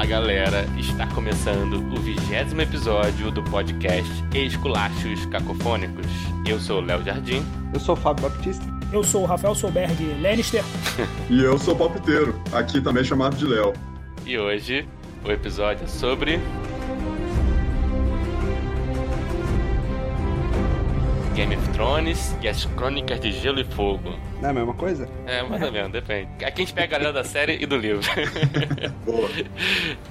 Fala galera, está começando o vigésimo episódio do podcast Esculachos Cacofônicos. Eu sou o Léo Jardim. Eu sou o Fábio Baptista. Eu sou o Rafael Solberg Lannister. e eu sou o Palpiteiro, aqui também chamado de Léo. E hoje o episódio é sobre Game of Thrones e as Crônicas de Gelo e Fogo. Não é a mesma coisa? É, mais ou menos, depende. Aqui a gente pega a galera da série e do livro. Boa.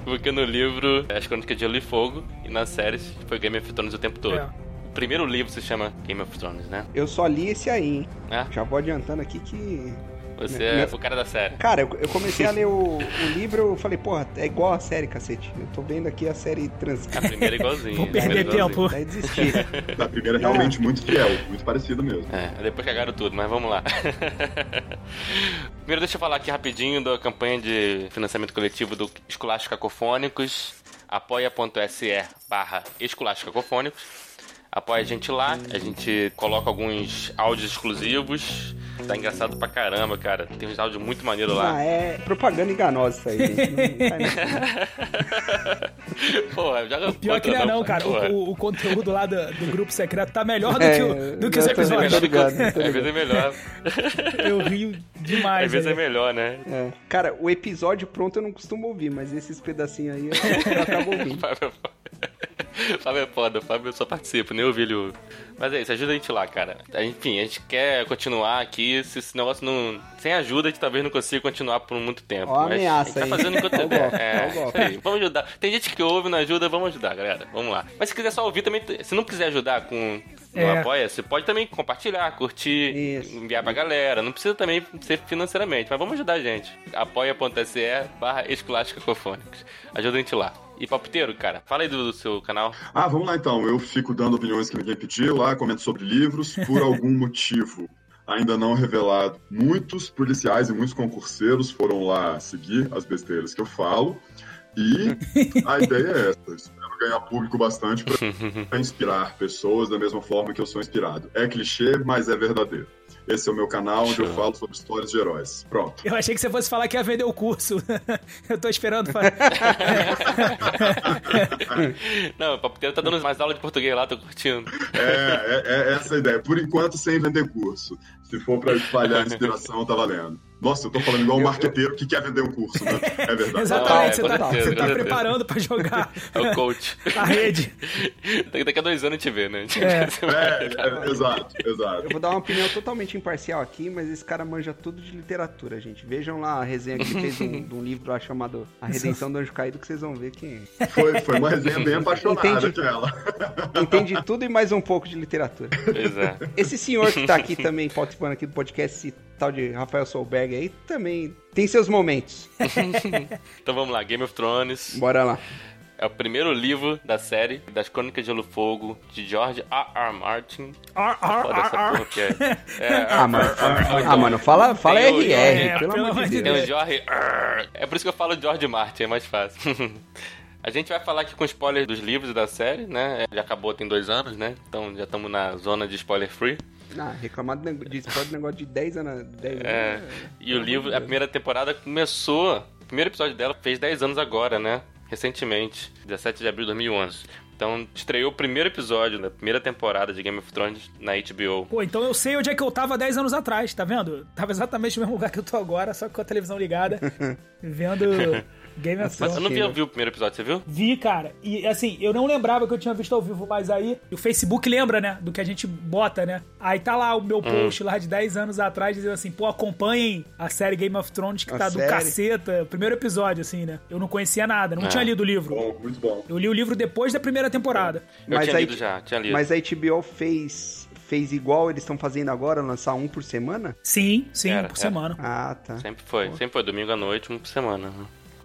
Porque no livro é as Crônicas de Gelo e Fogo e nas séries foi Game of Thrones o tempo todo. É. O primeiro livro se chama Game of Thrones, né? Eu só li esse aí, hein? É? Já vou adiantando aqui que. Você Minha- é o cara da série. Cara, eu, eu comecei a ler o, o livro, eu falei, porra, é igual a série, cacete. Eu tô vendo aqui a série trans. A primeira é igualzinha. Vou perder é tempo. Daí desisti. A primeira é realmente muito fiel, muito parecida mesmo. É, depois cagaram tudo, mas vamos lá. Primeiro, deixa eu falar aqui rapidinho da campanha de financiamento coletivo do Esculachos Cacofônicos, apoia.se barra Esculachos Cacofônicos. Apoia a gente lá, a gente coloca alguns áudios exclusivos. Tá engraçado pra caramba, cara. Tem uns áudios muito maneiros lá. Ah, é propaganda enganosa isso aí. Porra, joga Pior que não é não, cara. O, o conteúdo lá do, do grupo secreto tá melhor do É, que, o, do que os episódios. ligado, Às vezes é melhor. Eu rio demais. Às vezes é melhor, né? É. Cara, o episódio pronto eu não costumo ouvir, mas esses pedacinhos aí eu, eu acabo ouvindo. Fábio é foda. Fábio é eu só participo, nem ouvi ele. ouve. Mas é isso, ajuda a gente lá, cara. Enfim, a gente quer continuar aqui. Se esse negócio não. Sem ajuda, a gente talvez não consiga continuar por muito tempo. Ó mas ameaça a gente tá fazendo enquanto golpe, é, aí. Vamos ajudar. Tem gente que ouve, não ajuda, vamos ajudar, galera. Vamos lá. Mas se quiser só ouvir também, se não quiser ajudar com. No É. apoia, você pode também compartilhar, curtir, Isso. enviar pra galera. Não precisa também ser financeiramente, mas vamos ajudar a gente. apoia.se barra. Ajuda a gente lá. E palpiteiro, cara, fala aí do, do seu canal. Ah, vamos lá então. Eu fico dando opiniões que ninguém pediu lá, comento sobre livros, por algum motivo ainda não revelado. Muitos policiais e muitos concurseiros foram lá seguir as besteiras que eu falo. E a ideia é essa. Espero ganhar público bastante para inspirar pessoas da mesma forma que eu sou inspirado. É clichê, mas é verdadeiro. Esse é o meu canal onde eu falo sobre histórias de heróis. Pronto. Eu achei que você fosse falar que ia vender o curso. Eu tô esperando. Pra... Não, o palpiteiro tá dando mais aula de português lá, tô curtindo. É, é, é essa a ideia. Por enquanto, sem vender curso. Se for pra espalhar inspiração, tá valendo. Nossa, eu tô falando igual um marqueteiro que quer vender um curso, né? É verdade. Exatamente, é, você tá, certeza, você tá certeza. preparando pra jogar É o coach. a rede. Daqui daqui a dois anos a gente vê, né? É. É, é, exato, exato. Eu vou dar uma opinião totalmente imparcial aqui, mas esse cara manja tudo de literatura, gente. Vejam lá a resenha que ele fez um- de um livro lá chamado A Redenção do Anjo Caído, que vocês vão ver que Foi, foi uma resenha bem apaixonada Entendi. aquela. entende tudo e mais um pouco de literatura. Pois é. Esse senhor que tá aqui também participando aqui do podcast, esse tal de Rafael Solberg aí, também tem seus momentos. Então vamos lá, Game of Thrones. Bora lá. É o primeiro livro da série das Crônicas de Gelo e Fogo, de George R. R. Martin. Ar, ar, Foda essa porra que é. é Ah, mano, ah, mano fala, fala Tem RR, é, pelo pelo amor de Tem Deus. o George R. É por isso que eu falo George Martin, é mais fácil. A gente vai falar aqui com spoilers dos livros e da série, né? Já acabou tem dois anos, né? Então já estamos na zona de spoiler free. Ah, reclamar de, spoiler de negócio de 10 anos. 10 É, anos e o livro, a primeira temporada começou. O primeiro episódio dela fez 10 anos agora, né? Recentemente, 17 de abril de 2011. Então estreou o primeiro episódio da primeira temporada de Game of Thrones na HBO. Pô, então eu sei onde é que eu tava 10 anos atrás, tá vendo? Tava exatamente no mesmo lugar que eu tô agora, só com a televisão ligada, vendo Game of Mas Thrones. eu não vi, eu vi o primeiro episódio, você viu? Vi, cara. E assim, eu não lembrava que eu tinha visto ao vivo, mas aí o Facebook lembra, né? Do que a gente bota, né? Aí tá lá o meu post lá de 10 anos atrás dizendo assim, pô, acompanhem a série Game of Thrones que A tá do série. caceta. Primeiro episódio, assim, né? Eu não conhecia nada, não É. tinha lido o livro. Bom, muito bom. Eu li o livro depois da primeira temporada. Eu Mas tinha aí- lido já, tinha lido. Mas a HBO fez, fez igual eles estão fazendo agora, lançar um por semana? Sim, sim, Era, por era. semana. Ah, tá. Sempre foi, sempre foi domingo à noite, um por semana.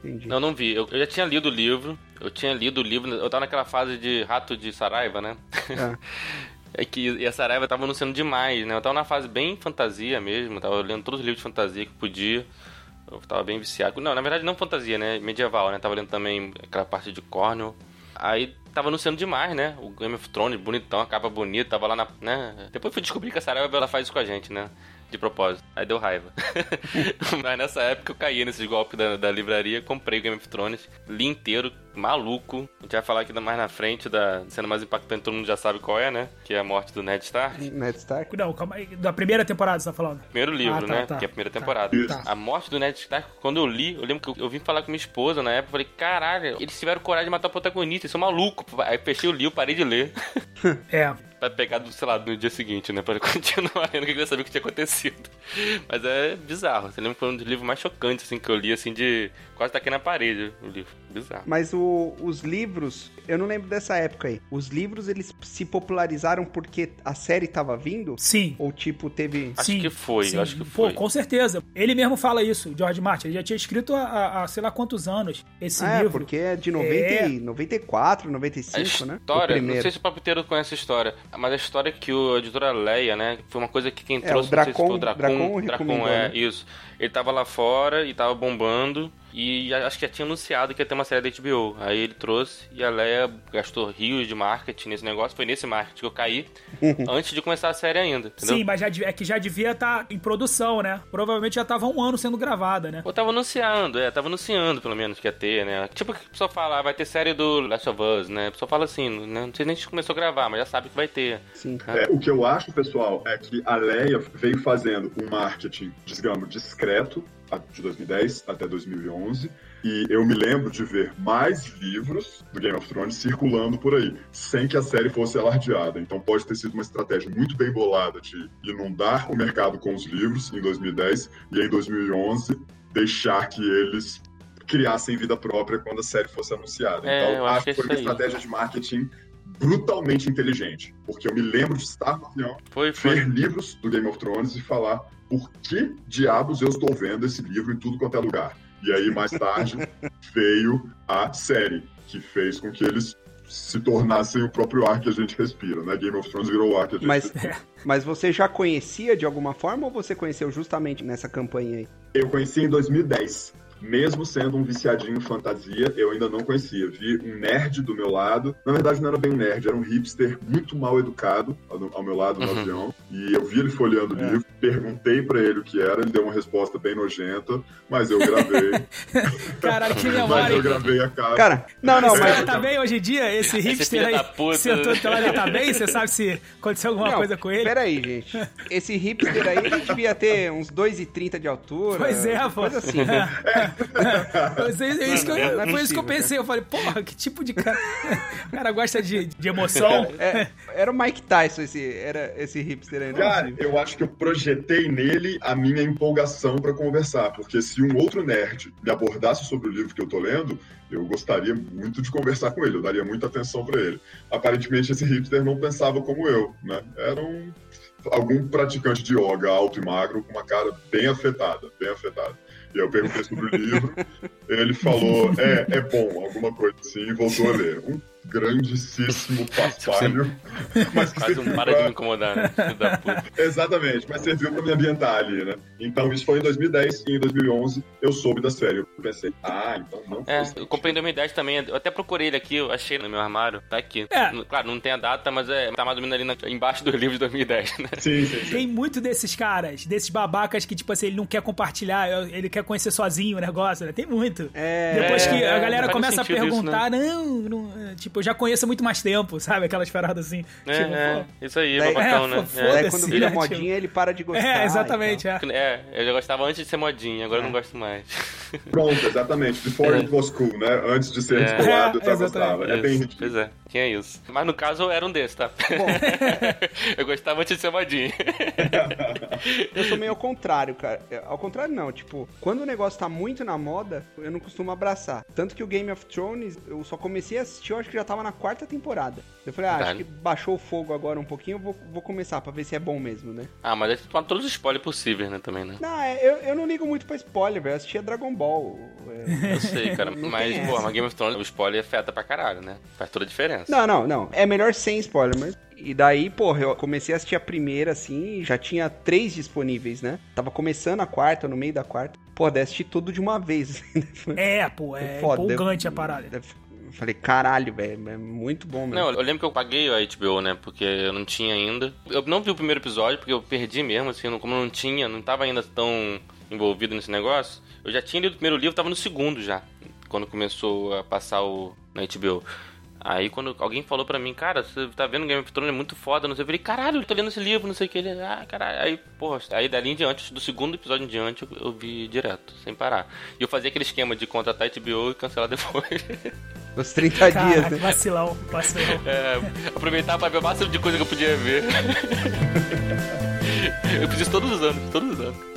Entendi. Não, não vi. Eu, eu já tinha lido o livro. Eu tinha lido o livro. Eu tava naquela fase de rato de Saraiva, né? Ah. É que e a Saraiva tava anunciando demais, né? Eu tava na fase bem fantasia mesmo. Tava lendo todos os livros de fantasia que podia. Eu tava bem viciado. Não, na verdade não fantasia, né? Medieval, né? Tava lendo também aquela parte de Cornwall. Aí tava anunciando demais, né? O Game of Thrones, bonitão, a capa bonita, tava lá na. né? Depois fui descobrir que a Saraiva ela faz isso com a gente, né? De propósito. Aí deu raiva. Mas nessa época eu caí nesses golpes da, da livraria, comprei o Game of Thrones, li inteiro, maluco. A gente vai falar aqui mais na frente da cena mais impactante, todo mundo já sabe qual é, né? Que é a morte do Ned Stark. Ned Stark? Não, calma aí. Da primeira temporada você tá falando? Primeiro livro, Ah, tá, né? tá. que é a primeira Tá. temporada. Isso. Tá. A morte do Ned Stark, quando eu li, eu lembro que eu, eu vim falar com minha esposa na época, eu falei, caralho, eles tiveram coragem de matar o protagonista, eles são malucos. Aí fechei o livro, parei de ler. É. Pra pegar, do, sei lá, no dia seguinte, né? Pra continuar lendo, que eu queria saber o que tinha acontecido. Mas é bizarro. Você lembra que foi um dos livros mais chocantes, assim, que eu li, assim, de... Quase tá aqui na parede, o livro. Bizarro. Mas o- os livros, eu não lembro dessa época aí. Os livros, eles se popularizaram porque a série tava vindo? Sim. Ou tipo, teve... Acho Sim, que foi, sim. acho que Pô, foi. com certeza. Ele mesmo fala isso, George Martin. Ele já tinha escrito há, há- sei lá quantos anos esse Ah, é, livro. porque é de 90, É. e 94, A 95, né? História, não sei se o papiteiro conhece a história, mas a história que o a editora Leia, né, foi uma coisa que quem É, trouxe, o não sei se foi Dracon- o Dracon, Dracon Dracon, recomendou, é, né? isso. Ele tava lá fora e tava bombando, e a- acho que já tinha anunciado que ia ter uma série da HBO. Aí ele trouxe e a Leia gastou rios de marketing nesse negócio, foi nesse marketing que eu caí, antes de começar a série ainda, entendeu? Sim, mas já, é que já devia estar em produção, né? Provavelmente já tava um ano sendo gravada, né? Ou tava anunciando, é, tava anunciando pelo menos que ia ter, né? Tipo que a pessoa fala, ah, vai ter série do Last of Us, né? A pessoa fala assim, né? Não sei nem se começou a gravar, mas já sabe que vai ter. Sim. É, o que eu acho, pessoal, é que a Leia veio fazendo um marketing, digamos, discreto, de 2010 até 2011, e eu me lembro de ver mais livros do Game of Thrones circulando por aí, sem que a série fosse alardeada. Então pode ter sido uma estratégia muito bem bolada de inundar o mercado com os livros em 2010 e em 2011 deixar que eles criassem vida própria quando a série fosse anunciada. É, então acho que que foi é uma estratégia de marketing brutalmente inteligente, porque eu me lembro de estar no avião, Foi, foi. ver livros do Game of Thrones e falar por que diabos eu estou vendo esse livro em tudo quanto é lugar. E aí, mais tarde, veio a série, que fez com que eles se tornassem o próprio ar que a gente respira, né? Game of Thrones virou o ar que a gente Mas, respira. mas você já conhecia de alguma forma ou você conheceu justamente nessa campanha aí? Eu conheci em 2010. Mesmo sendo um viciadinho em fantasia, eu ainda não conhecia. Vi um nerd do meu lado. Na verdade, não era bem um nerd, era um hipster muito mal educado ao, ao meu lado no Uhum. avião. E eu vi ele folheando o É. livro, perguntei pra ele o que era, ele deu uma resposta bem nojenta, mas eu gravei. Caralho, que mas memória. eu hein? gravei a cara. Cara, não, não, mas... tá bem hoje em dia? Esse hipster aí puta. sentou do teu lado, ele tá bem? Você sabe se aconteceu alguma não, coisa com ele? Peraí, gente. Esse hipster aí, ele devia ter uns 2,30 de altura. Pois é, pô. Coisa assim, né? Pois é, é isso que eu- é foi isso que eu pensei. Eu falei, porra, que tipo de cara. O cara gosta de, de emoção. É, era o Mike Tyson esse, era esse hipster aí, não é Cara, eu acho que eu projetei nele a minha empolgação pra conversar, porque se um outro nerd me abordasse sobre o livro que eu tô lendo, eu gostaria muito de conversar com ele, eu daria muita atenção pra ele. Aparentemente esse hipster não pensava como eu, né? Era um algum praticante de yoga alto e magro com uma cara bem afetada, bem afetada. E eu perguntei sobre o livro, ele falou, é, é bom, alguma coisa assim, e voltou a ler. Um grandíssimo paspalho, mas que Quase um serviu para de pra- me incomodar, né? Filho da puta. Exatamente, mas serviu pra me ambientar ali, né? Então isso foi em 2010 e em 2011 eu soube da série. Eu pensei, ah, então não É, eu comprei em 2010 também. Eu até procurei ele aqui, eu achei no meu armário. Tá aqui. É. Claro, não tem a data, mas é, tá mais ou menos ali na- embaixo do livro de 2010, né? Sim, sim, sim. Tem muito desses caras, desses babacas que, tipo assim, ele não quer compartilhar, ele quer conhecer sozinho o negócio, né? Tem muito. É, Depois que é, a galera faz começa a sentido isso, né? perguntar, não, não, tipo, eu já conheço há muito mais tempo, sabe? Aquelas paradas assim. É, tipo, é, isso aí, Daí- babacão, é, né? É. Daí quando vira né, modinha, ele para de pô, gostar. é, exatamente, é. É, eu já gostava antes de ser modinha, agora eu não gosto mais. Pronto, exatamente. Before É. it was cool, né? Antes de ser É. descolado, eu É, já gostava. É bem ridículo. Pois é, tinha isso. Mas no caso eu era um desses, tá? eu gostava antes de ser modinha. Eu sou meio ao contrário, cara. É, Ao contrário, não. Tipo, quando o negócio tá muito na moda, eu não costumo abraçar. Tanto que o Game of Thrones, eu só comecei a assistir, eu acho que já tava na quarta temporada. Eu falei, ah, acho que baixou o fogo agora um pouquinho, eu vou, vou começar pra ver se é bom mesmo, né? Ah, mas aí tu toma todos os spoilers possíveis, né, também, né? Não, é, eu, eu não ligo muito pra spoiler, velho. Eu assistia Dragon Ball. é. Eu sei, cara. Mas, pô, mas Game of Thrones, o spoiler afeta pra caralho, né? Faz toda a diferença. Não, não, não. É melhor sem spoiler, mas. E daí, porra, eu comecei a assistir a primeira, assim, e já tinha três disponíveis, né? Tava começando a quarta, no meio da quarta. Pô, daí assisti tudo de uma vez. É, pô, é Foda, empolgante deve- a parada. deve- falei, caralho, velho, é muito bom mesmo. Não, eu lembro que eu paguei a HBO, né? Porque eu não tinha ainda. Eu não vi o primeiro episódio, porque eu perdi mesmo, assim, como eu não tinha, não tava ainda tão envolvido nesse negócio. Eu já tinha lido o primeiro livro, tava no segundo já, quando começou a passar o na HBO. Aí quando alguém falou pra mim, cara, você tá vendo Game of Thrones, é muito foda, não sei, eu falei, caralho, eu tô lendo esse livro, não sei o que, ele, ah, caralho, aí, porra, aí dali em diante, do segundo episódio em diante, eu, eu vi direto, sem parar. E eu fazia aquele esquema de contratar HBO e cancelar depois. Os 30 dias, Caraca, né? vacilão, vacilão. É, aproveitar pra ver o máximo de coisa que eu podia ver. eu fiz isso todos os anos, todos os anos.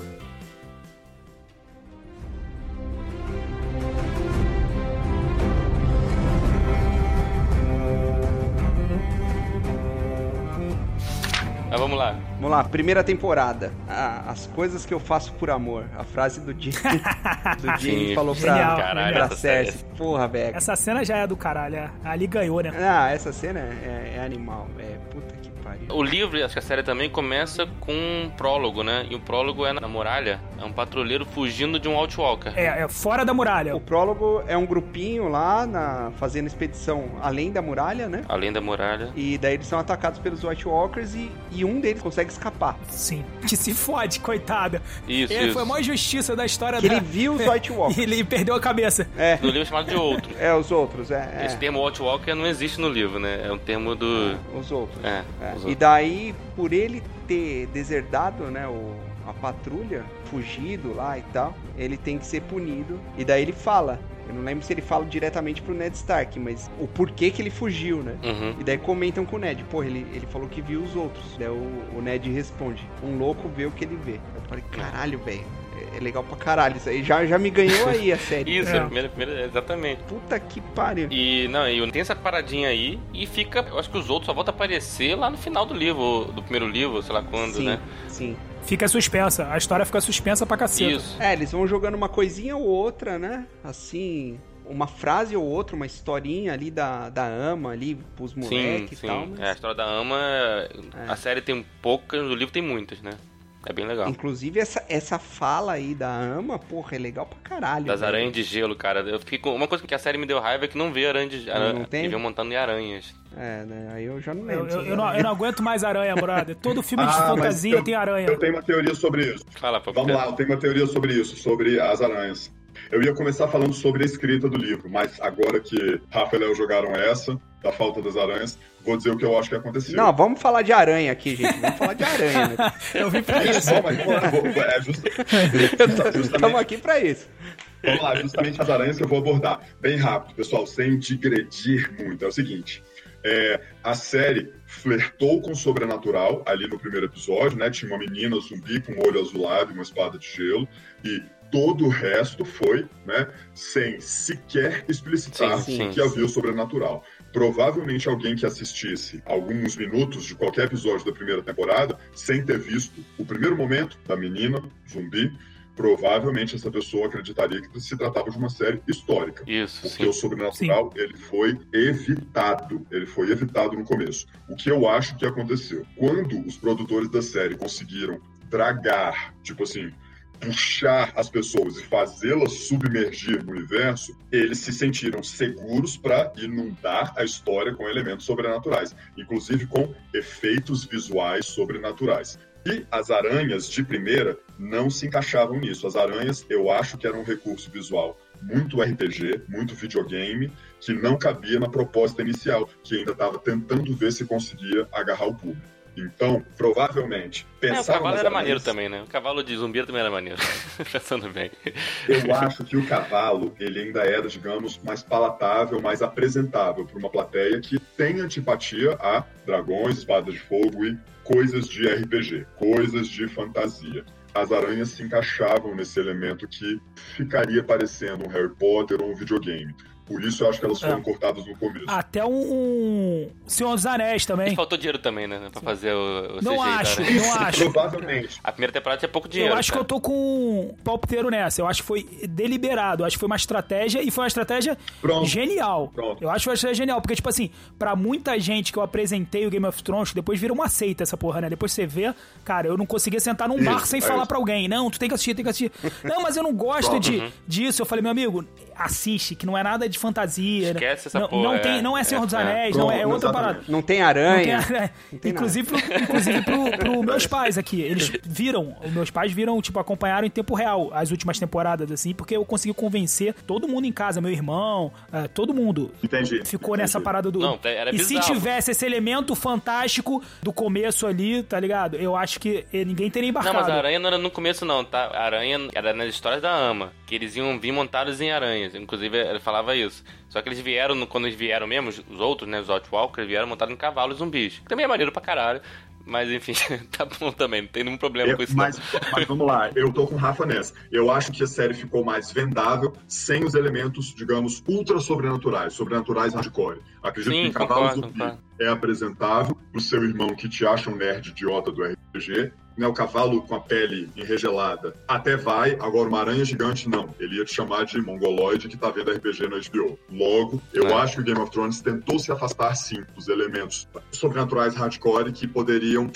Mas vamos lá. Vamos lá, primeira temporada. Ah, as coisas que eu faço por amor. A frase do Jimmy, do Jimmy Sim, falou Genial, pra, caralho, pra Cersei. série. Porra, velho. Essa cena já é do caralho. é. Ali ganhou, né? Ah, essa cena é, é animal. É puta pariu. O livro, acho que a série também começa com um prólogo, né? E o prólogo é na muralha. É um patrulheiro fugindo de um Outwalker. É, é fora da muralha. O prólogo é um grupinho lá na, fazendo expedição além da muralha, né? Além da muralha. E daí eles são atacados pelos White Walkers e, e um deles consegue escapar. Sim. Que se fode, coitada. Isso, É, isso. Foi a maior justiça da história Que da... ele viu os White Walkers. E ele perdeu a cabeça. É, No livro é chamado de outro. é, os outros, é. é. Esse termo Outwalker não existe no livro, né? É um termo do. Os outros. É, É. E daí, por ele ter deserdado, né, o, a patrulha, fugido lá e tal, ele tem que ser punido. E daí ele fala. Eu não lembro se ele fala diretamente pro Ned Stark, mas o porquê que ele fugiu, né? Uhum. E daí comentam com o Ned, pô, ele, ele falou que viu os outros. Daí o, o Ned responde, um louco vê o que ele vê. Eu falei, caralho, velho, é, é legal pra caralho isso aí. Já, já me ganhou aí a série. Isso, É. é. primeira, primeira, exatamente. Puta que pariu. E não, e tem essa paradinha aí e fica. Eu acho que os outros só voltam a aparecer lá no final do livro, do primeiro livro, sei lá quando, sim, né? sim. Fica suspensa. A história fica suspensa pra caceta. Isso. É, eles vão jogando uma coisinha ou outra, né? Assim, uma frase ou outra, uma historinha ali da, da ama ali pros moleques e sim. tal. mas- É, a história da Ama. A série tem poucas, o livro tem muitas, né? É bem legal. Inclusive, essa, essa fala aí da ama, porra, é legal pra caralho. Das velho. aranhas de gelo, cara. Eu fiquei com. Uma coisa que a série me deu raiva é que não vê aranha de aranha. Não tem? E vê montando em aranhas. É, né? Aí eu já não Eu, lembro. eu- essas eu não, eu não aguento mais aranha, brother. Todo filme de Ah, mas fantasia eu- tem aranha. Eu tenho uma teoria sobre isso. Fala, papo. Vamos lá, eu tenho uma teoria sobre isso, sobre as aranhas. Eu ia começar falando sobre a escrita do livro, mas agora que Rafa e Léo jogaram essa, da falta das aranhas, vou dizer o que eu acho que aconteceu. Não, vamos falar de aranha aqui, gente. Vamos falar de aranha. Né? Eu vim pra isso. Não, mas vamos lá, vou- vou- é justa- Estamos aqui pra isso. vamos lá, justamente as aranhas que eu vou abordar. Bem rápido, pessoal, sem digredir muito. É o seguinte. é, a série flertou com o sobrenatural ali no primeiro episódio, né? Tinha uma menina zumbi com um olho azulado e uma espada de gelo. E todo o resto foi, né? Sem sequer explicitar Sim, sim. que havia o sobrenatural. Provavelmente alguém que assistisse alguns minutos de qualquer episódio da primeira temporada, sem ter visto o primeiro momento da menina zumbi, provavelmente essa pessoa acreditaria que se tratava de uma série histórica. Isso, Porque sim. o sobrenatural ele foi evitado. Ele foi evitado no começo. O que eu acho que aconteceu? Quando os produtores da série conseguiram dragar, tipo assim, puxar as pessoas e fazê-las submergir no universo, eles se sentiram seguros para inundar a história com elementos sobrenaturais, inclusive com efeitos visuais sobrenaturais. E as aranhas de primeira não se encaixavam nisso. As aranhas, eu acho que era um recurso visual muito RPG, muito videogame, que não cabia na proposta inicial, que ainda estava tentando ver se conseguia agarrar o público. Então, provavelmente, É, o cavalo era maneiro também, né? O cavalo de zumbi também era maneiro. Pensando bem. Eu acho que o cavalo, ele ainda era, digamos, mais palatável, mais apresentável para uma plateia que tem antipatia a dragões, espadas de fogo e coisas de RPG, coisas de fantasia. As aranhas se encaixavam nesse elemento que ficaria parecendo um Harry Potter ou um videogame. Por isso eu acho que elas foram É. cortadas no começo. Até um, um Senhor dos Anéis E também. faltou dinheiro também, né? Pra fazer o, o Não CGI da acho, aranha. não acho. Provavelmente. A primeira temporada tinha pouco dinheiro. Eu acho que cara. eu tô com um palpiteiro nessa. Eu acho que foi deliberado. Eu acho que foi uma estratégia e foi uma estratégia Pronto. genial. Pronto. Eu acho que foi uma estratégia genial. Porque, tipo assim, pra muita gente que eu apresentei o Game of Thrones, depois vira uma seita essa porra, né? Depois você vê, cara, eu não conseguia sentar num Isso, bar sem é falar isso. pra alguém. Não, tu tem que assistir, tem que assistir. não, mas eu não gosto de, disso. Eu falei, meu amigo, assiste, que não é nada de fantasia. né? Esquece essa não, porra, não, é. tem, não é Senhor É, dos é. Anéis, não é, é outra parada. Não tem Não aranha. tem- é, tem inclusive, pro, inclusive pro, pro meus pais aqui. Eles viram, os meus pais viram, tipo, acompanharam em tempo real as últimas temporadas, assim, porque eu consegui convencer todo mundo em casa, meu irmão, eh, todo mundo. Entendi. Ficou entendi. nessa parada do. Não, era e se tivesse esse elemento fantástico do começo ali, tá ligado? Eu acho que eh, ninguém teria Não, embarcado. mas a aranha não era no começo, não, tá? A aranha era nas histórias da Ama, que eles iam vir montados em aranhas. Inclusive, ele falava isso. Só que eles vieram, quando eles vieram mesmo, os os outros, né, os Outwalkers, vieram montados em cavalos zumbis. Também é maneiro pra caralho. Mas enfim, tá bom também, não tem nenhum problema Eu- com isso. mas, mas vamos lá, eu tô com o Rafa nessa. Eu acho que a série ficou mais vendável sem os elementos, digamos, ultra sobrenaturais, sobrenaturais hardcore. Acredito Sim, que Cavalos concordo, Zumbi é apresentável pro seu irmão que te acha um nerd idiota do RPG. Né, o cavalo com a pele enregelada até vai, agora uma aranha gigante não. Ele ia te chamar de mongoloide que tá vendo RPG no HBO. Logo, eu É. acho que o Game of Thrones tentou se afastar sim dos elementos sobrenaturais hardcore que poderiam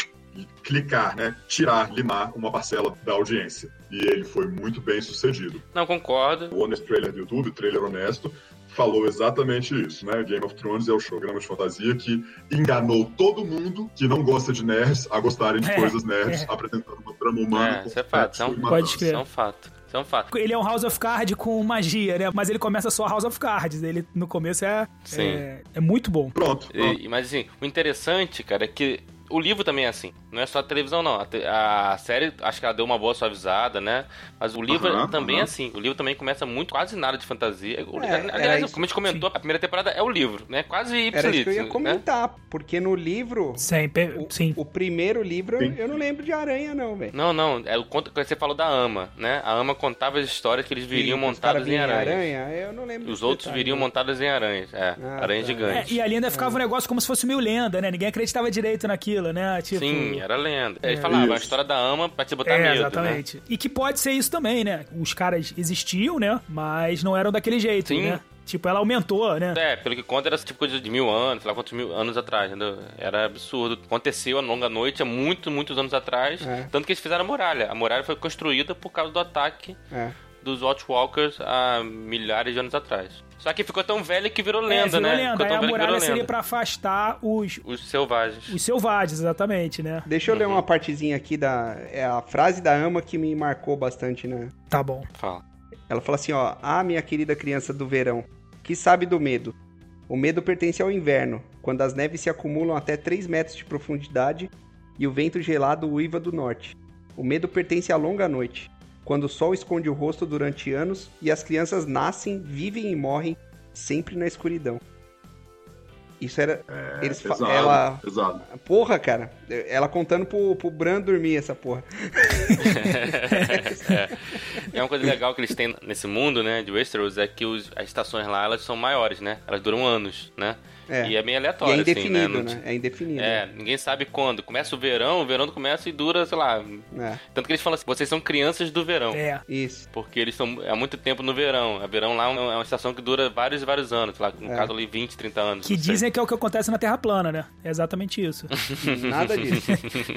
clicar, né? Tirar, limar uma parcela da audiência. E ele foi muito bem sucedido. Não, concordo. O Honest Trailer do YouTube, o trailer honesto, falou exatamente isso, né? Game of Thrones é o programa de fantasia que enganou todo mundo que não gosta de nerds a gostarem de É, coisas nerds, é. apresentando uma trama humana. É, isso é fato, isso é um- Pode crer. Isso é um fato. Isso é um fato. Ele é um House of Cards com magia, né? Mas ele começa só House of Cards. Ele no começo é, Sim. é, é muito bom. Pronto, pronto. E- mas assim, o interessante, cara, é que o livro também é assim. Não é só a televisão, não. A, te- a série, acho que ela deu uma boa suavizada, né? Mas o livro também é assim. O livro também começa muito, quase nada de fantasia. O- É, aliás, isso. como a gente comentou, a primeira temporada é o livro, né? Quase Era isso que eu ia né? comentar, porque no livro, Sempre, o, sim. o primeiro livro, Sim. eu não lembro de aranha, não, velho. Não, não. É o conto que você falou da Ama, né? A Ama contava as histórias que eles viriam cara montados em vinha aranhas. aranha, eu não lembro Os outros detalhe, viriam né? montados em aranhas. É, Ah, aranhas tá. É, gigantes. e ali ainda ficava um negócio como se fosse meio lenda, né? Ninguém acreditava direito naquilo, né? Tipo, Sim, era lenda. Eles É. falavam a Isso. história da Ama pra te botar É, medo, né? exatamente. E que pode ser isso também, né? Os caras existiam, né? Mas não eram daquele jeito, Sim. né? Tipo, ela aumentou, né? É, pelo que conta era tipo coisa de mil anos, sei lá quantos mil anos atrás, entendeu? Era absurdo. Aconteceu a longa noite há muitos, muitos anos atrás. É. Tanto que eles fizeram a muralha. A muralha foi construída por causa do ataque É. dos Watchwalkers há milhares de anos atrás. Só que ficou tão velho que virou É, lenda, virou né? lenda. Ficou Aí tão a velho que muralha virou seria pra afastar os, Os selvagens. os selvagens, exatamente, né? Deixa eu ler uma partezinha aqui da. É a frase da ama que me marcou bastante, né? Tá bom. Fala. Ela fala assim, ó, ah, minha querida criança do verão, que sabe do medo. O medo pertence ao inverno, quando as neves se acumulam até 3 metros de profundidade e o vento gelado uiva do norte. O medo pertence à longa noite, quando o sol esconde o rosto durante anos e as crianças nascem, vivem e morrem sempre na escuridão. Isso era. É, eles pesado, ela- pesado. Porra, cara. Ela contando pro, pro Bran dormir essa porra. É uma coisa legal que eles têm nesse mundo, né, de Westeros, é que os- as estações lá, elas são maiores, né? Elas duram anos, né? É. E é meio E aleatório, é assim, indefinido, Não né? t- É indefinido. É, ninguém sabe quando. Começa o verão, o verão começa e dura, sei lá. É, Tanto que eles falam assim, vocês são crianças do verão. É. isso. Porque eles estão há muito tempo no verão. A verão lá é uma é uma estação que dura vários e vários anos. Sei lá, no É. caso ali, 20, 30 anos. Que sei. dizem que é o que acontece na Terra plana, né? É exatamente isso. Nada disso.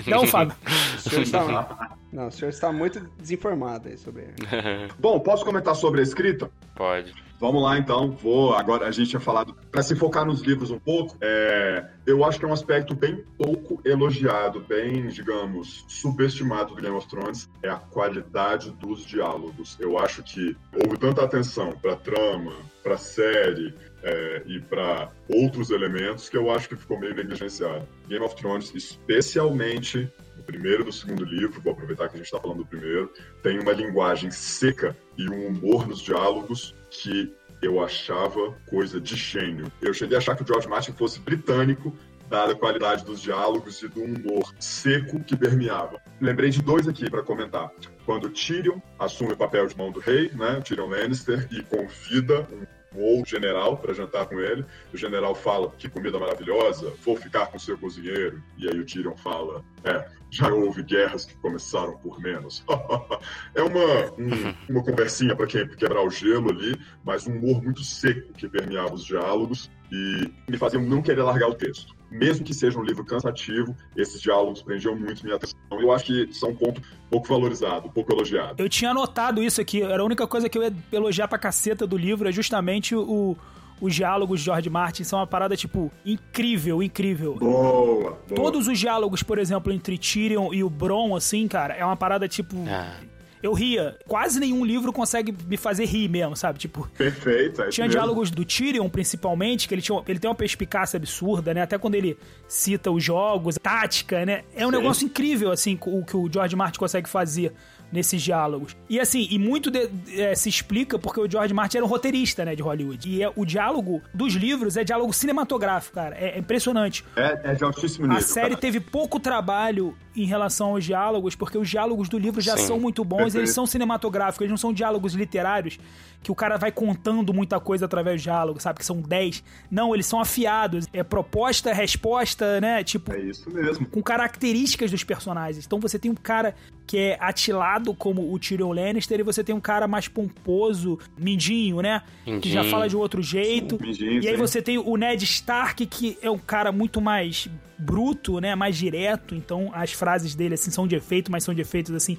Não, Fábio. O senhor está, não, o senhor está muito desinformado aí sobre. Bom, posso comentar sobre a escrita? Pode. Vamos lá então, vou. Agora a gente tinha falado, para se focar nos livros um pouco, é, eu acho que é um aspecto bem pouco elogiado, bem, digamos, subestimado do Game of Thrones, é a qualidade dos diálogos. Eu acho que houve tanta atenção para trama, para série é, e para outros elementos que eu acho que ficou meio negligenciado. Game of Thrones, especialmente primeiro e no segundo livro, vou aproveitar que a gente está falando do primeiro, tem uma linguagem seca e um humor nos diálogos que eu achava coisa de gênio. Eu cheguei a achar que o George Martin fosse britânico, dada a qualidade dos diálogos e do humor seco que permeava. Lembrei de dois aqui para comentar. Quando Tyrion assume o papel de mão do rei, né, Tyrion Lannister, e convida um um outro general para jantar com ele. O general fala: Que comida maravilhosa, vou ficar com seu cozinheiro. E aí o Tyrion fala: É, já houve guerras que começaram por menos. é uma, um- uma conversinha para quebrar o gelo ali, mas um humor muito seco que permeava os diálogos e me fazia não querer largar o texto. Mesmo que seja um livro cansativo, esses diálogos prendiam muito minha atenção. Eu acho que são um ponto pouco valorizado, pouco elogiado. Eu tinha anotado isso aqui, era a única coisa que eu ia elogiar pra caceta do livro, é justamente o, os diálogos de George Martin são uma parada, tipo, incrível, incrível. Boa, boa. Todos os diálogos, por exemplo, entre Tyrion e o Bron, assim, cara, é uma parada, tipo... Ah. Eu ria. Quase nenhum livro consegue me fazer rir mesmo, sabe? Tipo, Perfeito, é tinha mesmo. diálogos do Tyrion, principalmente, que ele, tinha, ele tem uma perspicácia absurda, né? Até quando ele cita os jogos, tática, né? É um Sim. negócio incrível, assim, o que o George Martin consegue fazer nesses diálogos. E assim, e muito de- é, se explica porque o George Martin era um roteirista, né, de Hollywood. E é- o diálogo dos livros é diálogo cinematográfico, cara. É, é impressionante. É, é de altíssimo nível. A série cara. teve pouco trabalho em relação aos diálogos, porque os diálogos do livro já Sim, são muito bons, perfeito. eles são cinematográficos, eles não são diálogos literários, que o cara vai contando muita coisa através do diálogo, sabe? Que são 10. Não, eles são afiados. É proposta, resposta, né? Tipo, É isso mesmo. com características dos personagens. Então você tem um cara que é atilado como o Tyrion Lannister e você tem um cara mais pomposo, mindinho, né? Que já Mindinho. fala de outro jeito. Mindinho, e aí sim. você tem o Ned Stark, que é um cara muito mais bruto, né? Mais direto. Então as frases dele, assim, são de efeito, mas são de efeitos, assim,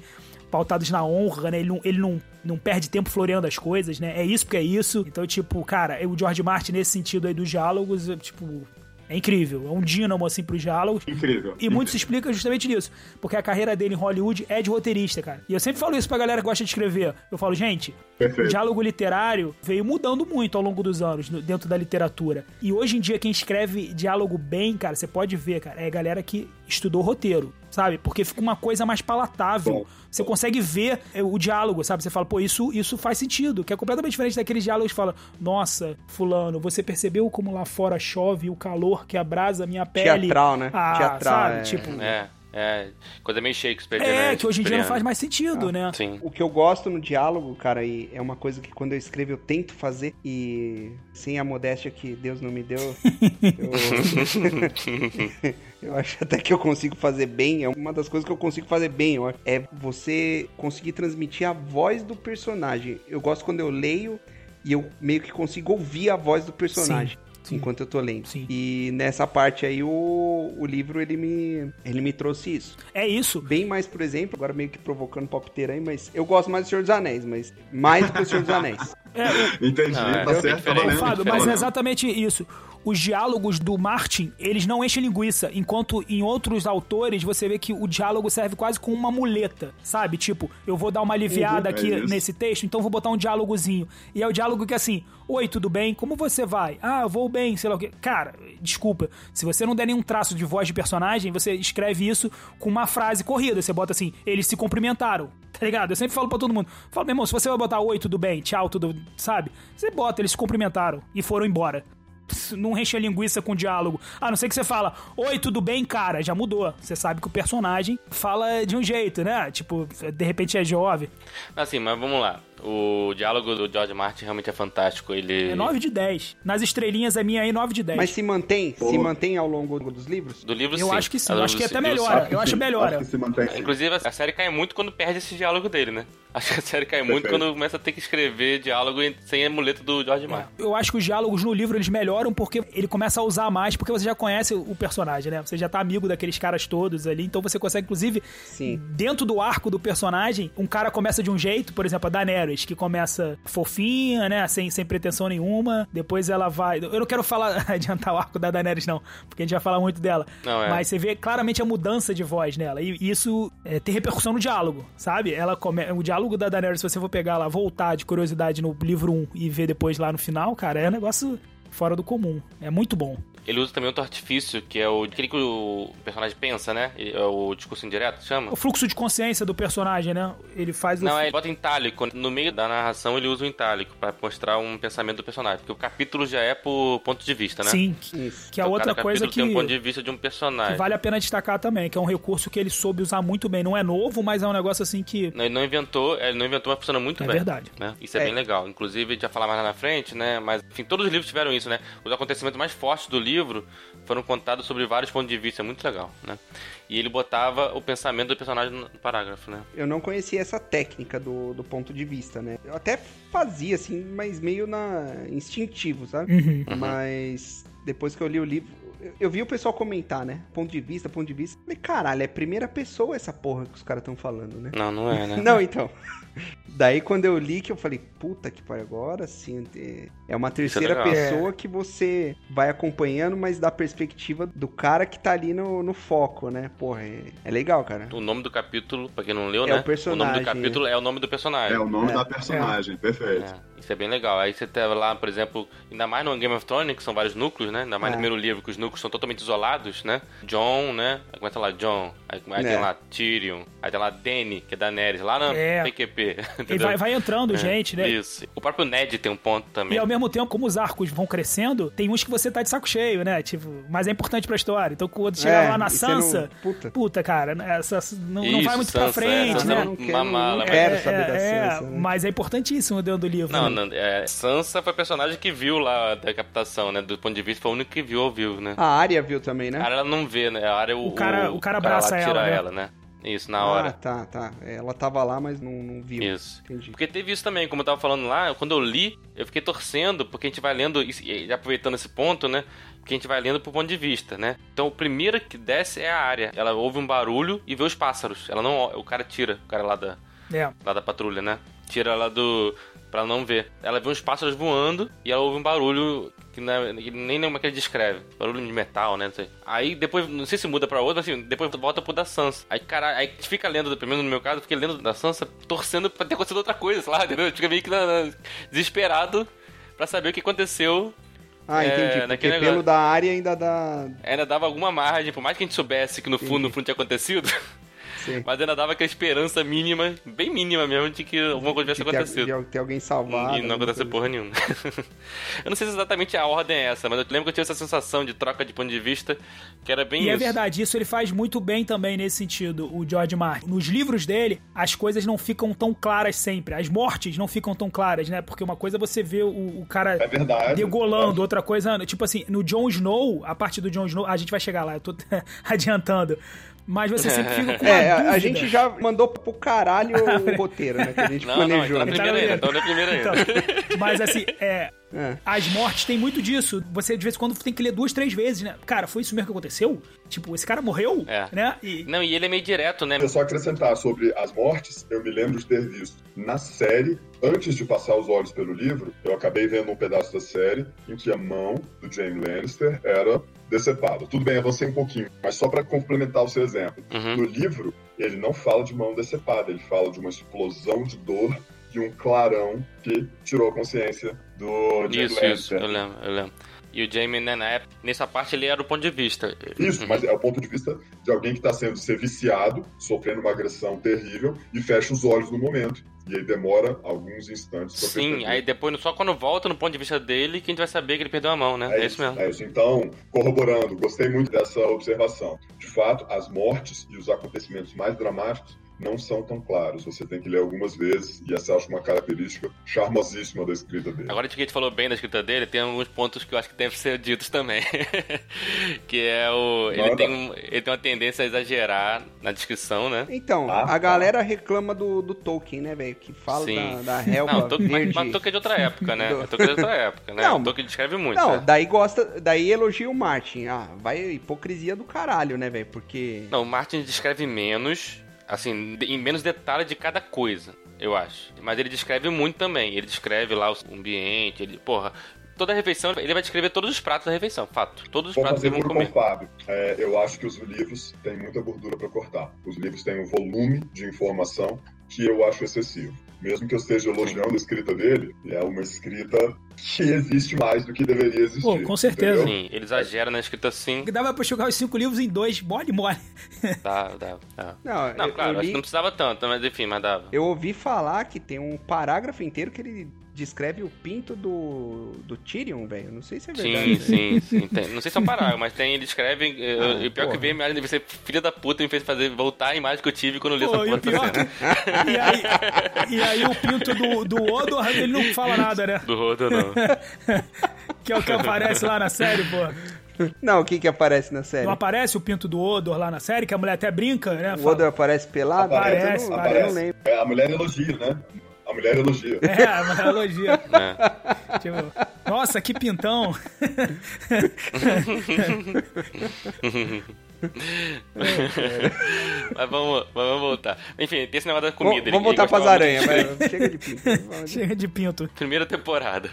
pautados na honra, né? Ele não, ele não, não perde tempo floreando as coisas, né? É isso porque é isso. Então, tipo, cara, o George Martin, nesse sentido aí dos diálogos, é, tipo... É incrível, é um dínamo, assim, pros diálogos. Incrível. E muito se explica justamente nisso. Porque a carreira dele em Hollywood é de roteirista, cara. E eu sempre falo isso pra galera que gosta de escrever. Eu falo, gente, o Perfeito. diálogo literário veio mudando muito ao longo dos anos no- dentro da literatura. E hoje em dia, quem escreve diálogo bem, cara, você pode ver, cara, é a galera que estudou roteiro, sabe? Porque fica uma coisa mais palatável. Bom. Você consegue ver é, o diálogo, sabe? Você fala, pô, isso, isso faz sentido. Que é completamente diferente daqueles diálogos que fala, nossa, fulano, você percebeu como lá fora chove o calor que abrasa a minha pele? Teatral, né? Ah, Teatral, sabe? é. Tipo, É, é. Coisa meio Shakespeare, é, né? que hoje em dia não faz mais sentido, né? Sim. O que eu gosto no diálogo, cara, e é uma coisa que quando eu escrevo eu tento fazer e sem a modéstia que Deus não me deu, eu, eu acho até que eu consigo fazer bem. É uma das coisas que eu consigo fazer bem. eu acho, É você conseguir transmitir a voz do personagem. Eu gosto quando eu leio e eu meio que consigo ouvir a voz do personagem. sim. Enquanto eu tô lendo. Sim. E nessa parte aí, o, o livro, ele me, ele me trouxe isso. É isso. Bem mais, por exemplo, agora meio que provocando palpiteiro aí, mas eu gosto mais do Senhor dos Anéis, mas mais do que o Senhor dos Anéis. É, Entendi, Não, é tá certo, tá. Fábio, mas é exatamente isso. Os diálogos do Martin, eles não enchem linguiça, enquanto em outros autores você vê que o diálogo serve quase como uma muleta, sabe? Tipo, eu vou dar uma aliviada Uhum, aqui é nesse texto, então vou botar um diálogozinho. E é o diálogo que é assim: Oi, tudo bem? Como você vai? Ah, eu vou bem, sei lá o quê. Cara, desculpa, se você não der nenhum traço de voz de personagem, você escreve isso com uma frase corrida. Você bota assim: eles se cumprimentaram. Tá ligado? Eu sempre falo pra todo mundo. Falo, meu irmão, se você vai botar oi, tudo bem, tchau, tudo. Sabe? Você bota, eles se cumprimentaram e foram embora. Não enche a linguiça com diálogo. A não ser que você fala, oi, tudo bem, cara? Já mudou. Você sabe que o personagem fala de um jeito, né? Tipo, de repente é jovem. Assim, mas vamos lá. O diálogo do George Martin realmente é fantástico. Ele. É 9 de 10. Nas estrelinhas é minha aí 9 de 10. Mas se mantém? Pô. Se mantém ao longo dos livros? Do livro, eu sim. acho que sim. Eu acho que até melhora. Eu acho sim, melhor. Acho que se mantém sim. Inclusive, a série cai muito quando perde esse diálogo dele, né? Acho que a série cai muito Perfeito. quando começa a ter que escrever diálogo em- sem a muleta do George Martin. Eu acho que os diálogos no livro eles melhoram porque ele começa a usar mais, porque você já conhece o personagem, né? Você já tá amigo daqueles caras todos ali, então você consegue, inclusive, Sim. dentro do arco do personagem, um cara começa de um jeito, por exemplo, a Daenerys, que começa fofinha, né? Sem, sem pretensão nenhuma. Depois ela vai. Eu não quero falar, adiantar o arco da Daenerys, não, porque a gente vai falar muito dela. Não, é. Mas você vê claramente a mudança de voz nela. E isso é, tem repercussão no diálogo, sabe? Ela come... O diálogo da Daenerys, se você for pegar lá, voltar de curiosidade no livro 1 e ver depois lá no final, cara, é um negócio fora do comum. É muito bom. Ele usa também outro artifício, que é o aquele que o personagem pensa, né? É o discurso indireto, chama? O fluxo de consciência do personagem, né? Ele faz o. Não, é, ele bota em itálico. No meio da narração ele usa o itálico pra mostrar um pensamento do personagem. Porque o capítulo já é por ponto de vista, né? Sim. Isso. Que é Então, outra cada coisa capítulo que, tem um ponto de vista de um personagem. que vale a pena destacar também, que é um recurso que ele soube usar muito bem. Não é novo, mas é um negócio assim que. Ele não inventou, ele não inventou, mas funciona muito É bem. verdade. né? Isso é, É. bem legal. Inclusive, a gente vai falar mais lá na frente, né? Mas, enfim, todos os livros tiveram isso, né? Os acontecimentos mais fortes do livro foram contados sobre vários pontos de vista. É muito legal, né? E ele botava o pensamento do personagem no parágrafo, né? Eu não conhecia essa técnica do, do ponto de vista, né? Eu até fazia, assim, mas meio na instintivo, sabe? Uhum. Mas depois que eu li o livro, eu vi o pessoal comentar, né? Ponto de vista, ponto de vista. Falei, caralho, é primeira pessoa essa porra que os caras estão falando, né? Não, não é, né? Não, então. Daí quando eu li que eu falei, puta que pariu, agora sim. É uma terceira legal. pessoa que você vai acompanhando, mas da perspectiva do cara que tá ali no, no foco, né? Porra, é, é legal, cara. O nome do capítulo, pra quem não leu, É né? o personagem, nome do capítulo é o nome do personagem. É o nome É, da personagem, perfeito. É, isso é bem legal. Aí você tá lá, por exemplo, ainda mais no Game of Thrones, que são vários núcleos, né? Ainda mais É. no primeiro livro, que os núcleos são totalmente isolados, né? John, né? Aí começa lá John, aí, aí É. tem lá Tyrion, aí tem lá Dany, que é da Daenerys, lá na É. PQP. E vai, vai entrando É, gente, né? Isso. O próprio Ned tem um ponto também. E ao mesmo tempo, como os arcos vão crescendo, tem uns que você tá de saco cheio, né? Tipo, mas é importante pra história. Então, quando chegar É, lá na você não- Sansa, puta. puta, cara, né, essa, não, não Isso, vai muito pra Sansa, frente, né? não- Não quero, uma não mala, quero É, saber da é, Sansa. né? Mas é importantíssimo dentro do livro. Não, né? não, é, Sansa foi a personagem que viu lá da captação, né? Do ponto de vista, foi o único que viu ao vivo, né? A área viu também, né? A área ela não vê, né? A área o, O cara- o cara abraça lá ela, tira né? ela, né? Isso, na Ah, hora. tá, tá. Ela tava lá, mas não, não viu. Isso. Entendi. Porque teve isso também, como eu tava falando lá, quando eu li, eu fiquei torcendo, porque a gente vai lendo, e aproveitando esse ponto, né? Porque a gente vai lendo pro ponto de vista, né? Então o primeiro que desce é a área. Ela ouve um barulho e vê os pássaros. Ela não. O cara tira, o cara lá da, É. lá da patrulha, né? Tira ela do. Pra ela não ver. Ela vê uns pássaros voando e ela ouve um barulho que, é- que nem lembro que ele descreve. Barulho de metal, né? Não sei. Aí depois, não sei se muda pra outro, mas assim, depois volta pro da Sansa. Aí, cara, aí fica lendo, pelo menos no meu caso, fiquei lendo da Sansa, torcendo pra ter acontecido outra coisa, sei lá, entendeu? Fica meio que na- na- desesperado pra saber o que aconteceu. Ah, É, entendi. Porque pelo da área ainda dá. Ainda dava alguma margem, por mais que a gente soubesse que no fundo, no fundo tinha acontecido, Sim. mas ainda dava aquela esperança mínima, bem mínima mesmo, de que alguma coisa tivesse de ter, acontecido. de ter alguém salvado. E não aconteceu porra nenhuma. eu não sei se exatamente a ordem é essa, mas eu lembro que eu tive essa sensação de troca de ponto de vista que era bem E é isso. verdade, isso ele faz muito bem também nesse sentido, o George Martin. Nos livros dele, as coisas não ficam tão claras sempre. As mortes não ficam tão claras, né? Porque uma coisa é você vê o, o cara É verdade. degolando, outra coisa, tipo assim, no Jon Snow, a parte do Jon Snow, a gente vai chegar lá, eu tô adiantando. Mas você sempre fica com uma É, a- a dúvida. gente já mandou pro caralho o roteiro, né? Que a gente Não, não, planejou. então na né? primeira ainda, Tá na primeira ainda. Então, mas assim, é, É. as mortes tem muito disso. Você de vez em quando tem que ler duas, três vezes, né? Cara, foi isso mesmo que aconteceu? Tipo, esse cara morreu, É. né? E Não, e ele é meio direto, né? Eu só acrescentar sobre as mortes, eu me lembro de ter visto na série, antes de passar os olhos pelo livro, eu acabei vendo um pedaço da série em que a mão do Jaime Lannister era decepada. Tudo bem, avancei um pouquinho, mas só para complementar o seu exemplo. Uhum. No livro, ele não fala de mão decepada, ele fala de uma explosão de dor e um clarão que tirou a consciência do Jaime Isso, isso, eu lembro, eu lembro. E o Jamie, né, na época, nessa parte ele era o ponto de vista. Isso, mas é o ponto de vista de alguém que está sendo ser viciado, sofrendo uma agressão terrível e fecha os olhos no momento. E aí demora alguns instantes pra Sim, perceber. aí depois, só quando volta no ponto de vista dele, que a gente vai saber que ele perdeu a mão, né? É, isso mesmo. É isso. Então, corroborando, gostei muito dessa observação. De fato, as mortes e os acontecimentos mais dramáticos não são tão claros. Você tem que ler algumas vezes, e essa acho uma característica charmosíssima da escrita dele. Agora que a gente falou bem da escrita dele, tem alguns pontos que eu acho que devem ser ditos também. que é o. Ele tem, um- ele tem uma tendência a exagerar na descrição, né? Então, Ah, a tá. galera reclama do, do Tolkien, né, velho? Que fala Sim. da, da relva Não, tô, mas, verde. mas Tolkien é de outra época, né? Do- Tolkien é de outra época, né? Não, o Tolkien descreve muito. Não, né? daí gosta, daí elogia o Martin. Ah, vai hipocrisia do caralho, né, velho? Porque Não, o Martin descreve menos, assim, em menos detalhe de cada coisa, eu acho. Mas ele descreve muito também. Ele descreve lá o ambiente, ele, porra, toda a refeição, ele vai descrever todos os pratos da refeição, fato. Todos os Vou pratos que eles vão comer. Fábio. É, eu acho que os livros têm muita gordura para cortar. Os livros têm um volume de informação que eu acho excessivo. Mesmo que eu esteja elogiando a escrita dele, é uma escrita que existe mais do que deveria existir. Pô, com certeza. entendeu? Sim, ele exagera na escrita assim. dava pra jogar os cinco livros em dois, mole, mole. Dá, dá, dá. Não, Não, eu, claro, eu acho li- que não precisava tanto, mas enfim, mas dava. eu ouvi falar que tem um parágrafo inteiro que ele descreve o pinto do, do Tyrion, velho. Não sei se é verdade. Sim, sim, sim. Tem- não sei se é um parágrafo, mas tem, ele escreve. eh, Ah, e pior que porra. veio a imagem deve ser filha da puta me fez fazer voltar a imagem que eu tive quando eu li Pô, essa e o porra pior cena. que- e, aí, e aí o pinto do, do Odor, ele não fala nada, né? Do rodo, não. Que é o que aparece lá na série, pô. Não, o que que aparece na série? Não aparece o pinto do Odor lá na série, que a mulher até brinca, né? O Fala- Odor aparece pelado? Aparece, eu, não, eu aparece. não lembro. É, a mulher elogia, né? A mulher elogia. É, uma analogia. É. Tipo, nossa, que pintão. Mas vamos, vamos voltar. Enfim, tem esse negócio da comida. Vamos voltar pras aranhas. Chega de pinto. Chega de pinto. Primeira temporada.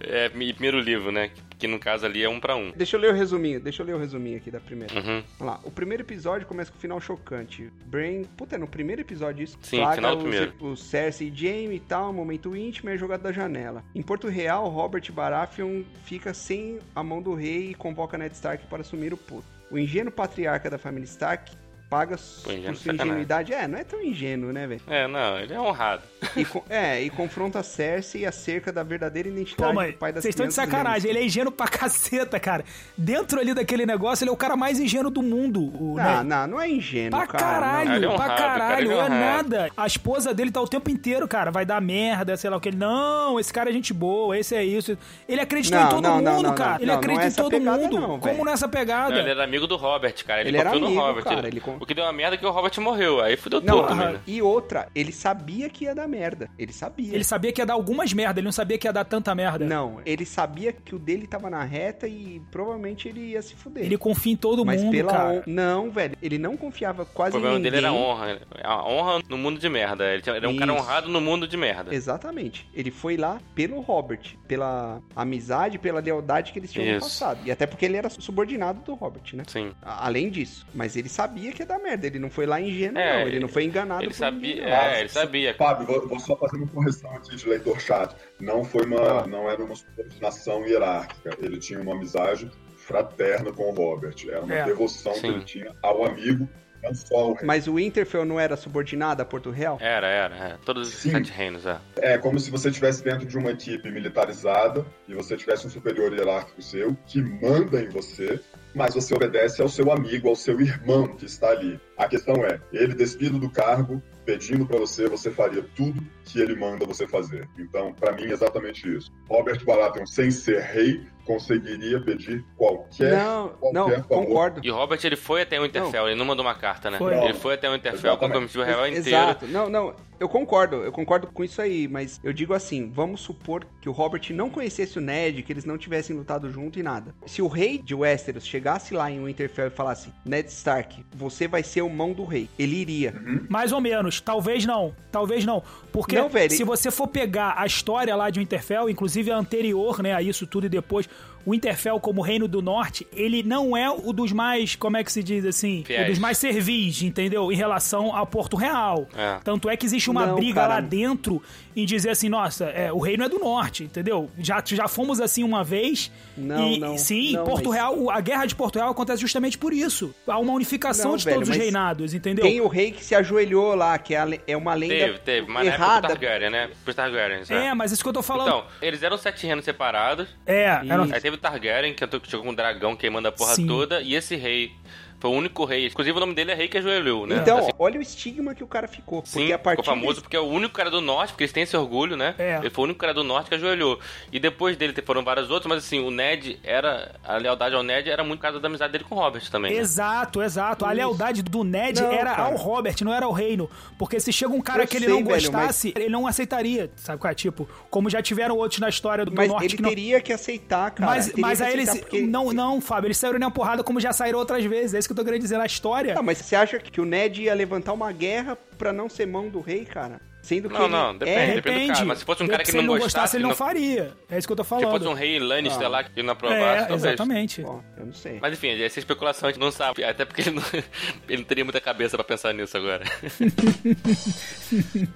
É, primeiro livro, né? Que, no caso ali é um pra um. Deixa eu ler o resuminho, deixa eu ler o resuminho aqui da primeira. Uhum. Vamos lá, o primeiro episódio começa com o final chocante. Brain, puta, é no primeiro episódio isso. Sim, Flagra final do primeiro. O Cersei e Jaime e tal, momento íntimo é jogado da janela. Em Porto Real, Robert Baratheon fica sem a mão do rei e convoca Ned Stark para assumir o posto. O ingênuo patriarca da família Stark paga Pô, por sua ingenuidade. É, não é tão ingênuo, né, velho? É, não, ele é honrado. E, é, e confronta Cersei acerca da verdadeira Pô, identidade mas do pai das vocês estão de sacanagem. Ele é ingênuo pra caceta, cara. Dentro ali daquele negócio, ele é o cara mais ingênuo do mundo. O, Não, né? não, não é ingênuo, Pra cara. caralho, não. Ele é pra honrado, cara, caralho, ele é é nada. A esposa dele tá o tempo inteiro, cara, vai dar merda, sei lá o que. Ele, não, esse cara é gente boa, esse é isso. Ele acreditou Não, em todo não, mundo, não, não, cara. não. ele Não, não acredita é em todo mundo. não, Como nessa pegada? Não, ele era amigo do Robert, cara. Ele, Ele era amigo, Robert. cara, Ele- O que deu uma merda é que o Robert morreu. Aí fudeu Não, tudo, ah, né? e outra, ele sabia que ia dar merda. Ele sabia. Ele sabia que ia dar algumas merda, ele não sabia que ia dar tanta merda. Não, ele sabia que o dele tava na reta e provavelmente ele ia se fuder. Ele confia em todo Mas mundo, pela cara. Não, velho, ele não confiava O quase em problema ninguém. dele era a honra. A honra no mundo de merda. Ele é um cara Isso. honrado no mundo de merda. Exatamente. Ele foi lá pelo Robert, pela amizade, pela lealdade que eles tinham no Isso. passado. E até porque ele era subordinado do Robert, né? Sim. A- Além disso. Mas ele sabia que ia dar merda. Ele não foi lá ingênuo, É, não. Ele não foi enganado Ele por sabia, ninguém, não. é, ele sabia. Fábio, vou, vou só fazer uma correção aqui de leitor chato. Não foi uma, Ah. não era uma subordinação hierárquica. Ele tinha uma amizade fraterna com o Robert. Era uma É. devoção que Sim. ele tinha ao amigo, não só ao rei. Mas o Winterfell não era subordinado a Porto Real? Era, era. é. Todos os Sim. sete reinos, é. É como se você estivesse dentro de uma equipe militarizada e você tivesse um superior hierárquico seu que manda em você, mas você obedece ao seu amigo, ao seu irmão que está ali. A questão é, ele despido do cargo, pedindo para você, você faria tudo que ele manda você fazer. Então, para mim, é exatamente isso. Robert Baratheon, sem ser rei, conseguiria pedir qualquer, não, qualquer não, favor. concordo. E o Robert, ele foi até o Winterfell, ele não mandou uma carta, né? Foi. Ele foi até o Exatamente. comprometeu o real inteiro. Exato. Não, não, eu concordo, eu concordo com isso aí, mas eu digo assim, vamos supor que o Robert não conhecesse o Ned, que eles não tivessem lutado junto e nada. Se o rei de Westeros chegasse lá em Winterfell e falasse, Ned Stark, você vai ser o mão do rei, ele iria. Mais ou menos. Talvez não. Talvez não. Porque Não, se você for pegar a história lá de Winterfell, inclusive a anterior, né, a isso tudo e depois, o Winterfell como Reino do Norte, ele não é o dos mais, como é que se diz assim? Fiéis. O dos mais servis, entendeu? Em relação a Porto Real. É. Tanto é que existe uma Não, briga cara. lá dentro em dizer assim, nossa, é, o reino é do norte, entendeu? Já, já fomos assim uma vez. Não, e, não, Sim, não, Porto mas- Real, a guerra de Porto Real acontece justamente por isso. Há uma unificação Não, de velho, todos os reinados, entendeu? Tem o rei que se ajoelhou lá, que é, é uma lenda Teve, teve. Mas na época do errada. Targaryen, né? Pros Targaryens, É, mas isso que eu tô falando. Então, eles eram sete reinos separados. é, era... Isso. Aí teve o Targaryen, que entrou- chegou com um dragão queimando a porra Sim. toda. E esse rei foi o único rei. Inclusive o nome dele é Rei que ajoelhou, né? Então, Assim, olha o estigma que o cara ficou. Porque Sim, a partir ficou famoso desse- porque é o único cara do norte, porque eles têm esse orgulho, né? É. Ele foi o único cara do norte que ajoelhou. E depois dele foram vários outros, mas assim, o Ned era. A lealdade ao Ned era muito por causa da amizade dele com o Robert também. né? Exato, exato. A Isso. lealdade do Ned Não, era cara. ao Robert, não era ao reino. Porque se chega um cara Eu que ele sei, não velho, gostasse, ele não aceitaria, sabe qual é? Tipo, como já tiveram outros na história do, Mas norte ele que não... teria que aceitar, cara. Mas, mas aí eles. porque- Não, não, Fábio, eles saíram na porrada como já saíram outras vezes. É isso que eu tô querendo dizer na história. Não, mas você acha que o Ned ia levantar uma guerra pra não ser mão do rei, cara? Sendo que Não, ele não, depende, é... depende. do cara, mas se fosse um cara que se não não gostasse, gostasse, ele não não- faria. É isso que eu tô Se falando. fosse um rei Lannister Ah. lá que não aprovasse, É, talvez. exatamente. Ó, eu não sei. Mas enfim, essa especulação a gente não sabe. Até porque ele não, ele não teria muita cabeça pra pensar nisso agora.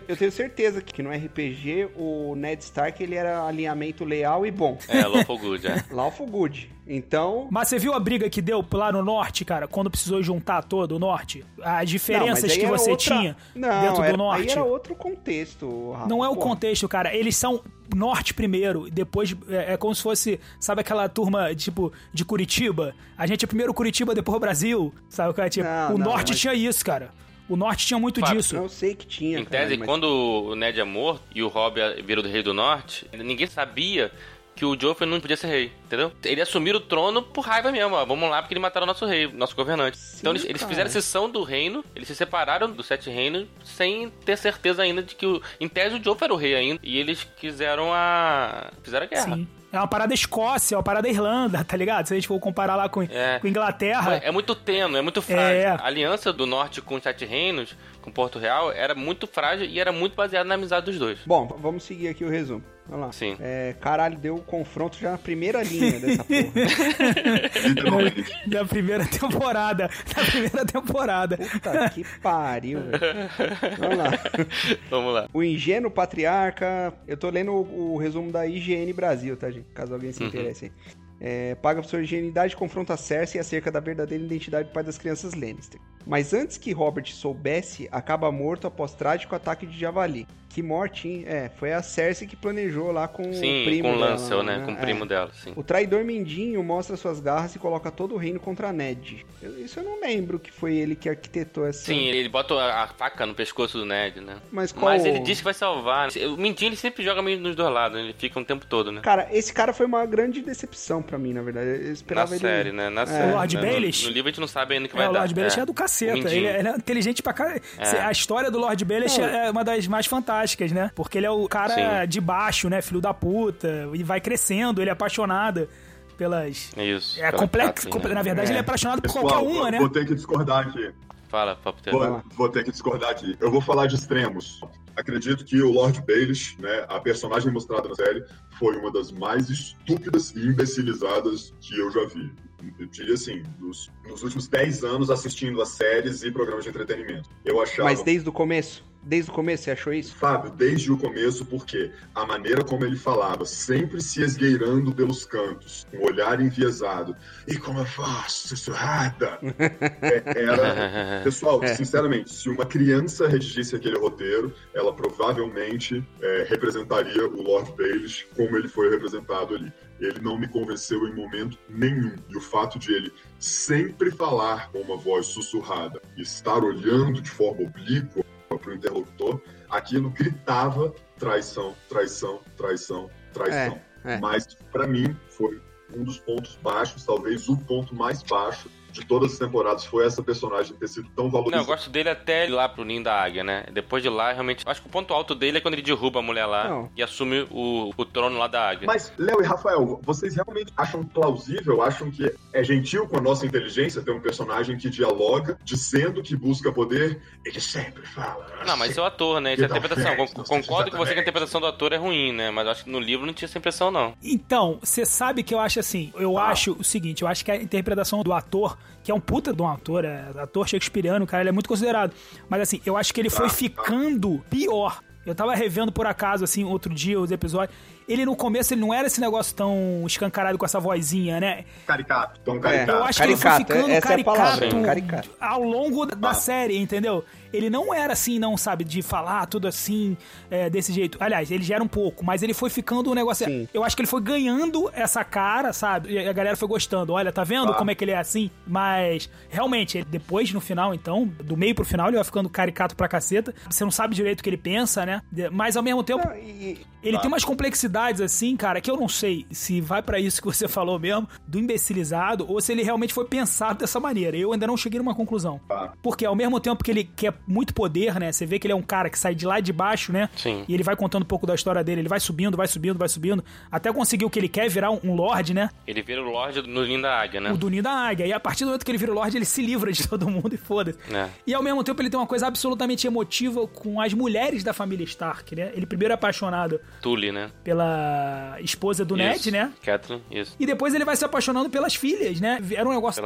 Eu tenho certeza que no RPG o Ned Stark ele era alinhamento leal e bom. É, Lawful Good, é. Lawful Good. Então... Mas você viu a briga que deu lá no norte, cara, quando precisou juntar todo o norte? As Não, diferenças aí que você outra- tinha não, dentro era- do norte? Aí era outro contexto, Rafa. Não é o Pô, contexto, cara. Eles são norte primeiro, depois é, é como se fosse, sabe aquela turma tipo de Curitiba? A gente é primeiro Curitiba, depois o Brasil, sabe o que é? Tipo, Não, o não, norte mas- tinha isso, cara. O norte tinha muito Fábio, disso. Eu sei que tinha, Em cara, tese, mas- quando o Ned é morto e o Robb virou do Rei do Norte, ninguém sabia que o Joffrey não podia ser rei, entendeu? Ele assumiu o trono por raiva mesmo, ó. Vamos lá porque ele mataram o nosso rei, nosso governante. Sim, então eles, eles fizeram sessão do reino, eles se separaram dos sete reinos sem ter certeza ainda de que o. Em tese o Joffrey era o rei ainda. E eles quiseram a. Fizeram a guerra. Sim. É uma parada Escócia, é uma parada Irlanda, tá ligado? Se a gente for comparar lá com, É. com Inglaterra. É muito tênue, é muito frágil. É. A aliança do norte com os sete reinos, com Porto Real, era muito frágil e era muito baseada na amizade dos dois. Bom, vamos seguir aqui o resumo. Vamos lá. Sim. É, caralho, deu o confronto já na primeira linha dessa porra. Da primeira temporada. Da primeira temporada. Puta que pariu, velho. Vamos lá. Vamos lá. O ingênuo patriarca. Eu tô lendo o, o resumo da IGN Brasil, tá, gente? Caso alguém se Uhum. interesse aí. É, paga por sua ingenuidade confronta Cersei acerca da verdadeira identidade do pai das crianças Lannister. Mas antes que Robert soubesse, acaba morto após trágico ataque de javali. Que morte, hein? É, foi a Cersei que planejou lá com Sim, o primo com o dela, Lancel, né? Com o É. primo dela, sim. O traidor Mendinho mostra suas garras e coloca todo o reino contra Ned. Eu- isso eu não lembro que foi ele que arquitetou essa. Sim, ele bota a a faca no pescoço do Ned, né? Mas qual. Mas ele diz que vai salvar. né? O Mindinho ele sempre joga meio nos dois lados, né? ele fica o tempo todo, né? Cara, esse cara foi uma grande decepção pra mim, na verdade. Eu Na esperava ele. série, né? Na série. Lord né? Baelish? No, no livro a gente não sabe ainda o que É, vai o dar. Lord Baelish é, do caceta. O Ele, Mindinho. ele é inteligente pra caralho. É. A história do Lord Baelish é uma das mais fantásticas, né? Porque ele é o cara Sim. de baixo, né? Filho da puta. E vai crescendo, ele é apaixonado pelas. Isso. É pela complexo. Né? Na verdade, É. ele é apaixonado por Pessoal, qualquer uma, né? vou ter que discordar aqui. Fala, Papo Vou, vou ter que discordar aqui. Eu vou falar de extremos. Acredito que o Lord Baelish, né, a personagem mostrada na série, foi uma das mais estúpidas e imbecilizadas que eu já vi. Eu diria assim, nos, nos últimos 10 anos assistindo a séries e programas de entretenimento. Eu achava. Mas desde o começo? Desde o começo, você achou isso? Fábio, desde o começo, porque a maneira como ele falava, sempre se esgueirando pelos cantos, com o olhar enviesado. E como eu faço, sussurrada? É, era. Pessoal, É. sinceramente, se uma criança redigisse aquele roteiro, ela provavelmente é, representaria o Lord Baelish como ele foi representado ali. Ele não me convenceu em momento nenhum. E o fato de ele sempre falar com uma voz sussurrada e estar olhando de forma oblíqua para o interlocutor, aquilo gritava traição, traição, traição, traição. É, é. Mas, para mim, foi um dos pontos baixos, talvez o ponto mais baixo de todas as temporadas, foi essa personagem ter sido tão Não, valorizada. eu gosto dele até ir lá pro Ninho da Águia, né? Depois de lá, realmente. Acho que o ponto alto dele é quando ele derruba a mulher lá Não. e assume o, o trono lá da Águia. Mas, Léo e Rafael, vocês realmente acham plausível, acham que é gentil com a nossa inteligência ter um personagem que dialoga, dizendo que busca poder, ele sempre fala. Não, mas é o ator, né? Isso é a interpretação. Con- não, Concordo com você que a interpretação do ator é ruim, né? Mas eu acho que no livro não tinha essa impressão, não. Então, você sabe que eu acho assim, eu Ah. acho o seguinte, eu acho que a interpretação do ator, que é um puta de um ator, é ator shakespeariano, cara, ele é muito considerado. Mas assim, eu acho que ele foi Tá, tá. ficando pior. Eu tava revendo por acaso, assim, outro dia os episódios. Ele no começo ele não era esse negócio tão escancarado com essa vozinha, né? Caricato, tão É, caricato. Eu acho caricato, que ele foi ficando é a palavra, caricato, caricato. ao longo da Ah. série, entendeu? Ele não era assim, não, sabe, de falar tudo assim, é, desse jeito. Aliás, ele já era um pouco, mas ele foi ficando um negócio. Sim. Eu acho que ele foi ganhando essa cara, sabe? E a galera foi gostando. Olha, tá vendo Ah. como é que ele é assim? Mas, realmente, depois, no final, então, do meio pro final, ele vai ficando caricato pra caceta. Você não sabe direito o que ele pensa, né? Mas, ao mesmo tempo, Não, e- ele Tá. tem umas complexidades assim, cara, que eu não sei se vai pra isso que você falou mesmo, do imbecilizado, ou se ele realmente foi pensado dessa maneira. Eu ainda não cheguei numa conclusão. Tá. Porque ao mesmo tempo que ele quer muito poder, né? Você vê que ele é um cara que sai de lá de baixo, né? Sim. E ele vai contando um pouco da história dele. Ele vai subindo, vai subindo, vai subindo, até conseguir o que ele quer, virar um, um lord, né? Ele vira o Lorde no Ninho da Águia, né? O do Ninho da Águia. E a partir do momento que ele vira o lord, ele se livra de todo mundo e foda-se. É. E ao mesmo tempo ele tem uma coisa absolutamente emotiva com as mulheres da família Stark, né? Ele primeiro é apaixonado Tully, né? pela esposa do Ned, Isso. né? Catherine, isso. E depois ele vai se apaixonando pelas filhas, né? Era um negócio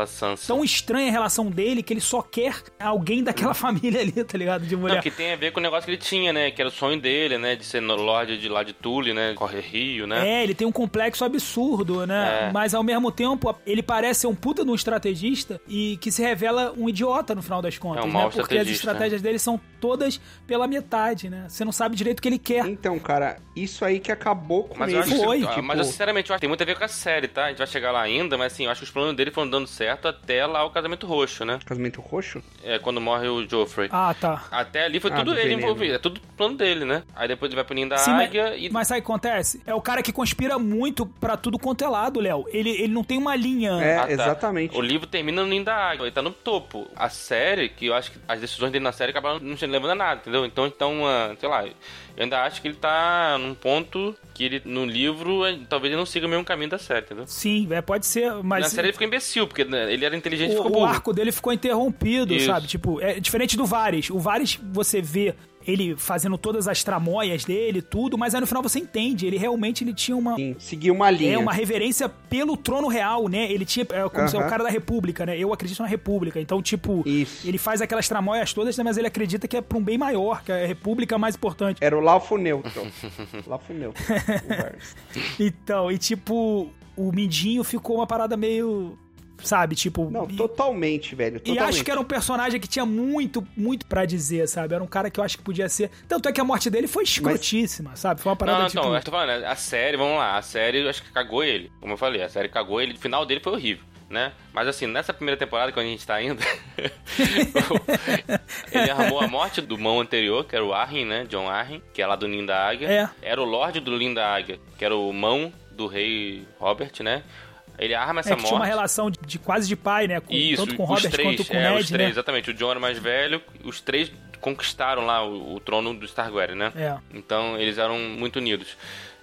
tão estranho a relação dele que ele só quer alguém daquela família ali, tá ligado? De mulher. Não, que tem a ver com o negócio que ele tinha, né? Que era o sonho dele, né? De ser Lorde de lá de Tully, né? Corre Rio, né? É, ele tem um complexo absurdo, né? É. Mas ao mesmo tempo, ele parece ser um puta de um estrategista e que se revela um idiota no final das contas, É um né? Porque as estrategista, estratégias dele são todas pela metade, né? Você não sabe direito o que ele quer. Então, cara, isso aí que acabou com Mas ele. eu acho que, Foi, tipo- mas eu sinceramente eu acho que tem muito a ver com a série, tá? A gente vai chegar lá ainda, mas assim, eu acho que os planos dele foram dando certo até lá o casamento roxo, né? Casamento roxo? É quando morre o Joffrey. Ah, tá. Até ali foi Ah, tudo do ele veneno. envolvido, é tudo plano dele, né? Aí depois ele vai pro ninho da Sim, mas, águia e. mas sabe o que acontece? É o cara que conspira muito pra tudo quanto é lado, Léo. Ele, ele não tem uma linha. É, Ah, tá. exatamente. O livro termina no ninho da águia, ele tá no topo. A série, que eu acho que as decisões dele na série acabaram não levando a nada, entendeu? Então, então ah, sei lá, eu ainda acho que ele tá num ponto que ele, no livro, eh, talvez ele não siga o mesmo caminho da série, entendeu? Sim, é, pode ser, mas. na série ele ficou imbecil, porque né, ele era inteligente e ficou o, o burro. arco dele ficou interrompido, Isso. sabe? Tipo, é diferente do Vares. O Vares, você vê ele fazendo todas as tramóias dele, tudo, mas aí no final você entende. Ele realmente ele tinha uma. Sim, seguir uma linha. É uma reverência pelo trono real, né? Ele tinha. É, como se é o cara da República, né? Eu acredito na República. Então, tipo, Isso. ele faz aquelas tramóias todas, né? mas ele acredita que é pra um bem maior, que a República é mais importante. Era o Laufo Neutro. Laufo Neutro. Então, e tipo, o Mindinho ficou uma parada meio. Sabe, tipo. Não, e- totalmente, velho. E Totalmente. acho que era um personagem que tinha muito, muito pra dizer, sabe? Era um cara que eu acho que podia ser. Tanto é que a morte dele foi escrotíssima, sabe? Foi uma parada Não, tipo. então, eu tô falando, a série, vamos lá, a série eu acho que cagou ele. Como eu falei, a série cagou ele, o final dele foi horrível, né? Mas assim, nessa primeira temporada, quando a gente tá indo, ele arrumou a morte do mão anterior, que era o Arryn, né? John Arryn, que é lá do Ninho da Águia. É. Era o Lorde do Ninho da Águia, que era o mão do rei Robert, né? Ele arma essa é, que tinha uma morte. relação de, de quase de pai, né? Com, Isso, tanto com o os Robert três, quanto com o é, Ned, os três, né? exatamente. O John era o mais velho, os três conquistaram lá o, o trono do Targaryen, né? É. Então eles eram muito unidos.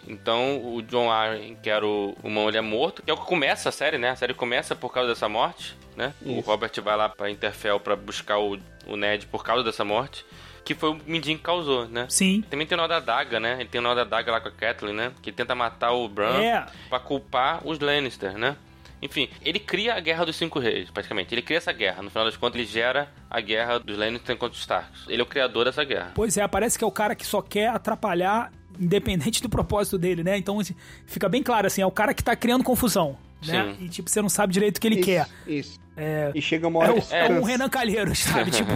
Então o John Arryn, que era o, o mão, ele é morto, que é o que começa a série, né? A série começa por causa dessa morte, né? O Isso. Robert vai lá pra Interfell pra buscar o, o Ned por causa dessa morte, que foi o Mindinho que causou, né? Sim. Também tem o nó da daga, né? Ele tem o nó da daga lá com a Catelyn, né? Que tenta matar o Bran É. pra culpar os Lannister, né? Enfim, ele cria a Guerra dos Cinco Reis, praticamente. Ele cria essa guerra. No final das contas, ele gera a guerra dos Lannister contra os Starks. Ele é o criador dessa guerra. Pois é, parece que é o cara que só quer atrapalhar, independente do propósito dele, né? Então assim, fica bem claro assim, é o cara que tá criando confusão, né? Sim. E tipo, você não sabe direito o que ele Isso, quer. Isso. É, E chega uma É, hora o, que é um. Renan Calheiros, sabe? tipo.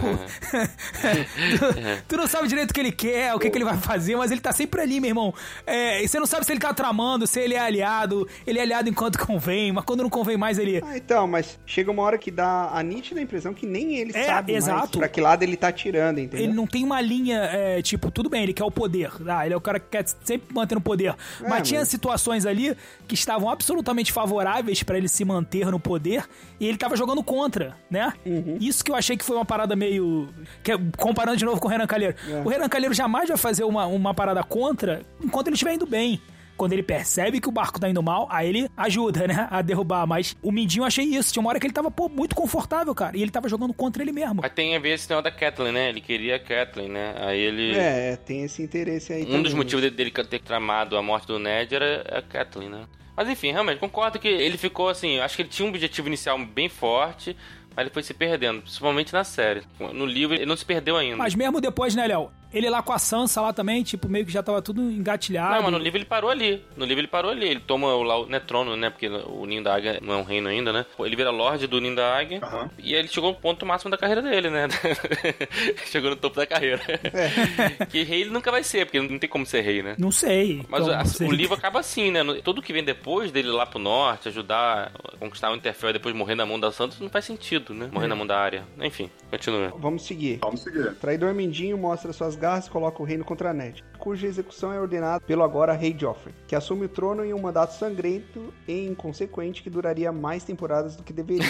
tu, tu não sabe direito o que ele quer, o que, que ele vai fazer, mas ele tá sempre ali, meu irmão. É, e você não sabe se ele tá tramando, se ele é aliado, ele é aliado enquanto convém, mas quando não convém mais, ele. Ah, então, mas chega uma hora que dá a nítida impressão que nem ele É, sabe mais exato. pra que lado ele tá tirando, entendeu? Ele não tem uma linha, é, tipo, tudo bem, ele quer o poder. Ah, ele é o cara que quer sempre manter no poder. mas É, tinha mas- situações ali que estavam absolutamente favoráveis pra ele se manter no poder e ele tava jogando contra, né? Uhum. Isso que eu achei que foi uma parada meio. que é- comparando de novo com o Renan Calheiro. É. O Renan Calheiro jamais vai fazer uma, uma parada contra enquanto ele estiver indo bem. Quando ele percebe que o barco tá indo mal, aí ele ajuda, né? A derrubar. Mas o Mindinho achei isso. Tinha uma hora que ele tava, pô, muito confortável, cara. E ele tava jogando contra ele mesmo. Mas tem a ver esse negócio da Catelyn, né? Ele queria a Catelyn, né? Aí ele... É, tem esse interesse aí Um também. dos motivos dele- ter tramado a morte do Ned era a Catelyn, né? Mas enfim, realmente, concordo que ele ficou assim... Acho que ele tinha um objetivo inicial bem forte, mas ele foi se perdendo, principalmente na série. No livro, ele não se perdeu ainda. Mas mesmo depois, né, Léo? Ele lá com a Sansa lá também, tipo, meio que já tava tudo engatilhado. Não, mas no livro ele parou ali. No livro ele parou ali. Ele toma o, lá, o né, trono, né? Porque o Ninho da Águia não é um reino ainda, né? Ele vira Lorde do Ninho da Águia. Aham. E ele chegou ao ponto máximo da carreira dele, né? chegou no topo da carreira. que rei ele nunca vai ser, porque não tem como ser rei, né? Não sei. Mas a- não sei. o livro acaba assim, né? No- Tudo que vem depois dele ir lá pro norte, ajudar a conquistar o Interfell e depois morrer na mão da Santos, não faz sentido, né? É. Morrer na mão da área. Enfim, continua. Vamos seguir. Vamos seguir. Traidor Mindinho mostra suas garras coloca o reino contra Ned, cuja execução é ordenada pelo agora rei Joffrey, que assume o trono em um mandato sangrento e inconsequente que duraria mais temporadas do que deveria.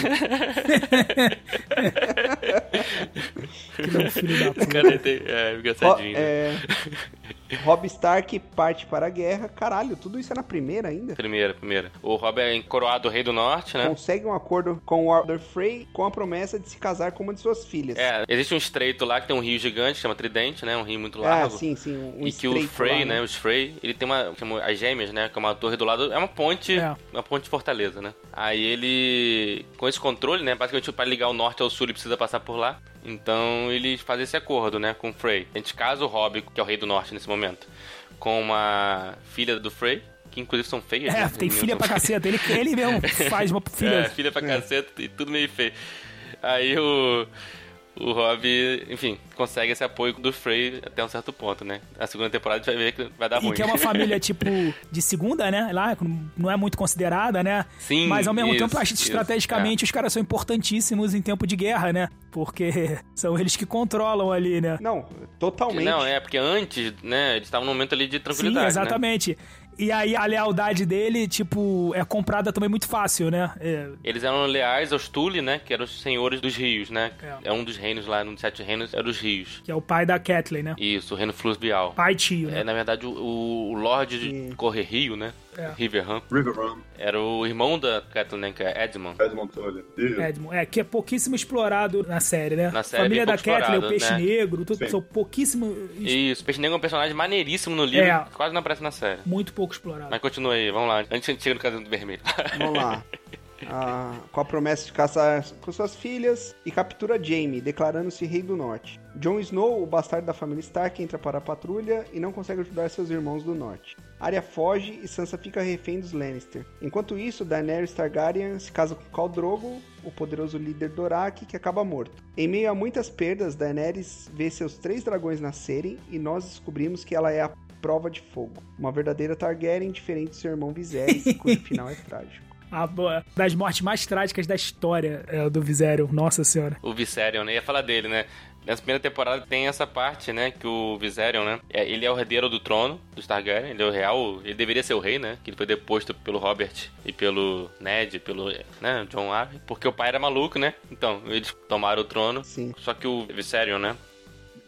Que não, filho da puta. cara é, Ro engraçadinho. né? é, Robb Stark parte para a guerra. Caralho, tudo isso é na primeira ainda? Primeira, primeira. O Rob é coroado rei do norte, né? Consegue um acordo com o Arthur Frey com a promessa de se casar com uma de suas filhas. É, existe um estreito lá que tem um rio gigante, chama Tridente, né? Um rio muito ah, largo. sim, sim. Um e que o Frey, lá, né? Os Frey, ele tem uma. chama as gêmeas, né? Que é uma torre do lado. É uma ponte. É. Uma ponte de fortaleza, né? Aí ele. Com esse controle, né? Basicamente, para ligar o norte ao sul, ele precisa passar por lá. Então eles fazem esse acordo, né? Com o Frey. A gente casa o Robb, que é o rei do norte nesse momento, com uma filha do Frey. Que inclusive são feias. É, né? tem filha pra caceta. Ele, ele mesmo faz uma filha. É, filha pra caceta e tudo meio feio. Aí o. o Rob, enfim, consegue esse apoio do Frey até um certo ponto, né? A segunda temporada a gente vai ver que vai dar E ruim. que é uma família, tipo, de segunda, né? Lá, não é muito considerada, né? Sim, Mas ao mesmo isso, tempo, acho que isso, estrategicamente os caras são importantíssimos em tempo de guerra, né? Porque são eles que controlam ali, né? Não, totalmente. Não, é, porque antes, né, eles estavam num momento ali de tranquilidade, Sim, né? E aí a lealdade dele, tipo, é comprada também muito fácil, né? É, Eles eram leais aos Tule, né, que eram os senhores dos rios, né? É. É, um dos reinos lá, um dos sete reinos, era os rios. que é o pai da Kathleen, né? Isso, o reino fluvial. Pai tio, né? É, na verdade, o, o Lorde de. Correr Rio, né? É. Riverham. River Run, Era o irmão da Kathleen, né, que é Edmund. Edmond Tully. É, que é pouquíssimo explorado na série, né? Na série é Família da Kathleen, o explorado, Peixe né? Negro, tudo, Sim. são pouquíssimo. Isso, o Peixe Negro é um personagem maneiríssimo no livro, É. quase não aparece na série. Muito pouco explorado. Mas continua aí, vamos lá. Antes a gente chega no casamento vermelho. Vamos lá. Ah, com a promessa de caçar com suas filhas e captura Jaime, declarando-se rei do norte. Jon Snow, o bastardo da família Stark, entra para a patrulha e não consegue ajudar seus irmãos do norte. Arya foge e Sansa fica refém dos Lannister. Enquanto isso, Daenerys Targaryen se casa com Khal Drogo, o poderoso líder Dorak, que acaba morto. Em meio a muitas perdas, Daenerys vê seus três dragões nascerem e nós descobrimos que ela é a prova de fogo. Uma verdadeira Targaryen diferente de seu irmão Viserys, cujo final é trágico. A boa- das mortes mais trágicas da história é, do Viserion. Nossa senhora. o Viserion, né? Ia falar dele, né? Nessa primeira temporada tem essa parte, né? Que o Viserion, né? é- Ele é o herdeiro do trono dos Targaryen. Ele é o real... Ele deveria ser o rei, né? Que ele foi deposto pelo Robert e pelo Ned, pelo né, John Arryn. Porque o pai era maluco, né? Então, eles tomaram o trono. Sim, Só que o Viserion, né?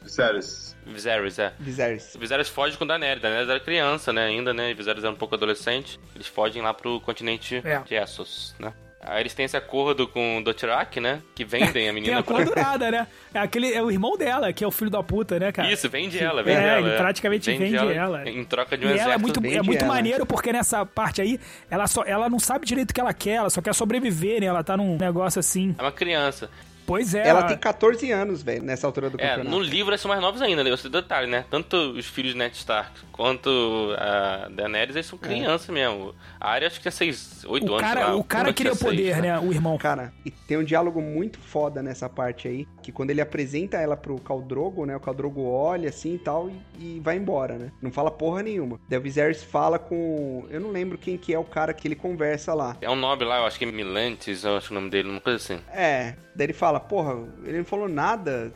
Viserys. Viserys, é. Viserys. Viserys foge com Daenerys. Daenerys era criança, né? Ainda, né? E Viserys era um pouco adolescente. Eles fogem lá pro continente É. de Essos, né? Aí eles têm esse acordo com o Dothraki, né? Que vendem a Tem menina a cor dourada, né? É, aquele, é o irmão dela, que é o filho da puta, né, cara? Isso, vende ela, vende É, ela. ele praticamente vende ela. Em troca de um E ela é exército. muito, é vende muito ela. maneiro porque nessa parte aí, ela, só, ela não sabe direito o que ela quer, ela só quer sobreviver, né? Ela tá num negócio assim. É uma criança. Pois é. Ela tem 14 anos, velho, nessa altura do É, campeonato. no livro eles são mais novos ainda, né? Esse detalhe, né? Tanto os filhos de Ned Stark quanto a Daenerys, eles são crianças mesmo. A Arya acho que tinha 6, 8 o anos, cara, lá. o cara queria o poder, né? O irmão. Cara, e tem um diálogo muito foda nessa parte aí, que quando ele apresenta ela pro Khal Drogo, né, o Khal Drogo olha assim e tal e, e vai embora, né? Não fala porra nenhuma. Daí o Viserys fala com, eu não lembro quem que é o cara que ele conversa lá. É um nobre lá, eu acho que é Milantes, eu acho o nome dele, uma coisa assim. É, daí ele fala, porra, ele não falou nada.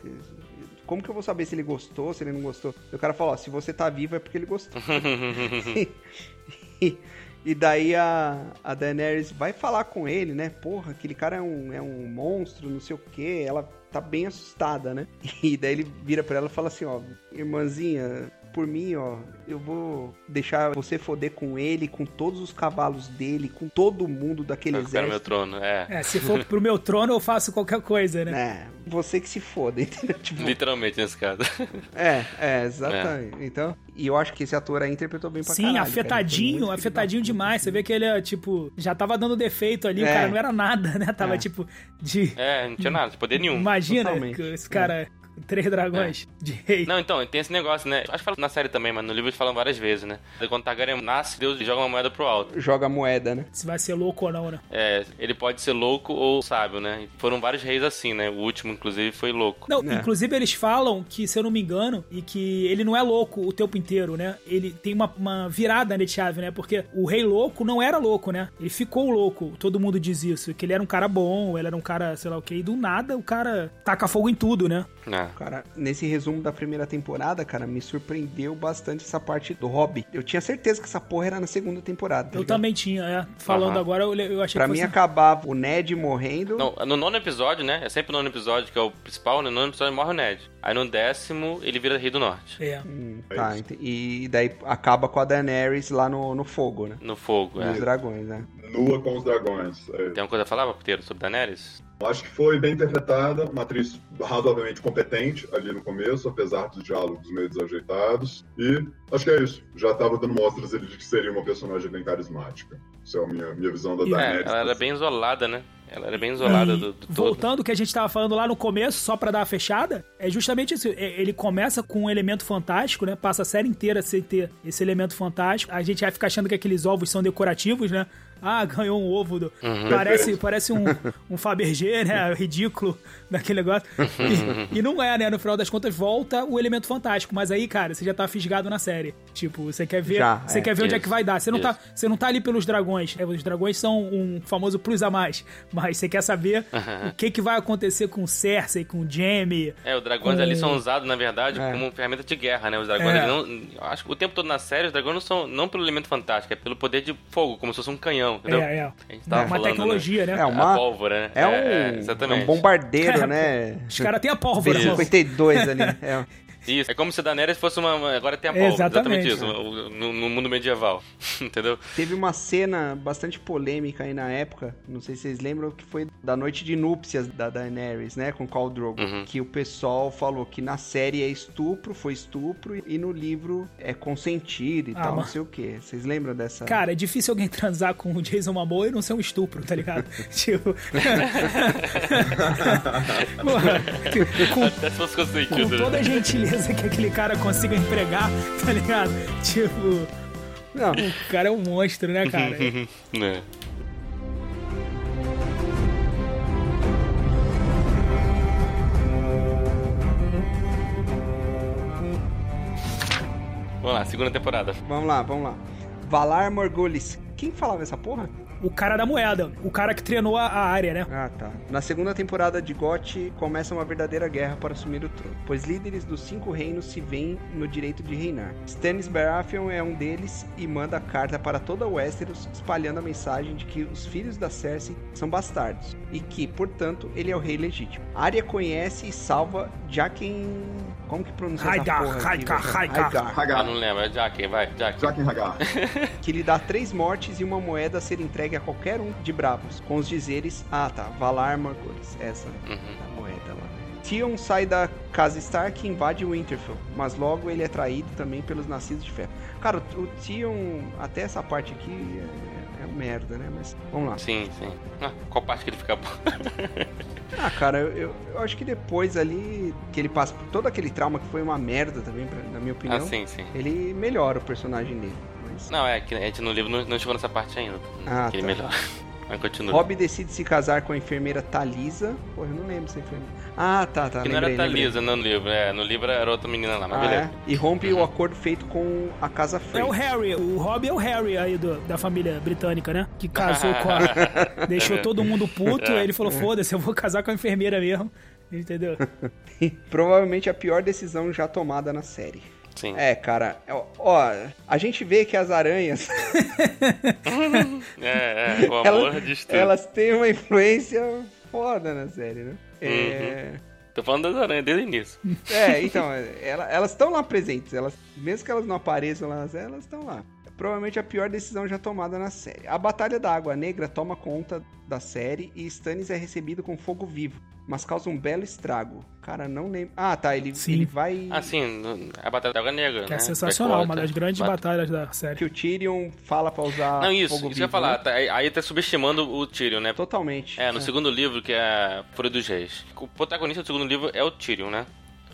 Como que eu vou saber se ele gostou, se ele não gostou? E o cara fala, ó, se você tá vivo é porque ele gostou. e, e daí a, a Daenerys vai falar com ele, né? Porra, aquele cara é um, é um monstro, não sei o quê. Ela tá bem assustada, né? E daí ele vira pra ela e fala assim, ó, irmãzinha, por mim, ó, eu vou deixar você foder com ele, com todos os cavalos dele, com todo mundo daquele ficar no meu exército. trono, é. É, se for pro meu trono, eu faço qualquer coisa, né? É, você que se foda, entendeu? Tipo, Literalmente nesse caso. é, é, exatamente. Então, e eu acho que esse ator aí interpretou bem pra Sim, caralho. afetadinho, afetadinho demais. Você vê que ele é, tipo, já tava dando defeito ali, o É. cara não era nada, né? Tava, É. tipo, de. É, não tinha nada, poder nenhum. Imagina Totalmente. que esse cara, três dragões de rei. Não, então, tem esse negócio, né? Acho que fala na série também, mas no livro eles falam várias vezes, né? Quando Targaryen nasce, Deus joga uma moeda pro alto. Joga moeda, né? Se vai ser louco ou não, né? É, ele pode ser louco ou sábio, né? Foram vários reis assim, né? O último, inclusive, foi louco. Não, É. inclusive eles falam que, se eu não me engano, e que ele não é louco o tempo inteiro, né? Ele tem uma, uma virada de chave, né? Porque o rei louco não era louco, né? Ele ficou louco, todo mundo diz isso. Que ele era um cara bom, ele era um cara, sei lá o que, e do nada o cara taca fogo em tudo, né? É. Cara, nesse resumo da primeira temporada, cara, me surpreendeu bastante essa parte do Hobby. Eu tinha certeza que essa porra era na segunda temporada. tá Eu ligado? também tinha, é. Falando agora, eu, eu achei Pra que mim fosse... acabava o Ned morrendo. Não, no nono episódio, né? É sempre o nono episódio que é o principal, né? No nono episódio morre o Ned. Aí no décimo, ele vira rei do norte. É. Hum, É tá, e daí acaba com a Daenerys lá no, no fogo, né? No fogo, é. Nos dragões, né? Nua com os dragões. É. Tem uma coisa a falar, Paputeiro, sobre Daenerys? Acho que foi bem interpretada, uma atriz razoavelmente competente ali no começo, apesar dos diálogos meio desajeitados. E Acho que é isso. Já tava dando mostras de que seria uma personagem bem carismática. Isso é a minha, minha visão da E- É, Daenerys. ela era bem isolada, né? Ela era bem isolada E do, do todo. Voltando ao que a gente tava falando lá no começo, só pra dar uma fechada, é justamente isso. É, Ele começa com um elemento fantástico, né? Passa a série inteira sem ter esse elemento fantástico. A gente vai ficar achando que aqueles ovos são decorativos, né? Ah, ganhou um ovo. Do... Uhum. Parece, parece um, um Fabergé, né? Ridículo daquele negócio. E, e não é, né? No final das contas, volta o elemento fantástico. Mas aí, cara, você já tá fisgado na série. Tipo, você quer ver, Já, você é. quer ver onde é que vai dar. Você não, tá, você não tá ali pelos dragões. É, os dragões são um famoso plus a mais. Mas você quer saber o que, que vai acontecer com Cersei, com Jaime. É, os dragões com- ali são usados, na verdade, É. como ferramenta de guerra, né? Os dragões É. não. eu Acho que o tempo todo na série, os dragões não são não pelo elemento fantástico, é pelo poder de fogo, como se fosse um canhão, entendeu? É, é. A gente tava Uma falando, tecnologia, né? É uma- A pólvora, né? É um, é, é exatamente. um bombardeiro, É, né? Os caras têm a pólvora, mano. B-52 ali. É. Isso. É como se a Daenerys fosse uma. Agora tem a pólvora. Exatamente. Exatamente, isso. No, no mundo medieval. Entendeu? Teve uma cena bastante polêmica aí na época, não sei se vocês lembram, que foi da noite de núpcias da Daenerys, né, com Khal Drogo, Uhum. que o pessoal falou que na série é estupro, foi estupro, e no livro é consentido e Ah, tal, não sei o que. Vocês lembram dessa? Cara, é difícil alguém transar com o Jason Momoa e não ser um estupro, tá ligado? tipo... Porra, com, Até se fosse com consentido. né? toda a gentileza que aquele cara consiga empregar, tá ligado? Tipo, Não, o cara é um monstro, né, cara? É. Vamos lá, segunda temporada. vamos lá, vamos lá. Valar Morghulis. Quem falava essa porra? O cara da moeda, o cara que treinou a, a área, né? Ah, tá. Na segunda temporada de GOT começa uma verdadeira guerra para assumir o trono, pois líderes dos cinco reinos se veem no direito de reinar. Stannis Baratheon é um deles e manda carta para toda Westeros espalhando a mensagem de que os filhos da Cersei são bastardos e que, portanto, ele é o rei legítimo. Arya conhece e salva Jaqen... Como que pronuncia essa Hagar, porra aqui, Hagar, velho? Hagar. Ah, não lembro. É Jack, vai. Jaqen Hagar. que lhe dá três mortes e uma moeda a ser entregue a qualquer um de bravos, com os dizeres, ah tá, Valar Morghulis, essa Uhum. da moeda lá. Tion sai da casa Stark e invade Winterfell, mas logo ele é traído também pelos nascidos de ferro. Cara, o Tion, até essa parte aqui é, é merda, né? Mas vamos lá. Sim, sim. Ah, qual parte que ele fica bom? Ah, cara, eu, eu, eu acho que depois ali que ele passa por todo aquele trauma que foi uma merda também, pra- na minha opinião, Ah, sim, sim. ele melhora o personagem dele. Mas... Não, é que a gente no livro não, não chegou nessa parte ainda. Ah, que ele tá. melhor. Mas continua. Robb decide se casar com a enfermeira Talisa. Porra, eu não lembro se é enfermeira. Ah, tá, tá. que não lembrei, era lembrei. Thalisa no livro, é. No livro era outra menina lá, mas Ah, beleza. é? E rompe o acordo feito com a casa Frey. É o Harry, o Rob é o Harry aí do- da família britânica, né? Que casou com a. Deixou todo mundo puto, aí ele falou: foda-se, eu vou casar com a enfermeira mesmo. Entendeu? Provavelmente a pior decisão já tomada na série. Sim. É, cara, ó, ó, a gente vê que as aranhas, É, é, o amor elas, tudo. elas têm uma influência foda na série, né? É, Tô falando das aranhas desde o início. é então, ela- elas estão lá presentes, elas, mesmo que elas não apareçam lá, elas estão lá. Provavelmente a pior decisão já tomada na série. A Batalha da Água Negra toma conta da série e Stannis é recebido com fogo vivo, mas causa um belo estrago. Cara, não lembro. Ah, tá, ele, Sim. ele vai. Ah, sim, a Batalha da Água Negra, Que né? é sensacional, uma das grandes Bat- batalhas da série. Que o Tyrion fala pra usar Não, isso, fogo isso que eu ia vivo, falar. né? tá- aí- tá subestimando o Tyrion, né? Totalmente. É, no segundo livro, que é Fúria dos Reis. O protagonista do segundo livro é o Tyrion, né?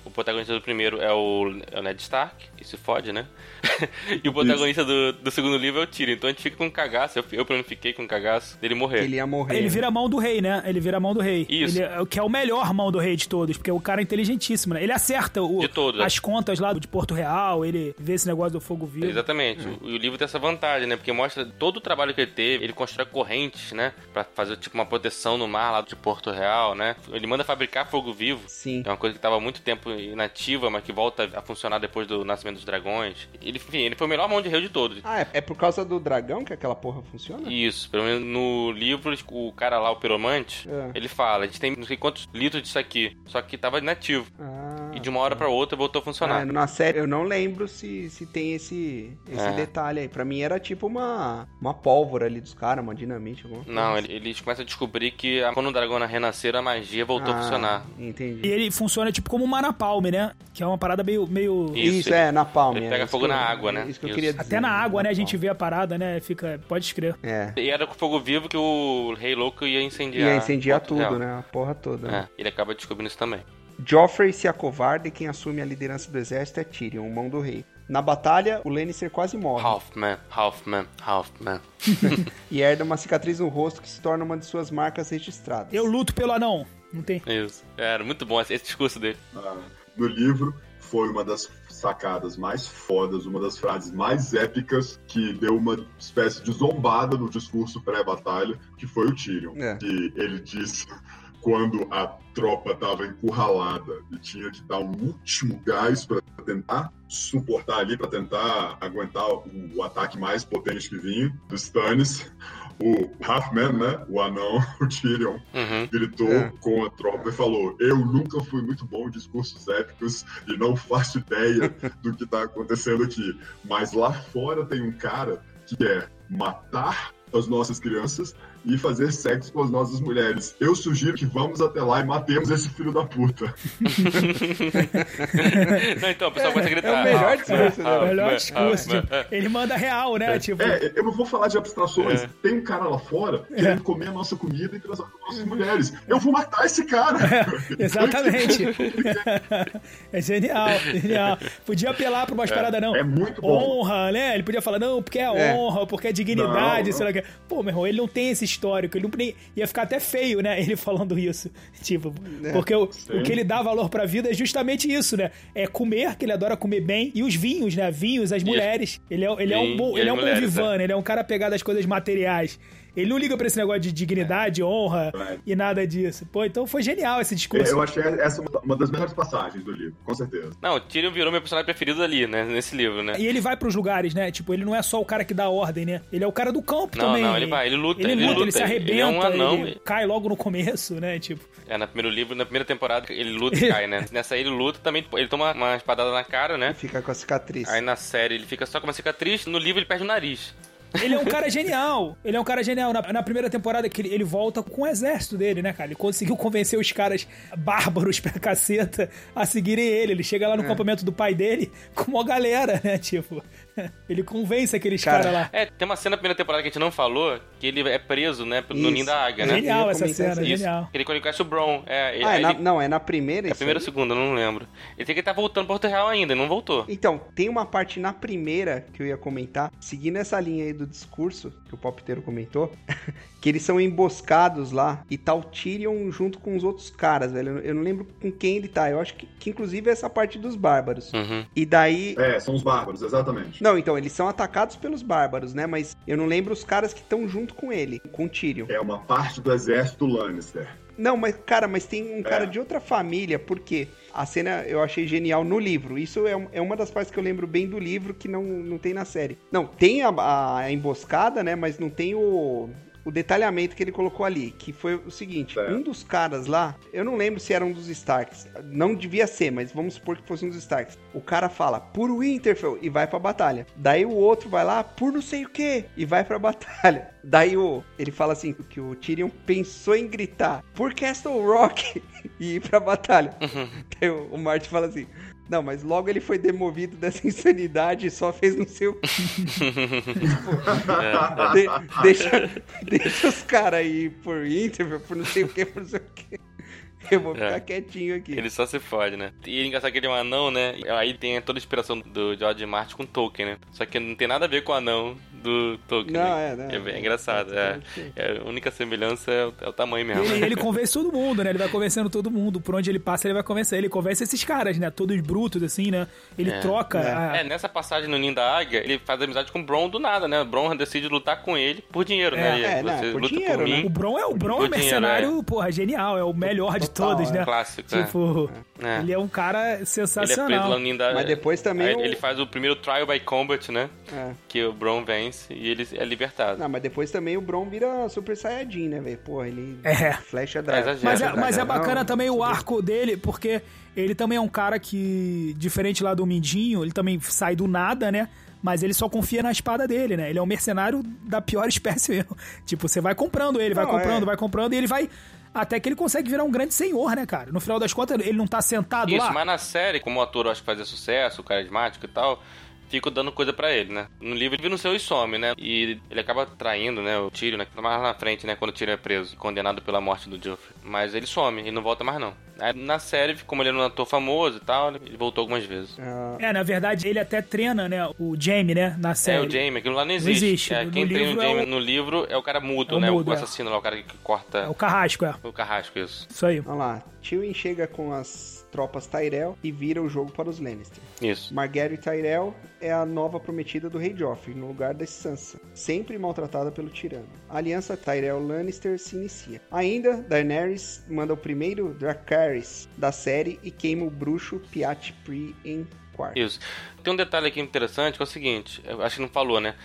O protagonista do primeiro é o, é o Ned Stark, e se fode, né? e o protagonista do, do segundo livro é o Tyrion. Então a gente fica com um cagaço. Eu, eu pelo menos fiquei com um cagaço dele morrer. Ele ia morrer. Ele vira a mão do rei, né? Ele vira a mão do rei. Isso. Ele é, o que é o melhor mão do rei de todos, porque o cara é inteligentíssimo, né? Ele acerta o- De todos, as contas lá de Porto Real, ele vê esse negócio do fogo vivo. Exatamente. O- E o livro tem essa vantagem, né? Porque mostra todo o trabalho que ele teve. Ele constrói correntes, né? Pra fazer tipo uma proteção no mar lá de Porto Real, né? Ele manda fabricar fogo vivo. Sim. É uma coisa que estava há muito tempo inativa, mas que volta a funcionar depois do nascimento dos dragões. Ele, enfim, ele foi o melhor mão de rei de todos. Ah, é, é por causa do dragão que aquela porra funciona? Isso, pelo menos no livro, o cara lá, o piromante, É. ele fala, a gente tem não sei quantos litros disso aqui, só que tava inativo. Ah, de uma hora pra outra voltou a funcionar. É, na série eu não lembro se, se tem esse, esse É. detalhe aí. Pra mim era tipo uma, uma pólvora ali dos caras, uma dinamite, alguma coisa. Não, ele- eles começam a descobrir que a- quando o dragão renascer, a magia voltou a Ah, funcionar. Entendi. E ele funciona tipo como uma napalm, né? Que é uma parada meio. meio... Isso, Isso, ele- é, na palma. ele é, pega fogo eu- na água, né? Isso que eu Isso. queria dizer. Até na água, né? A gente vê a parada, né? Fica. Pode escrever. É. E era com fogo vivo que o Rei Louco ia incendiar. Ia incendiar tudo, Real. né? A porra toda. né? É, ele acaba descobrindo isso também. Joffrey se acovarda e quem assume a liderança do exército é Tyrion, mão do rei. Na batalha, o Lannister quase morre Halfman, Halfman, Halfman. e herda uma cicatriz no rosto que se torna uma de suas marcas registradas. Eu luto pelo anão. Não tem. Isso. Era muito bom esse esse discurso dele. Ah, no livro foi uma das sacadas mais fodas, uma das frases mais épicas que deu uma espécie de zombada no discurso pré-batalha, que foi o Tyrion. É. Que ele disse quando a tropa estava encurralada e tinha que dar um último gás para tentar suportar ali, para tentar aguentar o, o ataque mais potente que vinha dos Stannis. O Halfman, né? O anão, o Tyrion, Uhum. gritou É. com a tropa e falou: Eu nunca fui muito bom em discursos épicos e não faço ideia do que tá acontecendo aqui. Mas lá fora tem um cara que quer matar as nossas crianças e fazer sexo com as nossas mulheres. Eu sugiro que vamos até lá e matemos esse filho da puta. Não, então, o pessoal começa a gritar. é o melhor Halfman, discurso, né? O Halfman, melhor discurso. Halfman. Tipo, ele manda real, né? Tipo. É, eu não vou falar de abstrações. É. Tem um cara lá fora querendo comer a nossa comida e transar com as nossas mulheres. Eu vou matar esse cara! Exatamente. é genial, genial. Podia apelar pra umas paradas, não. É muito bom. Honra, né? Ele podia falar, não, porque é, É. honra, porque é dignidade, Não, não. sei lá o que. Pô, meu irmão, ele não tem esse histórico. Ele não. Ia ficar até feio, né? Ele falando isso. Tipo, porque o, o que ele dá valor pra vida é justamente isso, né? É comer, que ele adora comer bem, e os vinhos, né? Vinhos, as mulheres. Ele é, ele é um bom, ele é um bom vivan, ele é um cara apegado às coisas materiais. Ele não liga pra esse negócio de dignidade, honra É. e nada disso. Pô, então foi genial esse discurso. Eu achei essa uma- uma das melhores passagens do livro, com certeza. Não, o Tyrion virou meu personagem preferido ali, né? Nesse livro, né? E ele vai pros lugares, né? Tipo, ele não é só o cara que dá ordem, né? Ele é o cara do campo Não, também. não, ele vai, ele luta, Ele, ele luta, ele luta, se ele- arrebenta, ele é um anão, ele cai logo no começo, né? Tipo, É, no primeiro livro, na primeira temporada, ele luta e cai, né? Nessa aí ele luta também, ele toma uma espadada na cara, né? Fica com a cicatriz. Aí na série ele fica só com uma cicatriz, no livro ele perde o nariz. Ele é um cara genial. Ele é um cara genial. Na, na primeira temporada que ele, ele volta com o exército dele, né, cara? Ele conseguiu convencer os caras bárbaros pra caceta a seguirem ele. Ele chega É. lá no campamento do pai dele com uma galera, né? Tipo, ele convence aqueles Cara, caras lá. É, tem uma cena na primeira temporada que a gente não falou, que ele é preso, né, no ninho da águia, né? Genial ia essa cena, isso genial. Ele conhece o Bron. É, Ah, é na- não, é na primeira é a primeira ou segunda, eu não lembro. Ele tem que estar voltando pro Porto Real ainda, ele não voltou. Então, tem uma parte na primeira que eu ia comentar, seguindo essa linha aí do discurso, que o Popteiro comentou, que eles são emboscados lá e tá o Tyrion junto com os outros caras, velho. Eu não lembro com quem ele tá. Eu acho que, que inclusive é essa parte dos bárbaros. Uhum. E daí. É, são os bárbaros, exatamente. Não, então, eles são atacados pelos bárbaros, né? Mas eu não lembro os caras que estão junto com ele, com o Tyrion. É uma parte do exército Lannister. Não, mas, cara, mas tem um cara É. de outra família, porque a cena eu achei genial no livro. Isso é, é uma das partes que eu lembro bem do livro que não, não tem na série. Não, tem a, a emboscada, né? Mas não tem o, o detalhamento que ele colocou ali. Que foi o seguinte: É. um dos caras lá, eu não lembro se era um dos Starks. Não devia ser, mas vamos supor que fosse um dos Starks. O cara fala, por Winterfell, e vai pra batalha. Daí o outro vai lá, por não sei o que, e vai pra batalha. Daí o, ele fala assim, que o Tyrion pensou em gritar, por Castle Rock, e ir pra batalha. Daí o, o Martin fala assim, não, mas logo ele foi demovido dessa insanidade e só fez não sei o que. De- deixa, deixa os caras aí por Winterfell, por não sei o que, por não sei o que. Eu vou ficar É. quietinho aqui. Ele só se fode, né? E é engraçado que ele é um anão, né? Aí tem toda a inspiração do George Martin com Tolkien, né? Só que não tem nada a ver com o anão do Tolkien. Não, né? é, né? É, bem engraçado. É, É, a única semelhança é o, é o tamanho mesmo. Ele, ele convence todo mundo, né? Ele vai convencendo todo mundo. Por onde ele passa, ele vai convencer. Ele convence esses caras, né? Todos brutos, assim, né? Ele É. troca. É. a- É, nessa passagem no Ninho da Águia, ele faz amizade com o Bron do nada, né? O Bron decide lutar com ele por dinheiro, né? É, Ele, não, por dinheiro, por né? O Bron é o Bron é Por um mercenário, dinheiro, porra, genial. É o melhor de todos, é. né? Clássico, é. Tipo, É. ele é um cara Ele é sensacional. no ninho da... Mas depois também Aí o- ele faz o primeiro trial by combat, né? É. Que o Bron vence e ele é libertado. Não, mas depois também o Bron vira Super Saiyajin, né, velho? Porra, ele É. flecha É, dragão. exagero. Mas é, mas é bacana Não, também o arco dele, porque ele também é um cara que, diferente lá do Mindinho, ele também sai do nada, né? Mas ele só confia na espada dele, né? Ele é um mercenário da pior espécie mesmo. Tipo, você vai comprando ele, vai Não, comprando, é. vai comprando, e ele vai. Até que ele consegue virar um grande senhor, né, cara? No final das contas, ele não tá sentado Isso, lá. mas na série, como o ator eu acho que fazia sucesso, carismático e tal, fico dando coisa pra ele, né? No livro ele vira um seu e some, né? E ele acaba traindo, né, o Tyrion, né? Mais lá na frente, né, quando o Tyrion é preso, condenado pela morte do Joffrey. Mas ele some, ele não volta mais não. Aí, na série, como ele era um ator famoso e tal, ele voltou algumas vezes. É, na verdade, ele até treina, né? O Jamie, né? Na É, série. o Jamie, aquilo lá não existe. existe. É, No quem treina o livro é Jamie o- no livro é o cara mudo, É o né? mudo, o é. assassino lá, o cara que corta É o Carrasco, é. o carrasco, isso. Isso aí. vamos lá. Tywin chega com as tropas Tyrell e vira o jogo para os Lannister. Isso. Margaery Tyrell é a nova prometida do rei Joffrey, no lugar da Sansa, sempre maltratada pelo tirano. A aliança Tyrell-Lannister se inicia. Ainda, Daenerys manda o primeiro Dracarys da série e queima o bruxo Piat Pri em quarto. Isso. Tem um detalhe aqui interessante que é o seguinte, acho que não falou, né?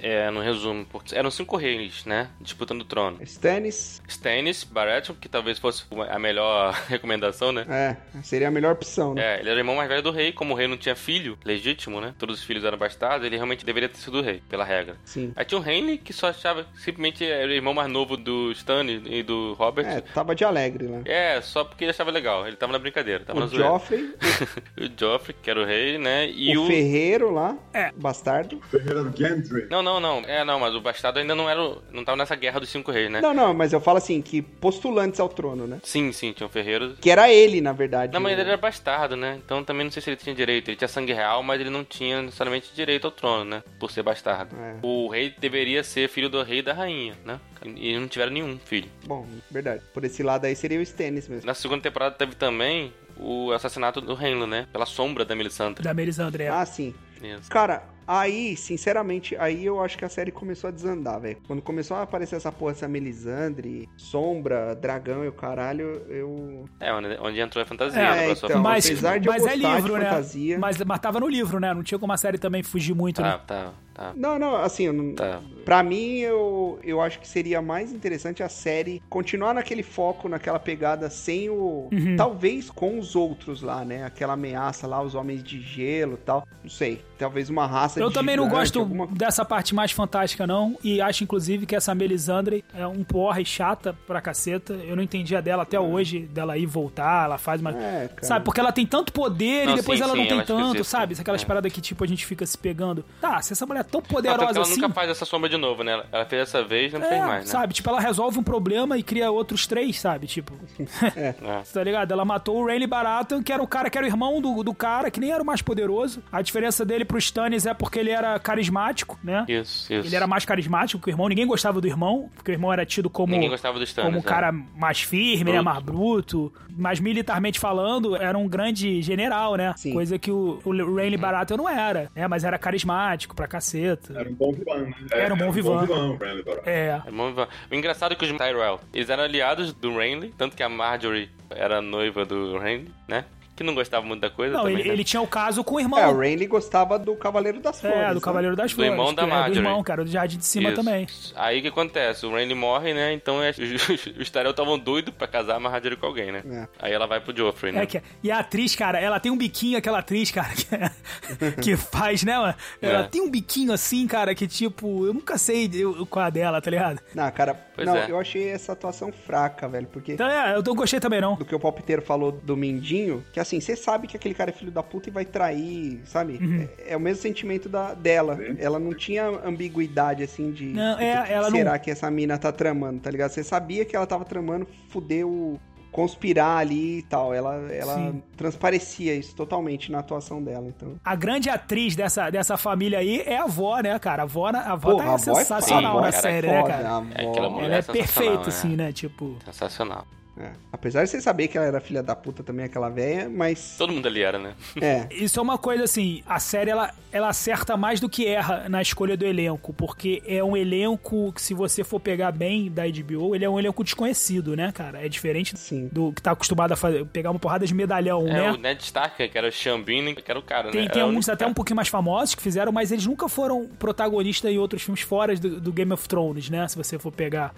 É, no resumo, porque eram cinco reis, né? Disputando o trono. Stannis, Stannis Baratheon, que talvez fosse a melhor recomendação, né? é, seria a melhor opção, né? É, ele era o irmão mais velho do rei, como o rei não tinha filho legítimo, né? Todos os filhos eram bastardos, ele realmente deveria ter sido o rei, pela regra. Sim. Aí tinha o Henry, que só achava, simplesmente era o irmão mais novo do Stannis e do Robert. É, tava de alegre lá. É, só porque ele achava legal, ele tava na brincadeira, tava na O zoeira. Joffrey, O Joffrey, que era o rei, né? E o o. Ferreiro lá, É. bastardo. Ferreira do Gendry. Não, não, não. É, não, mas o bastardo ainda não era. o- Não tava nessa guerra dos cinco reis, né? Não, não, mas eu falo assim, que postulantes ao trono, né? Sim, sim, tinha o Ferreiro. Que era ele, na verdade. Não, mas o- ele era bastardo, né? Então também não sei se ele tinha direito. Ele tinha sangue real, mas ele não tinha necessariamente direito ao trono, né? Por ser bastardo. É. O rei deveria ser filho do rei e da rainha, né? E não tiveram nenhum filho. Bom, verdade. Por esse lado aí seria o Stannis mesmo. Na segunda temporada teve também o assassinato do Renlo, né? Pela sombra da Melisandre. Da Melisandre. é. Ah, sim. Isso. Cara, aí, sinceramente, aí eu acho que a série começou a desandar, velho. Quando começou a aparecer essa porra, essa Melisandre, Sombra, Dragão e o caralho, eu... É, onde, onde entrou a fantasia, É, né? então, mas apesar de eu mas é gostar livro, de né? fantasia- Mas, mas tava no livro, né? Não tinha como a série também fugir muito, Tá, né? tá, tá. Não, não, assim, eu não... Tá. Pra mim, eu, eu acho que seria mais interessante a série continuar naquele foco, naquela pegada sem o. Uhum. Talvez com os outros lá, né? Aquela ameaça lá, os homens de gelo e tal. Não sei. Talvez uma raça Eu de também não gigante, gosto alguma- dessa parte mais fantástica, não. E acho, inclusive, que essa Melisandre é um porra e chata pra caceta. Eu não entendia dela até hoje, dela ir voltar, ela faz uma. É, cara. Sabe, porque ela tem tanto poder Não, e depois sim, ela não sim, tem ela é tanto, sabe? Aquelas É. paradas que, tipo, a gente fica se pegando. Tá, se essa mulher é tão poderosa ela assim. nunca faz essa sombra de novo, né? Ela fez essa vez não é, fez mais, né? sabe? Tipo, ela resolve um problema e cria outros três, sabe? Tipo, É. tá ligado? Ela matou o Rayleigh Baratheon, que era o cara que era o irmão do, do cara, que nem era o mais poderoso. A diferença dele pro Stannis é porque ele era carismático, né? Isso, isso. Ele era mais carismático que o irmão. Ninguém gostava do irmão, porque o irmão era tido como, Ninguém gostava do Stannis. como um é. cara mais firme, né? Bruto. Mais bruto. Mas militarmente falando, era um grande general, né? Sim. Coisa que o, o Rayleigh Baratheon não era, né? Mas era carismático pra caceta. Era um bom vilão, né? Era um bom vilão. vilão, Randy Baratheon. É. É bom, O engraçado é que os Tyrell, eles eram aliados do Renly, tanto que a Marjorie era noiva do Renly, né? Que não gostava muito da coisa Não, também, ele, né? ele tinha o caso com o irmão. É, o Rainley gostava do Cavaleiro das Flores. É, do né? Cavaleiro das Do Flores. irmão da que é Marjorie. Do irmão, cara, do Jardim de Cima Isso. também. Aí o que acontece? O Renly morre, né? Então é- os, os Tyrell estavam doidos pra casar a Marjorie com alguém, né? É. Aí ela vai pro Joffrey, né? É que, e a atriz, cara, ela tem um biquinho, aquela atriz, cara, que, que faz, né, mano? Ela É. tem um biquinho assim, cara, que tipo, eu nunca sei eu- qual é a dela, tá ligado? Não, cara, Pois não, é. eu achei essa atuação fraca, velho, porque Então é, eu não gostei também não. do que o palpiteiro falou do Mindinho, que assim, você sabe que aquele cara é filho da puta e vai trair, sabe? Uhum. É, é o mesmo sentimento da, dela. Ela não tinha ambiguidade, assim, de. Não, é, ela será não- que essa mina tá tramando, tá ligado? Você sabia que ela tava tramando fuder o. conspirar ali e tal. Ela, ela Sim. transparecia isso totalmente na atuação dela, então. A grande atriz dessa, dessa família aí é a avó, né, cara? A avó, na- a avó Porra, tá a avó é sensacional foda, na cara, série, é né, cara? a É aquela avó- mulher Ela é perfeita, né? assim, né? Tipo. Sensacional. É. Apesar de você saber que ela era filha da puta também, aquela velha, mas. Todo mundo ali era, né? É. Isso é uma coisa assim, a série ela, ela acerta mais do que erra na escolha do elenco, porque é um elenco que se você for pegar bem da HBO, ele é um elenco desconhecido, né, cara? É diferente Sim. do que tá acostumado a fazer, pegar uma porrada de medalhão, É, né? o Ned Stark, que era o Xambine, que era o cara, Tem, né? tem Era alguns até um cara. pouquinho mais famosos que fizeram, mas eles nunca foram protagonistas em outros filmes fora do, do Game of Thrones, né? Se você for pegar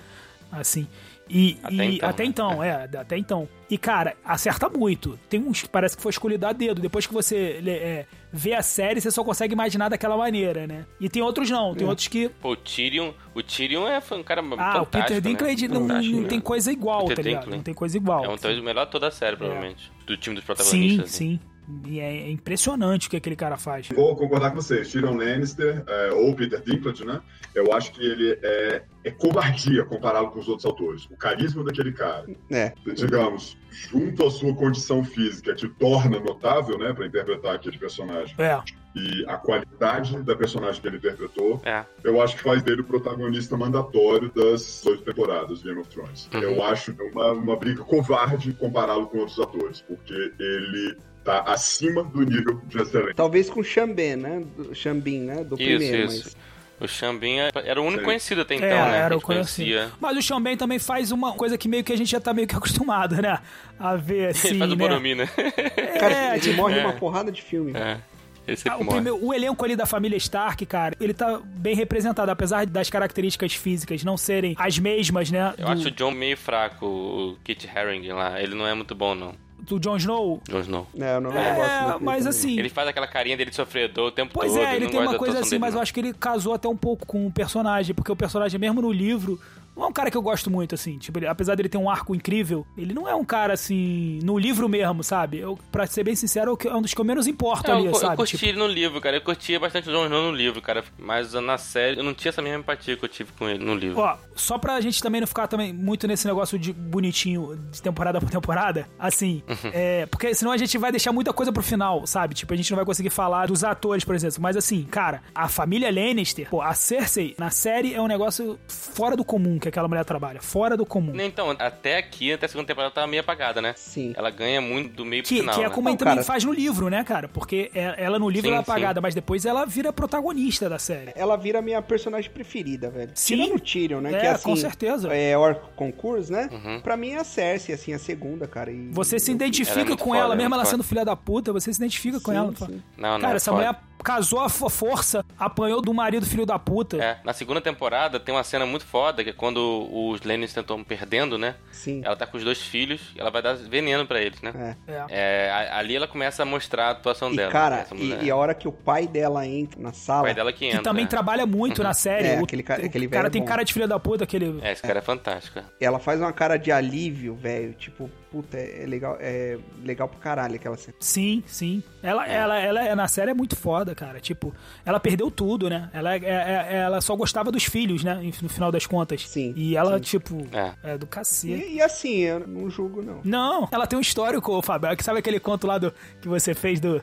assim. E Até e- então, até né? então, é, até então. E, cara, acerta muito. Tem uns que parece que foi escolhido a dedo. Depois que você é, vê a série, você só consegue imaginar daquela maneira, né? E tem outros não. Tem outros que. Pô, o Tyrion, o Tyrion é um cara Ah, o Peter Dinklage né? não, não né? tem coisa igual, Peter tá ligado? Dinklage. Não tem coisa igual. É um talvez o melhor de toda a série, provavelmente. Do time dos sim, protagonistas. assim. sim. E é, impressionante o que aquele cara faz. Vou concordar com vocês. Tyrion Lannister, é, ou Peter Dinklage, né? Eu acho que ele é, é covardia comparado com os outros autores. O carisma daquele cara, É. digamos, junto à sua condição física, que torna notável, né, para interpretar aquele personagem, É. e a qualidade da personagem que ele interpretou, É. eu acho que faz dele o protagonista mandatório das oito temporadas de Game of Thrones. Uhum. Eu acho uma, uma briga covarde compará-lo com outros atores, porque ele tá acima do nível de excelência. Talvez com o Xambin, né? Do Xambin, né? Do Isso, primeiro, isso. O Xambin era o único Sim. conhecido até então, É, né? era o conhecido. conhecia. Mas o Ben também faz uma coisa que meio que a gente já tá meio que acostumado, né? A ver assim, Ele faz o né? Boromir, né? mas... Cara, É, ele tipo, morre é. numa porrada de filme. É. Ele Ah, sempre o, primeiro- o elenco ali da família Stark, cara, ele tá bem representado, apesar das características físicas não serem as mesmas, né? Eu do, acho o John meio fraco, o Kit Harington lá. Ele não é muito bom, não. Do Jon Snow. John Snow. É, eu não, não É, gosto mas assim. Ele faz aquela carinha dele de sofredor o tempo Pois todo. é, ele não tem uma coisa assim, dele, mas eu não. acho que ele casou até um pouco com o personagem, porque o personagem, mesmo no livro, não é um cara que eu gosto muito, assim. Tipo, ele- apesar dele ter um arco incrível, ele não é um cara assim. No livro mesmo, sabe? Eu, pra ser bem sincero, é é um dos que eu menos importo É, ali, eu, eu sabe? curti Tipo, ele no livro, cara. Eu curtia bastante o Jon Snow no livro, cara. Mas na série, eu não tinha essa mesma empatia que eu tive com ele no livro. Ó, só pra gente também não ficar também muito nesse negócio de bonitinho de temporada por temporada, assim, Uhum. é, porque senão a gente vai deixar muita coisa pro final, sabe? Tipo, a gente não vai conseguir falar dos atores, por exemplo. Mas assim, cara, a família Lannister, pô, a Cersei na série é um negócio fora do comum que aquela mulher trabalha, fora do comum. Então, até aqui, até a segunda temporada, ela tava meio apagada, né? Sim. Ela ganha muito do meio pro Que, final, que é né? como ele Não, também cara. faz no livro, né, cara? Porque é- ela no livro Sim, ela é sim. apagada, mas depois ela vira protagonista da série. Ela vira a minha personagem preferida, velho. Sim. Tirando o Tyrion, né? É, que é assim, com certeza. É Orc Concurso, né? Uhum. Pra mim é a Cersei, assim, a segunda, cara. E Você se identifica Ela é com foda, ela, é mesmo ela foda. sendo filha da puta, você se identifica com Sim, ela. sim. Não, não, Cara, é essa foda. mulher casou a fo- força, apanhou do marido filho da puta. É, na segunda temporada tem uma cena muito foda, que é quando os Lannister estão perdendo, né? Sim. Ela tá com os dois filhos e ela vai dar veneno pra eles, né? É. É. É, a- ali ela começa a mostrar a atuação E, dela. cara, essa mulher. e, e a hora que o pai dela entra na O sala. pai dela que Que entra. também né? trabalha muito na série. É, o aquele cara- o aquele cara velho tem bom. cara de filha da puta, aquele. É, esse cara é fantástico. Ela faz uma cara de alívio, velho. Tipo, puta, é legal, é legal pro caralho aquela cena. Sim, sim. Ela, É. ela, ela, é- na série é muito foda, cara. Tipo, ela perdeu tudo, né? Ela, é- é- ela só gostava dos filhos, né? No final das contas. Sim, E ela, sim. tipo, É. é do cacete. E, e assim, eu não julgo, não. Não, ela tem um histórico, Fábio. Que Sabe aquele conto lá do, que você fez do,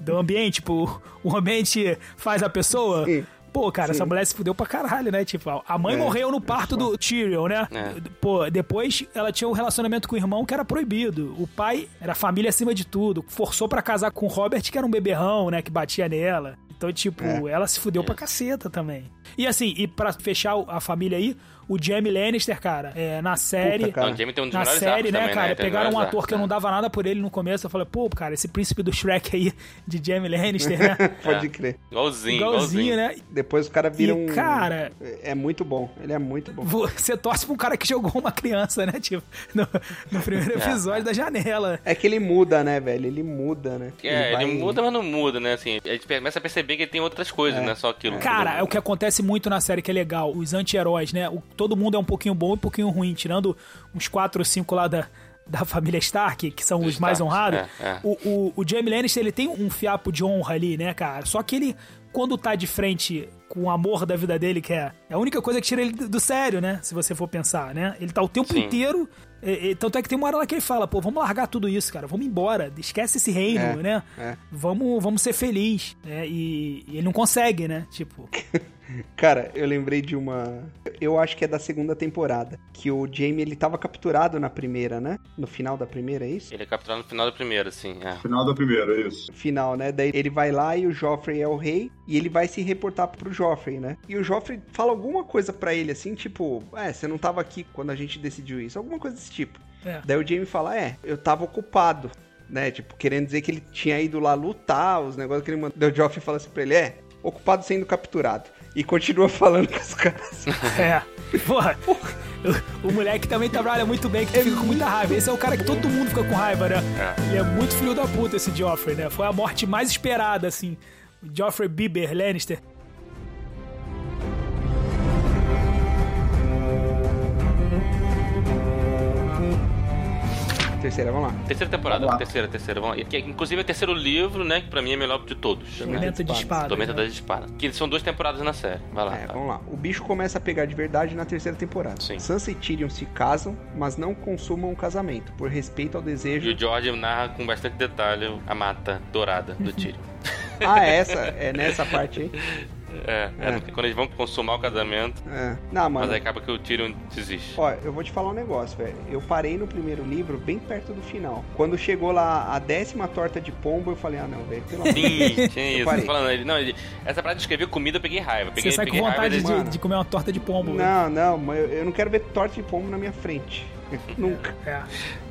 do ambiente? Tipo, o ambiente faz a pessoa? Sim. Pô, cara, Sim. essa mulher se fudeu pra caralho, né? Tipo, a mãe É, morreu no parto do Tyrion, né? É. Pô, depois ela tinha um relacionamento com o irmão que era proibido. O pai era família acima de tudo. Forçou pra casar com o Robert, que era um beberrão, né? Que batia nela. Então, tipo, É. ela se fudeu pra caceta também. E assim, e pra fechar a família aí, o Jamie Lannister, cara, é, na série. Puta, cara. Não, o Jamie tem um dos Na melhores série, né, também, cara? né? Pegaram um ator arcos, que eu não né? dava nada por ele no começo. Eu falei, pô, cara, esse príncipe do Shrek aí, de Jamie Lannister, né? Pode É. crer. Igualzinho, Igualzinho, igualzinho. né? Depois o cara vira E, um. cara- É muito bom. Ele é muito bom. Você torce pra um cara que jogou uma criança, né? Tipo, no, no primeiro É. episódio da janela. É que ele muda, né, velho? Ele muda, né? É, ele, vai- muda, mas não muda, né? Assim, a gente começa a perceber que ele tem outras coisas, é só aquilo. Cara, é o que acontece muito na série que é legal. Os anti-heróis, né? O- todo mundo é um pouquinho bom e um pouquinho ruim. Tirando uns quatro ou cinco lá da, da família Stark, que são os mais Starks, honrados. é, é. O, o, o Jamie Lannister, ele tem um fiapo de honra ali, né, cara? Só que ele, quando tá de frente com o amor da vida dele, que é, é a única coisa que tira ele do sério, né? Se você for pensar, né? Ele tá o tempo Sim. inteiro... e- e- tanto é que tem uma hora lá que ele fala, pô, vamos largar tudo isso, cara. Vamos embora. Esquece esse reino, É, né? é. Vamos, vamos ser felizes. Né? E, e ele não consegue, né? Tipo... Cara, eu lembrei de uma. Eu acho que é da segunda temporada. Que o Jamie ele tava capturado na primeira, né? No final da primeira, é isso? Ele é capturado no final da primeira, sim. É. Final da primeira, é isso. Final, né? Daí ele vai lá e o Joffrey é o rei. E ele vai se reportar pro Joffrey, né? E o Joffrey fala alguma coisa pra ele assim, tipo, é, você não tava aqui quando a gente decidiu isso. Alguma coisa desse tipo. É. Daí o Jamie fala, é, eu tava ocupado. Né, tipo, querendo dizer que ele tinha ido lá lutar, os negócios que ele mandou. Daí o Joffrey fala assim pra ele, é, ocupado sendo capturado. E continua falando com os caras. É. Porra. O, o moleque também trabalha muito bem, que fica com muita raiva. Esse é o cara que todo mundo fica com raiva, né? Ele é muito filho da puta, esse Joffrey, né? Foi a morte mais esperada, assim. O Joffrey Bieber Lannister. Terceira, vamos lá. Terceira temporada, Vamos lá. terceira, terceira. Vamos lá. Que, inclusive é o terceiro livro, né? Que pra mim é o melhor de todos. né? Tormenta de espada. Tormenta né? das Espadas. Que são duas temporadas na série. Vai lá. É, tá. vamos lá. O bicho começa a pegar de verdade na terceira temporada. Sim. Sansa e Tyrion se casam, mas não consumam o casamento, por respeito ao E desejo. o George narra com bastante detalhe a mata dourada do Tyrion. Ah, é essa? É nessa parte aí? É, é, É. quando eles vão consumar o casamento, É. Não, mas mano. aí acaba que o Tyrion desiste. Ó, eu vou te falar um negócio, velho. Eu parei no primeiro livro bem perto do final. Quando chegou lá a décima torta de pombo, eu falei, ah não, velho, pelo amor de Sim, tinha isso. parei. Falando, ele, não, ele, essa parada de escrever comida eu peguei raiva. Peguei, Você sai com peguei raiva vontade de, de comer uma torta de pombo. Não, não, mas eu, eu não quero ver torta de pombo na minha frente. Nunca. É.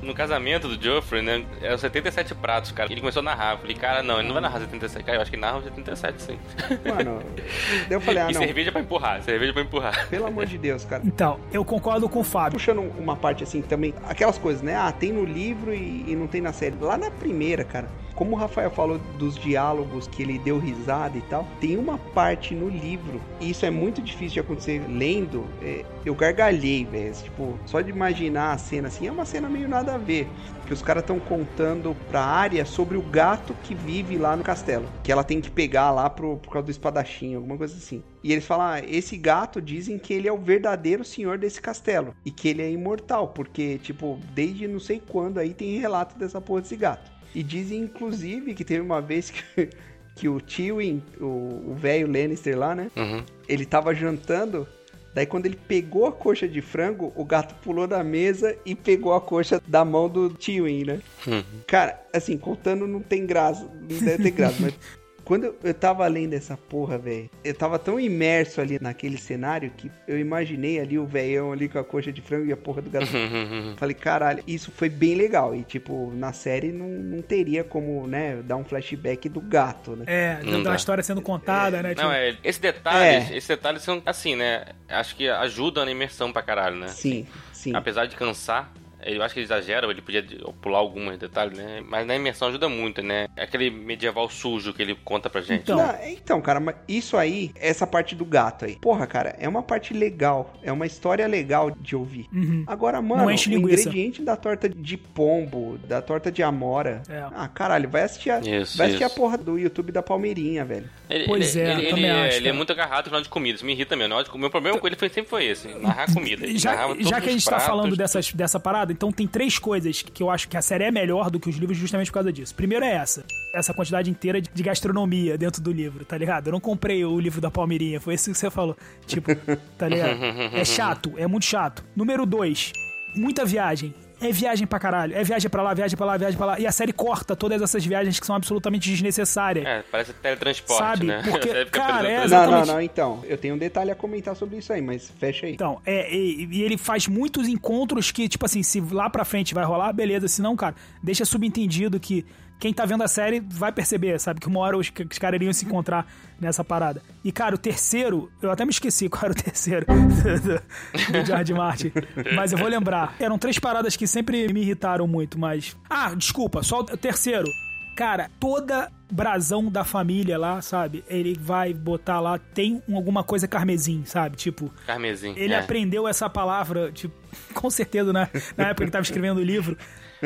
No casamento do Joffrey, né? Eram 77 pratos, cara. Ele começou a narrar. Eu falei, cara, não, ele não vai narrar 77. Cara, eu acho que narra os 77, sim. Mano, daí eu falei, ah e não, cerveja pra empurrar, cerveja pra empurrar. pelo amor de Deus, cara. Então, eu concordo com o Fábio. Puxando uma parte assim também, aquelas coisas, né? Ah, tem no livro e, e não tem na série. Lá na primeira, cara, como o Rafael falou dos diálogos que ele deu risada e tal, tem uma parte no livro, e isso é muito difícil de acontecer lendo, é, eu gargalhei, velho. Tipo, só de imaginar a cena assim, é uma cena meio nada a ver. Que os caras estão contando pra área sobre o gato que vive lá no castelo. Que ela tem que pegar lá pro, por causa do espadachim, alguma coisa assim. E eles falam: ah, esse gato dizem que ele é o verdadeiro senhor desse castelo. E que ele é imortal, porque, tipo, desde não sei quando aí tem relato dessa porra desse gato. E dizem, inclusive, que teve uma vez que, que o Tywin, o o velho Lannister lá, né? Uhum. Ele tava jantando. Daí quando ele pegou a coxa de frango, o gato pulou da mesa e pegou a coxa da mão do Tywin, né? Uhum. Cara, assim, contando não tem graça, não deve ter graça, mas quando eu- tava lendo essa porra, velho, eu tava tão imerso ali naquele cenário que eu imaginei ali o velhão ali com a coxa de frango e a porra do gato. Falei, caralho, isso foi bem legal. E, tipo, na série não, não teria como, né, dar um flashback do gato, né? É, Não da dá. história sendo contada, né? Não, tipo, é. Esses detalhes, É. esses detalhes são assim, né? Acho que ajudam na imersão pra caralho, né? Sim, sim. Apesar de cansar, eu acho que ele exagera, ele podia pular alguns detalhes, né? Mas na imersão ajuda muito, né? É aquele medieval sujo que ele conta pra gente. Então. Não, então, cara, mas isso aí, essa parte do gato aí. Porra, cara, é uma parte legal. É uma história legal de ouvir. Uhum. Agora, mano, o ingrediente da torta de pombo, da torta de amora. É. Ah, caralho, vai assistir a, Isso, vai assistir isso. a porra do YouTube da Palmeirinha, velho. Ele, Pois ele, é, ele, eu também ele, acho, ele é muito agarrado com final de comida, isso me irrita mesmo. O meu problema com ele foi, sempre foi esse, narrar comida. Ele já, já que a gente tá pratos. falando dessas, dessa parada, então tem três coisas que eu acho que a série é melhor do que os livros justamente por causa disso. Primeiro é essa. Essa quantidade inteira de gastronomia dentro do livro, tá ligado? Eu não comprei o livro da Palmeirinha, foi isso que você falou. Tipo, tá ligado? É chato, é muito chato. Número dois, muita viagem. É viagem pra caralho. É viagem pra lá, viagem pra lá, viagem pra lá. E a série corta todas essas viagens que são absolutamente desnecessárias. É, parece teletransporte, Sabe? né? Porque, cara, é no Não, não, Exatamente. não, então. Eu tenho um detalhe a comentar sobre isso aí, mas fecha aí. Então, é, e, e ele faz muitos encontros que, tipo assim, se lá pra frente vai rolar, beleza. Se não, cara, deixa subentendido que quem tá vendo a série vai perceber, sabe? Que uma hora os, os caras iriam se encontrar nessa parada. E, cara, o terceiro, eu até me esqueci qual era o terceiro do, do George Martin. Mas eu vou lembrar. Eram três paradas que sempre me irritaram muito, mas. Ah, desculpa, só o terceiro. Cara, toda brasão da família lá, sabe? Ele vai botar lá, tem um- alguma coisa carmesim, sabe? Tipo, Carmesim. ele é. aprendeu essa palavra, tipo, com certeza na, na época que tava escrevendo o livro.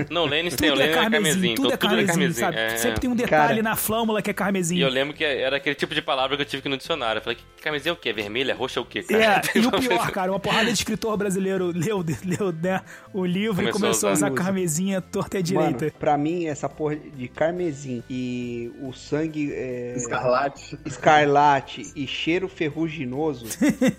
Não, o Lênis tem, o Tudo é Lênis é carmesim, carmesim. tudo é então tudo carmesim, sabe? É. Sempre tem um detalhe Cara. na flâmula que é carmesim. E eu lembro que era aquele tipo de palavra que eu tive que ir no dicionário. Eu falei, que carmesim é o quê? Vermelha? Roxa é o quê, cara? É, e o pior, cara, uma porrada de escritor brasileiro leu, leu né, o livro e Começou começou a a usar usar. carmesinha torta e à Mano, direita. pra mim, essa porra de carmesim e o sangue é, Escarlate. escarlate e cheiro ferruginoso,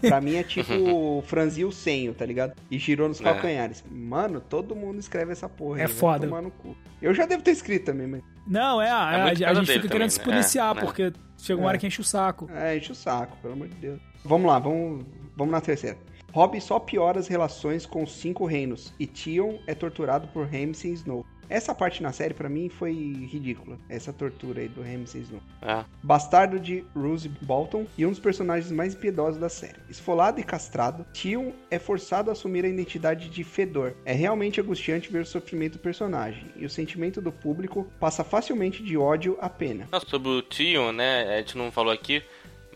pra mim é tipo franzir o senho, tá ligado? E girou nos É. calcanhares. Mano, todo mundo escreve essa porra. É aí, foda. tomar no cu. Eu já devo ter escrito também, mas. Não, é, a, muito a casa gente fica também, querendo se né? policiar, É, né? porque chega uma hora É. que enche o saco. É, enche o saco, pelo amor de Deus. Vamos lá, vamos, vamos na terceira. Hobby só piora as relações com os cinco reinos, e Tion é torturado por Ramsay Snow. Essa parte na série, pra mim, foi ridícula. Essa tortura aí do Ramsay Snow. É. Bastardo de Rose Bolton e um dos personagens mais impiedosos da série. Esfolado e castrado, Tion é forçado a assumir a identidade de Fedor. É realmente angustiante ver o sofrimento do personagem, e o sentimento do público passa facilmente de ódio a pena. Não, sobre o Tion, né? A gente não falou aqui.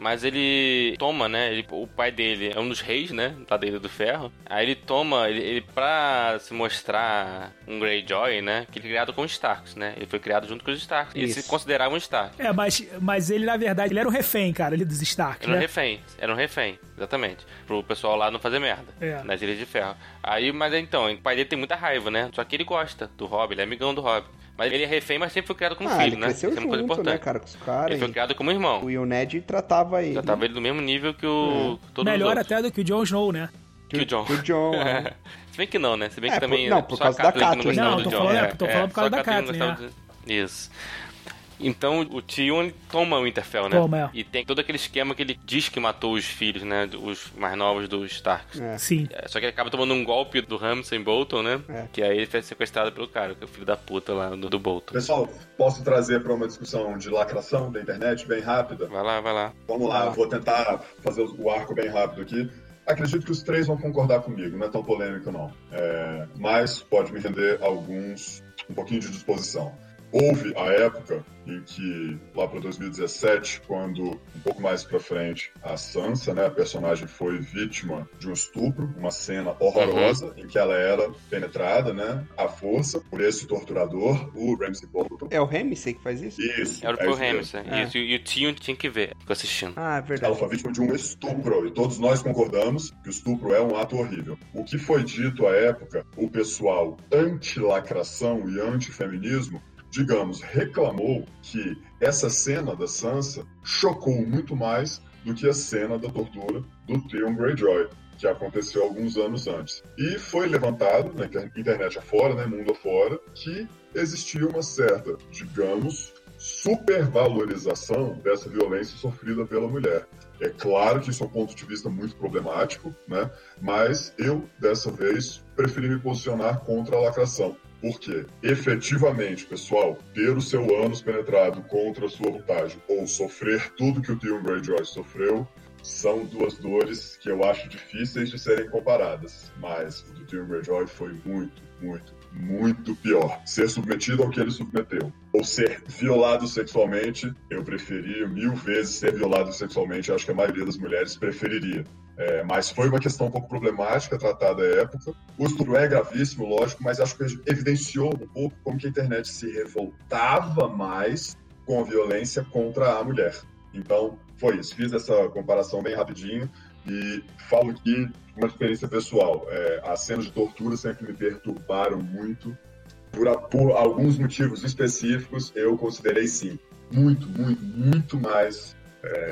Mas ele toma, né? ele- o pai dele é um dos reis, né? Da Ilha do Ferro. Aí ele toma, ele, ele pra se mostrar um Greyjoy, né? Que ele é criado com os Starks, né? Ele foi criado junto com os Starks. E ele se considerava um Stark. É, mas, mas ele, na verdade, ele era um refém, cara, ali dos Stark, Era um né? refém, era um refém, exatamente. Pro pessoal lá não fazer merda. É. Nas Ilhas de Ferro. Aí, mas então, o pai dele tem muita raiva, né? Só que ele gosta do Rob, ele é amigão do Rob. Mas ele é refém, mas sempre foi criado como ah, filho, ele né? cresceu Isso é uma coisa junto, né, importante. cara, com os caras. Ele foi e- criado como irmão. O Ioned tratava ele. Já tava ele do mesmo nível que o todos os Melhor até do que o Jon Snow, né? que o John. Que o John. né? Se bem que não, né? Se bem que É, por- também. não, por só causa a da Catelyn que Catelyn. Não, tô John. falando- é, tô falando por causa da Catelyn do- Isso. Então o Tion toma o Winterfell, né? Toma, é. E tem todo aquele esquema que ele diz que matou os filhos, né? Os mais novos dos Starks. É. Sim. É, Só que ele acaba tomando um golpe do Ramsay Bolton, né? É. Que aí ele foi sequestrado pelo cara, que é o filho da puta lá do, do Bolton. Pessoal, posso trazer para uma discussão de lacração da internet bem rápida? Vai lá, vai lá. Vamos lá, vou tentar fazer o arco bem rápido aqui. Acredito que os três vão concordar comigo, não é tão polêmico não. É, mas pode me render alguns, um pouquinho de disposição. Houve a época em que, lá para 2017, quando um pouco mais para frente, a Sansa, né, a personagem foi vítima de um estupro, uma cena horrorosa, em que ela era penetrada, né, à força por esse torturador, o Ramsay Bolton. É o Ramsay que faz isso? Isso. Era é o. Ramsay. É. Isso, e o Tion tinha que ver. Ficou assistindo. Ah, é Ela verdade. foi vítima de um estupro, e todos nós concordamos que o estupro é um ato horrível. O que foi dito à época, o pessoal anti-lacração e anti-feminismo, digamos, reclamou que essa cena da Sansa chocou muito mais do que a cena da tortura do Theon Greyjoy, que aconteceu alguns anos antes. E foi levantado na inter- internet afora, né, mundo afora, que existia uma certa, digamos, supervalorização dessa violência sofrida pela mulher. É claro que isso é um ponto de vista muito problemático, né? Mas eu, dessa vez, preferi me posicionar contra a lacração. Porque, efetivamente, pessoal, ter o seu ânus penetrado contra a sua vontade ou sofrer tudo que o Theon Greyjoy sofreu são duas dores que eu acho difíceis de serem comparadas. Mas o do Theon Greyjoy foi muito, muito, muito pior. Ser submetido ao que ele submeteu. Ou ser violado sexualmente, eu preferia mil vezes ser violado sexualmente. Acho que a maioria das mulheres preferiria. É, mas foi uma questão um pouco problemática tratada à época. O estupro é gravíssimo, lógico, mas acho que evidenciou um pouco como que a internet se revoltava mais com a violência contra a mulher. Então, foi isso. Fiz essa comparação bem rapidinho e falo aqui uma experiência pessoal. É, as cenas de tortura sempre me perturbaram muito. Por, por alguns motivos específicos, eu considerei sim. Muito, muito, muito mais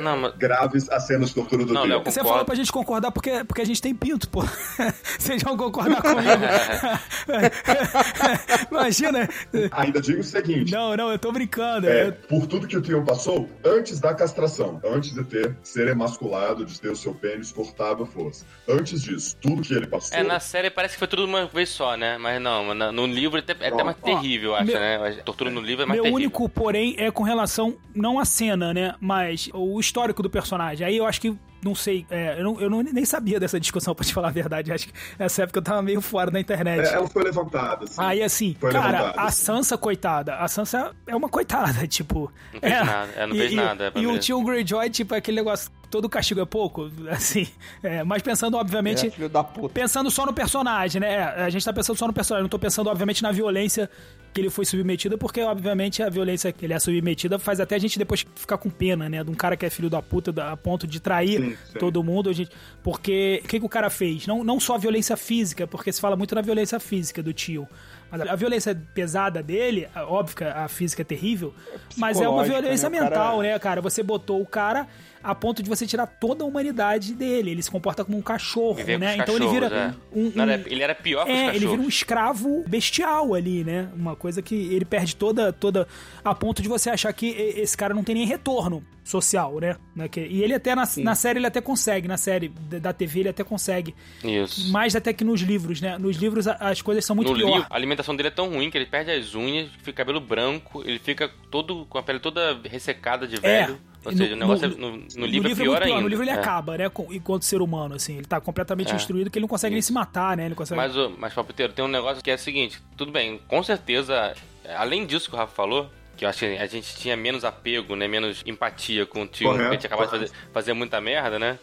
Não, mas. graves as cenas de tortura do Não. Léo, Você falou pra gente concordar porque, porque a gente tem pinto, pô. Vocês vão concordar comigo. Imagina. Ainda digo o seguinte: Não, não, eu tô brincando. é, Eu- por tudo que o Theon passou, antes da castração, antes de ter ser emasculado, de ter o seu pênis cortado à força. Antes disso, tudo que ele passou. É, na série parece que foi tudo uma vez só, né? Mas não, no livro é até, é até mais Ó, terrível, eu acho, meu- né? A tortura no livro é mais Meu terrível. único, porém, é com relação, não à cena, né? Mas o histórico do personagem. Aí eu acho que, não sei, é, eu, não, eu não- nem sabia dessa discussão, pra te falar a verdade. Acho que nessa época eu tava meio fora da internet. É, ela foi levantada. Assim. Aí assim, Foi cara, a. Sansa, coitada, a Sansa é uma coitada, tipo. Não fez nada, é, não fez e, nada, é E, e o tio Greyjoy, tipo, é aquele negócio. Todo castigo é pouco, assim. É, mas pensando, obviamente. É, filho da puta. Pensando só no personagem, né? É, A gente tá pensando só no personagem, não tô pensando, obviamente, na violência que ele foi submetido, porque, obviamente, a violência que ele é submetida faz até a gente depois ficar com pena, né? De um cara que é filho da puta a ponto de trair Sim, sim. todo mundo. A gente, porque o que, que o cara fez? Não, não só a violência física, porque se fala muito na violência física do tio. Mas a violência pesada dele, óbvio que a física é terrível, mas é uma violência né? O cara- mental, né, cara? Você botou o cara a ponto de você tirar toda a humanidade dele. Ele se comporta como um cachorro, né? os Então ele vira é. um, um- era- ele era pior que os é, ele cachorros. vira um escravo bestial ali, né? Uma coisa que ele perde toda, toda a ponto de você achar que esse cara não tem nem retorno social, né? Né, que- E ele até na, na série ele até consegue, na série da TV ele até consegue, Isso. mais até que nos livros, né? Nos livros as coisas são muito no pior. livro, a alimentação dele é tão ruim que ele perde as unhas, fica cabelo branco, ele fica todo com a pele toda ressecada de velho. Ou seja, o negócio é- no, no livro é pior muito ainda. No livro ele É. acaba, né? com- Enquanto ser humano, assim. Ele tá completamente É. destruído que ele não consegue nem se matar, né? Ele consegue... Mas, mas Palpiteiro, tem um negócio que é o seguinte, tudo bem, com certeza, além disso que o Rafa falou, que eu acho que a gente tinha menos apego, né, menos empatia com o tio, porque a gente acabou de fazer, fazer muita merda, né?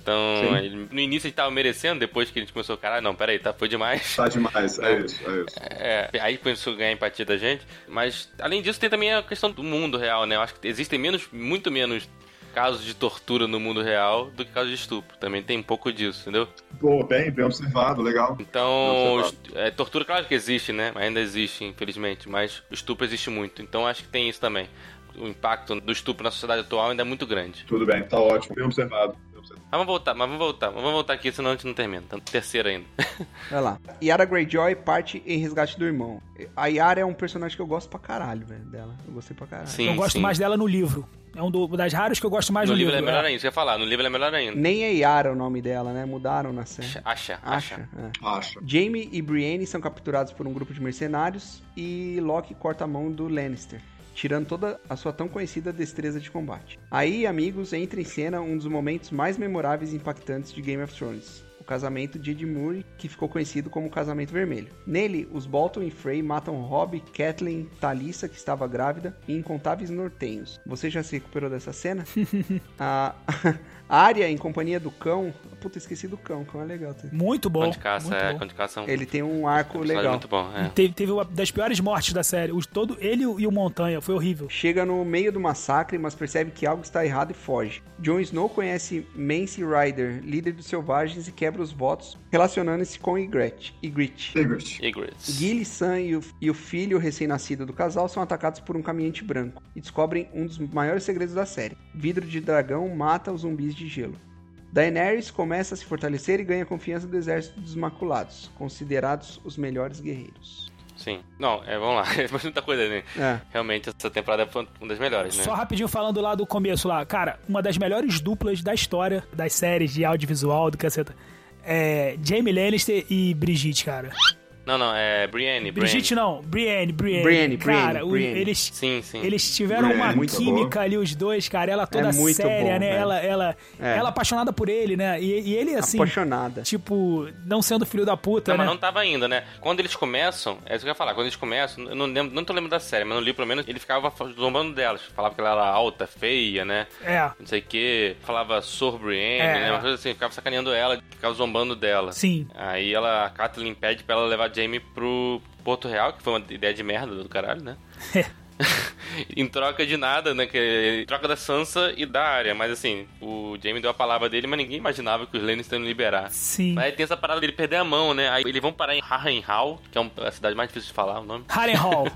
Então, ele- no início a gente tava merecendo, depois que a gente começou, caralho, não, peraí, tá, foi demais. Tá demais, é isso, é isso. É, aí começou a ganhar empatia da gente. Mas, além disso, tem também a questão do mundo real, né? Eu acho que existem menos, muito menos casos de tortura no mundo real do que casos de estupro. Também tem um pouco disso, entendeu? Pô, bem, bem observado, legal. Então, est- é, tortura, claro que existe, né? Ainda existe, infelizmente. Mas o estupro existe muito. Então, acho que tem isso também. O impacto do estupro na sociedade atual ainda é muito grande. Tudo bem, tá ótimo, bem observado. Mas vamos voltar, mas vamos voltar. Vamos voltar aqui, senão a gente não termina. Tá no terceiro ainda. Vai lá. Yara Greyjoy parte em resgate do irmão. A Yara é um personagem que eu gosto pra caralho, velho, dela. Eu gostei pra caralho. Sim, eu gosto sim. mais dela no livro. É um do- das raras que eu gosto mais No no, livro, livro. é melhor é. ainda, eu ia falar. No livro é melhor ainda. Nem é Yara o nome dela, né? Mudaram na série. Acha, acha. Acha. é. Acha. Jamie e Brienne são capturados por um grupo de mercenários e Loki corta a mão do Lannister, tirando toda a sua tão conhecida destreza de combate. Aí, amigos, entra em cena um dos momentos mais memoráveis e impactantes de Game of Thrones. O casamento de Ed Murray, que ficou conhecido como o Casamento Vermelho. Nele, os Bolton e Frey matam Robb, Catelyn, Talissa, que estava grávida, e incontáveis nortenhos. Você já se recuperou dessa cena? a Arya, em companhia do cão... Puta, esqueci do cão, o cão é legal. tá? Muito bom. Cão de caça, muito é, bom. cão de caça é um Ele tem um arco legal. muito bom. É. Teve, teve uma das piores mortes da série. Os, todo, ele e o Montanha. Foi horrível. Chega no meio do massacre, mas percebe que algo está errado e foge. Jon Snow conhece Mance Rider, líder dos selvagens, e quebra os votos, relacionando-se com Ygritte. Ygritte. Ygritte. Ygritte. Gilly, Sam e o, e o filho recém-nascido do casal são atacados por um caminhante branco e descobrem um dos maiores segredos da série. Vidro de dragão mata os zumbis de gelo. Daenerys começa a se fortalecer e ganha confiança do exército dos Maculados, considerados os melhores guerreiros. Sim. Não, é, vamos lá. Tem muita coisa, né? É. Realmente, essa temporada foi uma das melhores, né? Só rapidinho falando lá do começo lá. Cara, uma das melhores duplas da história das séries de audiovisual do caceta. É Jamie Lannister e Brigitte, cara. Não, não, é Brienne. Brigitte Brienne. não, Brienne, Brienne. Brienne, cara, Brienne, o- Brienne. eles Sim, sim. eles tiveram Brienne, uma muito química boa. ali os dois, cara. Ela toda É muito séria, bom, né? velho. Ela ela É. ela apaixonada por ele, né? E, e ele assim, Apaixonada. tipo, não sendo filho da puta, Não, né? mas não tava ainda, né? Quando eles começam, é isso que eu ia falar, quando eles começam, eu não, lembro, não tô lembrando da série, mas no livro, pelo menos, ele ficava zombando delas. Falava que ela era alta, feia, né? É. Não sei o que. Falava Sor Brienne, É. né? Uma coisa assim, ficava sacaneando ela, ficava zombando dela. Sim. Aí ela, a Kathleen pede pra ela levar Jamie pro Porto Real, que foi uma ideia de merda do caralho, né? em troca de nada, né? Que, em troca da Sansa e da área. Mas assim, o Jamie deu a palavra dele, mas ninguém imaginava que os Lannister iam liberar. Sim. Aí tem essa parada dele perder a mão, né? Aí eles vão parar em Harrenhal, que é a cidade mais difícil de falar o nome. Harrenhal.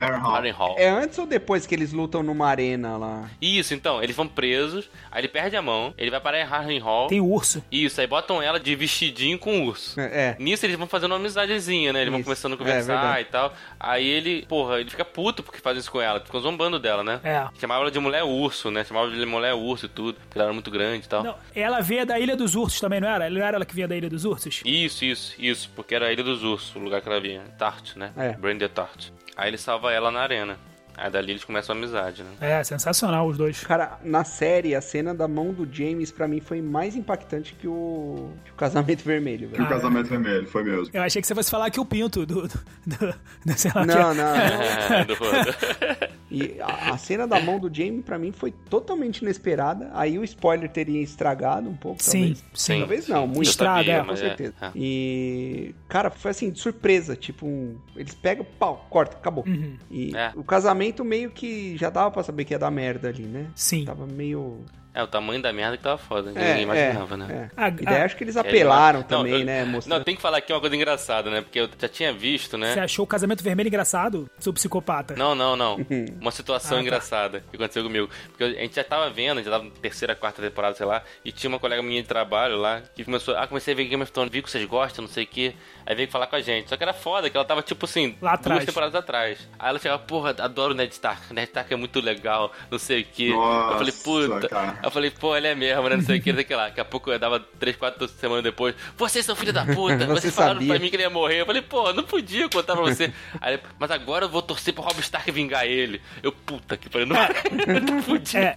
Harrenhal. É antes ou depois que eles lutam numa arena lá? Isso, então, eles vão presos, aí ele perde a mão, ele vai parar em Harrenhal. Tem o urso. Isso, aí botam ela de vestidinho com urso. É. é. Nisso eles vão fazendo uma amizadezinha, né? Eles vão Isso. começando a É, conversar verdade. e tal. Aí ele, porra, ele fica puto porque fazem isso com ela, ficam zombando dela, né? É. Chamava ela de mulher urso, né? Chamava de mulher urso e tudo, porque ela era muito grande e tal. Não, ela veio da Ilha dos Ursos também, não era? Não era ela que vinha da Ilha dos Ursos? Isso, isso, isso, porque era a Ilha dos Ursos, o lugar que ela vinha. Tart, né? É. Brand Tart. Aí ele salva ela na arena. Aí dali eles começam a amizade, né? É, sensacional os dois. Cara, na série, a cena da mão do James, pra mim, foi mais impactante que o, que o casamento vermelho, Que velho. o casamento vermelho, foi mesmo. Eu achei que você fosse falar que o pinto do. do, do, do sei lá Não, quê. não. É, E a, a cena da mão do Jamie, pra mim, foi totalmente inesperada. Aí o spoiler teria estragado um pouco, Sim, talvez. sim. Talvez não, muito. Eu Estraga, sabia, é, Com mas certeza. é. E, cara, foi assim, de surpresa. Tipo, um- eles pegam, pau, corta, acabou. Uhum. E É. o casamento meio que já dava pra saber que ia dar merda ali, né? Sim. Tava meio. É, o tamanho da merda que tava foda. É, Ninguém imaginava, né? é. E daí ah, acho que eles apelaram Não, também, eu- né? Não, Mostrando. tem que falar aqui uma coisa engraçada, né? Porque eu já tinha visto, né? Você achou o casamento vermelho engraçado, seu psicopata? Não, não, não. Uma situação Ah, tá. engraçada que aconteceu comigo. Porque a gente já tava vendo, a gente já tava na terceira, quarta temporada, sei lá, e tinha uma colega minha de trabalho lá que começou, ah, comecei a ver Game of Thrones, vi que vocês gostam, não sei o quê. Aí veio falar com a gente. Só que era foda, que ela tava, tipo assim, Lá atrás. duas temporadas atrás. Aí ela chegava, porra, adoro o Ned Stark, Ned Stark é muito legal, não sei o quê. Nossa, eu falei, puta. cara. Eu falei, pô, ele é mesmo, né? Não sei o que, não sei o que lá. Daqui a pouco eu dava três, quatro semanas depois. Vocês são filho da puta, Você vocês falaram sabia. pra mim que ele ia morrer. Eu falei, pô, não podia contar pra você. Aí, mas agora eu vou torcer pro Rob Stark vingar ele. Eu, puta que pariu, não, não podia. É.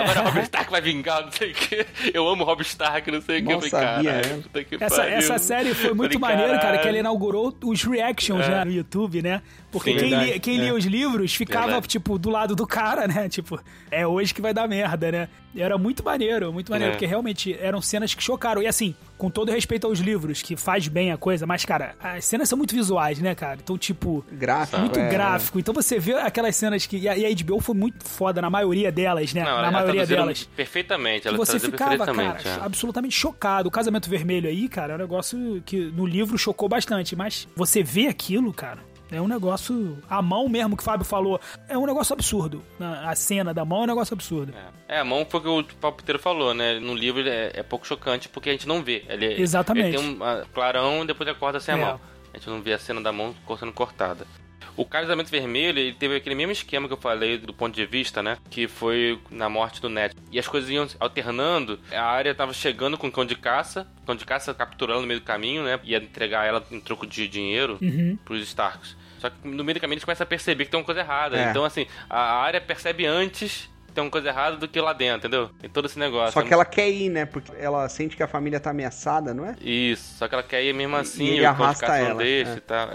Agora o Rob Stark vai vingar, não sei o que. Eu amo o Rob Stark, não sei o que. Eu falei, sabia, caralho, né? puta que Essa, pariu. essa série foi muito Falei, maneira, cara, que ela inaugurou os reactions né, no YouTube, né? Porque Sim. quem, lia, quem é. lia os livros ficava, Verdade. tipo, do lado do cara, né? Tipo, é hoje que vai dar merda, né? E Era muito maneiro, muito maneiro, É. porque realmente eram cenas que chocaram. E assim, com todo respeito aos livros, que faz bem a coisa, mas, cara, as cenas são muito visuais, né, cara? Então, tipo, Gráfico. muito é. gráfico. Então você vê aquelas cenas que. E a, HBO foi muito foda na maioria delas, né? Não, na ela maioria delas. Perfeitamente, ela você traduziu ficava, cara, é. absolutamente chocado. O casamento vermelho aí, cara, é um negócio que no livro chocou bastante. Mas você vê aquilo, cara, é um negócio. A mão mesmo que o Fábio falou, é um negócio absurdo. A cena da mão é um negócio absurdo. É, a mão foi o que o palpiteiro falou, né? No livro é, é pouco chocante porque a gente não vê. Ele, Exatamente. Ele tem um ah, clarão e depois ele corta sem a É. mão. A gente não vê a cena da mão sendo cortada. O casamento vermelho, ele teve aquele mesmo esquema que eu falei do ponto de vista, né? Que foi na morte do Ned. E as coisas iam alternando. A área tava chegando com o cão de caça. O cão de caça capturando no meio do caminho, né? Ia entregar ela em troco de dinheiro Uhum. pros Starks. Só que no meio do caminho eles começam a perceber que tem uma coisa errada. É. Então, assim, a área percebe antes que tem uma coisa errada do que lá dentro, entendeu? Tem todo esse negócio. Só que ela quer ir, né? Porque ela sente que a família tá ameaçada, não é? Isso, só que ela quer ir mesmo assim, cão de arrasta caça não ela, deixa é. e tal. É,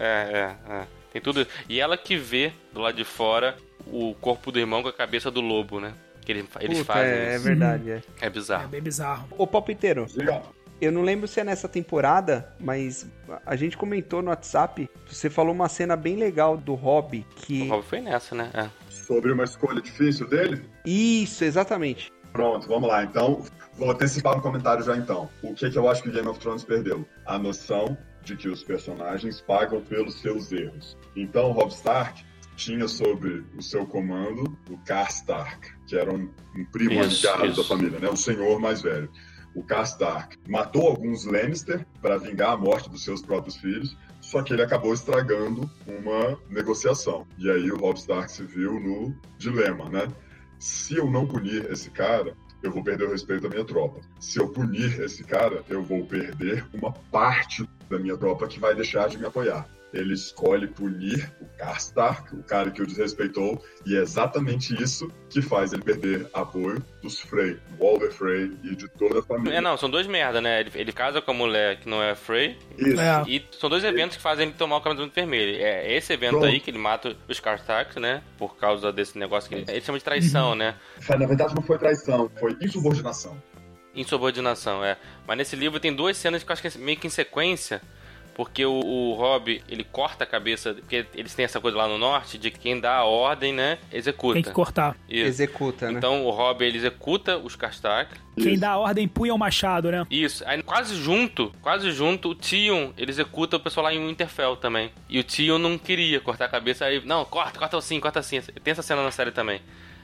é, é. Tem tudo. E ela que vê do lado de fora o corpo do irmão com a cabeça do lobo, né? Que eles, eles Puta, fazem é, é isso. verdade, é. É É bizarro. bem bizarro. Ô, Palpiteiro, Diga. Eu não lembro se é nessa temporada, mas a gente comentou no WhatsApp, você falou uma cena bem legal do Hobby, O que... Rob foi nessa, né? É. Sobre uma escolha difícil dele? Isso, exatamente. Pronto, vamos lá. Então, vou antecipar um comentário já então. O que, que eu acho que Game of Thrones perdeu? A noção de que os personagens pagam pelos seus erros. Então, Robb Stark tinha sob o seu comando o Karstark, que era um, um primo Isso, isso. da família, né? um senhor mais velho. O Karstark matou alguns Lannister para vingar a morte dos seus próprios filhos, só que ele acabou estragando uma negociação. E aí o Robb Stark se viu no dilema, né? Se eu não punir esse cara, eu vou perder o respeito da minha tropa. Se eu punir esse cara, eu vou perder uma parte da minha tropa que vai deixar de me apoiar. Ele escolhe punir o Karstark, o cara que o desrespeitou, e é exatamente isso que faz ele perder apoio dos Frey, do Walder Frey e de toda a família. É, não, são dois merda, né? Ele, ele casa com a mulher que não é Frey. Isso. É. E são dois eventos que fazem ele tomar o casamento vermelho. É esse evento Pronto. aí que ele mata os Karstarks, né? Por causa desse negócio que ele, ele chama de traição, né? Na verdade, não foi traição, foi insubordinação. Insubordinação, é. Mas nesse livro tem duas cenas que eu acho que é meio que em sequência. Porque o, o Rob, ele corta a cabeça. Porque eles têm essa coisa lá no norte de que quem dá a ordem, né? Executa. Tem que cortar. Isso. Executa, né? Então o Rob, ele executa os Karstark. Quem Isso. dá a ordem punha o machado, né? Isso. Aí quase junto, quase junto, o Tion, ele executa o pessoal lá em Winterfell também. E o Tion não queria cortar a cabeça. Aí, não, corta, corta assim, corta assim. Tem essa cena na série também.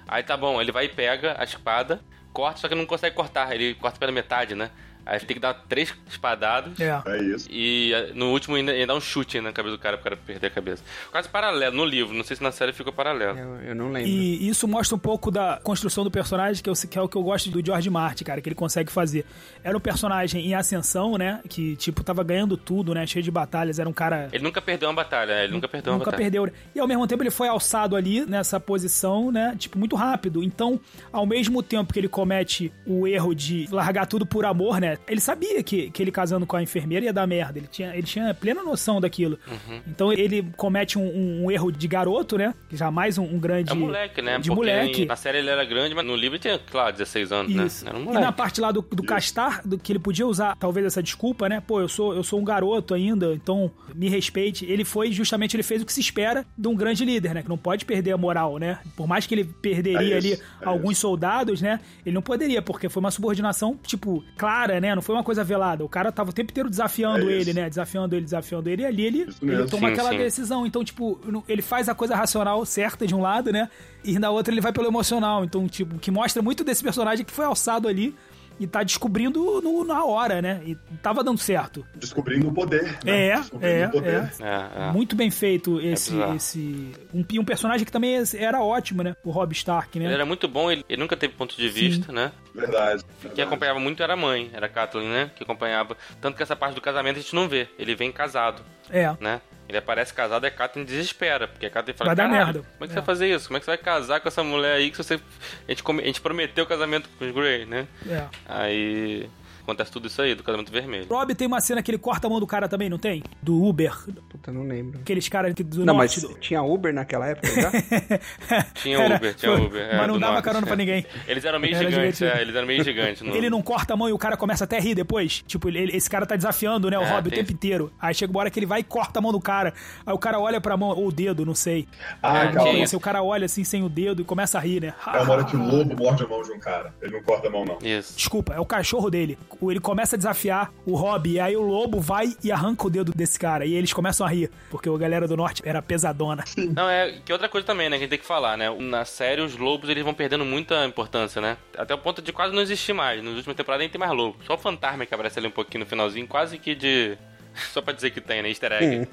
Aí tá bom, ele vai e pega a espada, corta, só que não consegue cortar. Ele corta pela metade, né? Aí tem que dar três espadadas. É. É isso. E eh, no último ainda, ainda dá um chute na cabeça do cara pro cara perder a cabeça. Quase paralelo no livro, não sei se na série ficou paralelo. Eu, eu não lembro. E isso mostra um pouco da construção do personagem, que, eu, que é o que eu gosto do George Martin, cara, que ele consegue fazer. Era um personagem em ascensão, né? Que, tipo, tava ganhando tudo, né? Cheio de batalhas, era um cara. Ele nunca perdeu uma batalha, né? Ele nunca perdeu uma Nunca batalha. perdeu. E ao mesmo tempo ele foi alçado ali nessa posição, né? Tipo, muito rápido. Então, ao mesmo tempo que ele comete o erro de largar tudo por amor, né? Né? Ele sabia que, que ele casando com a enfermeira ia dar merda. Ele tinha, ele tinha plena noção daquilo. Uhum. Então ele comete um, um- um erro de garoto, né? Jamais um, um grande. É um moleque, né? De Porque moleque. na série ele era grande, mas no livro ele tinha, claro, 16 anos, né? Isso. Era um e moleque. na parte lá do, do castar, do, que ele podia usar talvez essa desculpa, né? Pô, eu sou, eu sou um garoto ainda, então me respeite. Ele foi, justamente, ele fez o que se espera de um grande líder, né? Que não pode perder a moral, né? Por mais que ele perderia É ali é alguns soldados, né? Ele não poderia, porque foi uma subordinação, tipo, clara, né? Não foi uma coisa velada. O cara tava o tempo inteiro desafiando É ele, né? Desafiando ele, desafiando ele. E ali ele, ele toma Sim, aquela sim. decisão. Então, tipo, ele faz a coisa racional certa de um lado, né? E na outra ele vai pelo emocional. Então, tipo, que mostra muito desse personagem que foi alçado ali e tá descobrindo no- na hora, né? E tava dando certo. Descobrindo o poder. né? É, Descobrindo é, o poder. é. É, é. Muito bem feito esse. bizarro. esse um, um personagem que também era ótimo, né? O Rob Stark, né? Ele era muito bom, ele, ele nunca teve ponto de vista, né? Verdade. Quem verdade. acompanhava muito era a mãe, era a Kathleen, né? Que acompanhava. Tanto que essa parte do casamento a gente não vê. Ele vem casado, É. né? Ele aparece casado e a Kathleen desespera. Porque a Kathleen fala, Vai dar "Caralho, merda." como é que É. você vai fazer isso? Como é que você vai casar com essa mulher aí que você... A gente, come- a gente prometeu o casamento com os Grey, né? É. Aí... Acontece tudo isso aí, do casamento vermelho. Rob tem uma cena que ele corta a mão do cara também, não tem? Do Uber. Puta, não lembro. Aqueles caras que- do Não, mas norte. do- tinha Uber naquela época já? Tinha Era- Uber, tinha foi- Uber. é, mas não dava norte, carona pra é. ninguém. Eles eram meio Era gigantes, é, eles eram meio gigantes. no- Ele não corta a mão e o cara começa até a rir depois. Tipo, ele- ele- esse cara tá desafiando, né, o É, Rob o tem- tempo inteiro. Aí chega uma hora que ele vai e corta a mão do cara. Aí o cara olha pra mão, ou o dedo, não sei. Ah, É, calma. tinha Assim, o cara olha assim sem o dedo e começa a rir, né? É uma hora que o lobo morde a mão de um cara. Ele não corta a mão, não. Isso. Desculpa, é o cachorro dele. Ele começa a desafiar o Rob, e aí o lobo vai e arranca o dedo desse cara. E eles começam a rir, porque a galera do norte era pesadona. Não, é que outra coisa também, né, que a gente tem que falar, né? Na série, os lobos, eles vão perdendo muita importância, né? Até o ponto de quase não existir mais. Nas últimas temporadas nem tem mais lobo. Só o fantasma que aparece ali um pouquinho no finalzinho, quase que de... Só pra dizer que tem, né? Easter egg.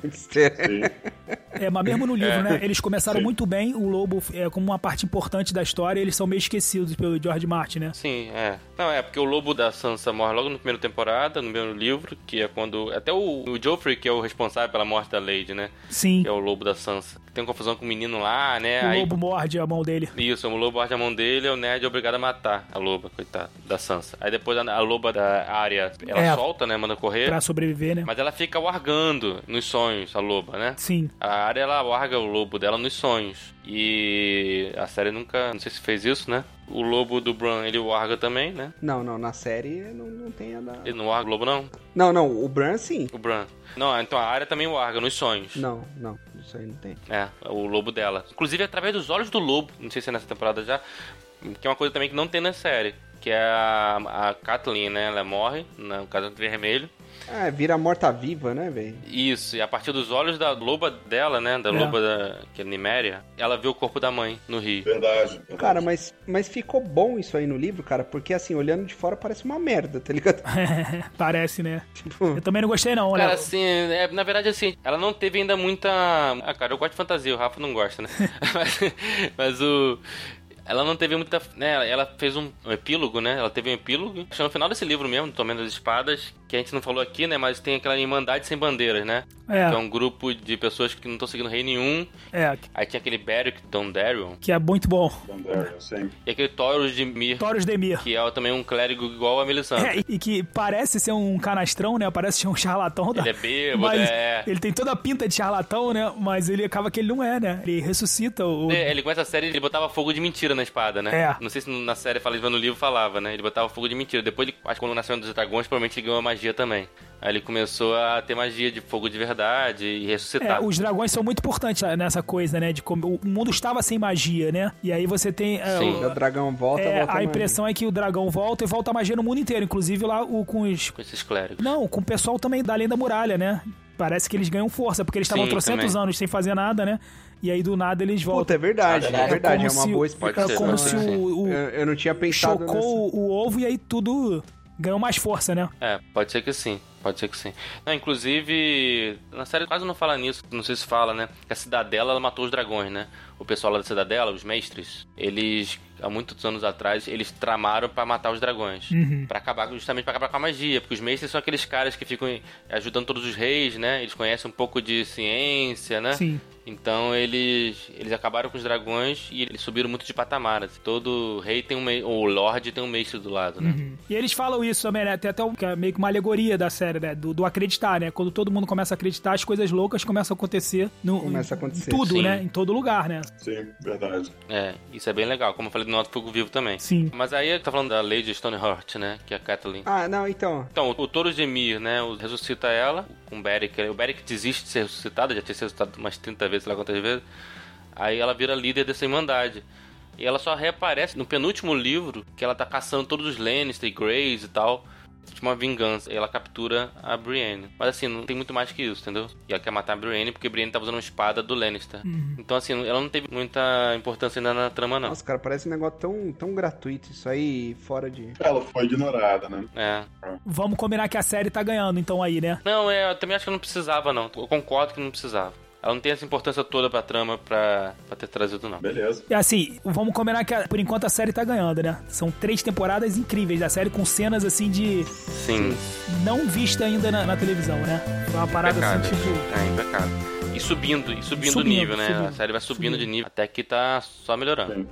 É, mas mesmo no livro, É. né? Eles começaram Sim. muito bem, o lobo é como uma parte importante da história, e eles são meio esquecidos pelo George Martin, né? Sim, é. Não, é porque o lobo da Sansa morre logo na primeira temporada, no primeiro livro, que é quando... Até o, o Joffrey, que é o responsável pela morte da Lady, né? Sim. Que é o lobo da Sansa. Tem uma confusão com o menino lá, né? O Aí lobo morde a mão dele. Isso, o lobo morde a mão dele, o Ned é obrigado a matar a loba, coitada, da Sansa. Aí depois a, a loba da Arya, ela É. solta, né, manda correr, Pra sobreviver, né? mas ela fica wargando nos sonhos, a loba, né? Sim. A Arya, ela warga o lobo dela nos sonhos. E a série nunca, não sei se fez isso, né? O lobo do Bran, ele warga também, né? Não, não, na série não, não tem a da... Ele não warga o lobo, não? Não, não, o Bran sim. O Bran. Não, então a Arya também warga nos sonhos. Não, não, isso aí não tem. É, o lobo dela. Inclusive através dos olhos do lobo. Não sei se é nessa temporada já. Que é uma coisa também que não tem na série. Que é a, a Kathleen, né? Ela morre no casamento vermelho. Ah, vira morta-viva, né, velho? Isso, e a partir dos olhos da loba dela, né? Da É. loba da, que é Niméria, ela vê o corpo da mãe no rio. Verdade. verdade. Cara, mas, mas ficou bom isso aí no livro, cara, porque assim, olhando de fora parece uma merda, tá ligado? Parece, né? Tipo, Eu também não gostei, não. Olha, Cara, assim, é, na verdade, assim, ela não teve ainda muita. Ah, cara, eu gosto de fantasia, o Rafa não gosta, né? mas, mas o. Ela não teve muita. Né, ela fez um, um epílogo, né? Ela teve um epílogo. Acho que no final desse livro mesmo, Tomando as Espadas, que a gente não falou aqui, né? Mas tem aquela Irmandade Sem Bandeiras, né? Que é é, um grupo de pessoas que não estão seguindo rei nenhum. é, Aí tinha aquele Beric Dondarrion que é muito bom. Dandelion, sim. e aquele Taurus de Mir, Taurus Demir. que é também um clérigo igual a Melisandre. É, e- que parece ser um canastrão, né? Parece ser um charlatão. Da... Ele é bêbado, mas é. Ele tem toda a pinta de charlatão, né? Mas ele acaba que ele não é, né? Ele ressuscita o... É, Ele começa a série, ele botava fogo de mentira na espada, né? É. Não sei se na série fala, no livro falava, né? Ele botava fogo de mentira. Depois, ele, acho que quando nasceu um dos dragões, provavelmente ele ganhou a magia também. Aí ele começou a ter magia de fogo de verdade e É, ressuscitar. os dragões são muito importantes nessa coisa, né? De como o mundo estava sem magia, né? E aí você tem. é, Sim. o- o dragão volta, é, volta a impressão é que o dragão volta e volta a magia no mundo inteiro, inclusive lá o, com os. Com esses clérigos. Não, com o pessoal também da Além da Muralha, né? Parece que eles ganham força, porque eles estavam trocentos também. anos sem fazer nada, né? E aí do nada eles voltam. Puta, é verdade, Ah, é é verdade, como é uma se- boa É explicação. ser, como pode se o, o Eu, não tinha pensado chocou nessa... o ovo e aí tudo ganhou mais força, né? É, pode ser que sim. Pode ser que sim. Não, inclusive, na série quase não fala nisso, não sei se fala, né? Que a Cidadela ela matou os dragões, né? O pessoal lá da Cidadela, os mestres, eles há muitos anos atrás, eles tramaram pra matar os dragões. Uhum. Pra acabar, justamente pra acabar com a magia. Porque os mestres são aqueles caras que ficam ajudando todos os reis, né? Eles conhecem um pouco de ciência, né? Sim. Então eles eles acabaram com os dragões e eles subiram muito de patamar. assim. Todo rei tem um me... ou lord tem um mestre do lado, né? Uhum. E eles falam isso também, né? Tem até um, que é meio que uma alegoria da série, né? Do, do acreditar, né? Quando todo mundo começa a acreditar, as coisas loucas começam a acontecer. No, Começa a acontecer. Em tudo, Sim. né? Em todo lugar, né? Sim, verdade. É, isso é bem legal. Como eu falei do Noto Fogo Vivo também. Sim. Mas aí tá falando da Lady Stoneheart, né? Que é a Kathleen. Ah, não, então. Então, o Touro de Emir, né? o- Ressuscita ela com o Beric. O Beric desiste de ser ressuscitado, já tinha sido ressuscitado umas 30 vezes, sei lá quantas vezes. Aí ela vira líder dessa irmandade. E ela só reaparece no penúltimo livro, que ela tá caçando todos os Lannister e Greys e tal. Tipo uma vingança. E ela captura a Brienne. Mas assim, não tem muito mais que isso, entendeu? E ela quer matar a Brienne porque a Brienne tava usando uma espada do Lannister. Então assim, ela não teve muita importância ainda na trama, não. Nossa, cara, parece um negócio tão, tão gratuito. Isso aí fora de. Ela foi ignorada, né? É. Vamos combinar que a série tá ganhando, então aí, né? Não, é, eu também acho que não precisava, não. Eu concordo que não precisava. Ela não tem essa importância toda pra trama pra, pra ter trazido, não. Beleza. E assim, vamos combinar que por enquanto a série tá ganhando, né? São três temporadas incríveis da série com cenas assim de Sim, não vista ainda na, na televisão, né? Foi uma parada assim, tipo. É, impecável. E subindo, e subindo, Subindo, o nível, né? subindo, a série vai subindo, subindo. de nível até que tá só melhorando. Sim.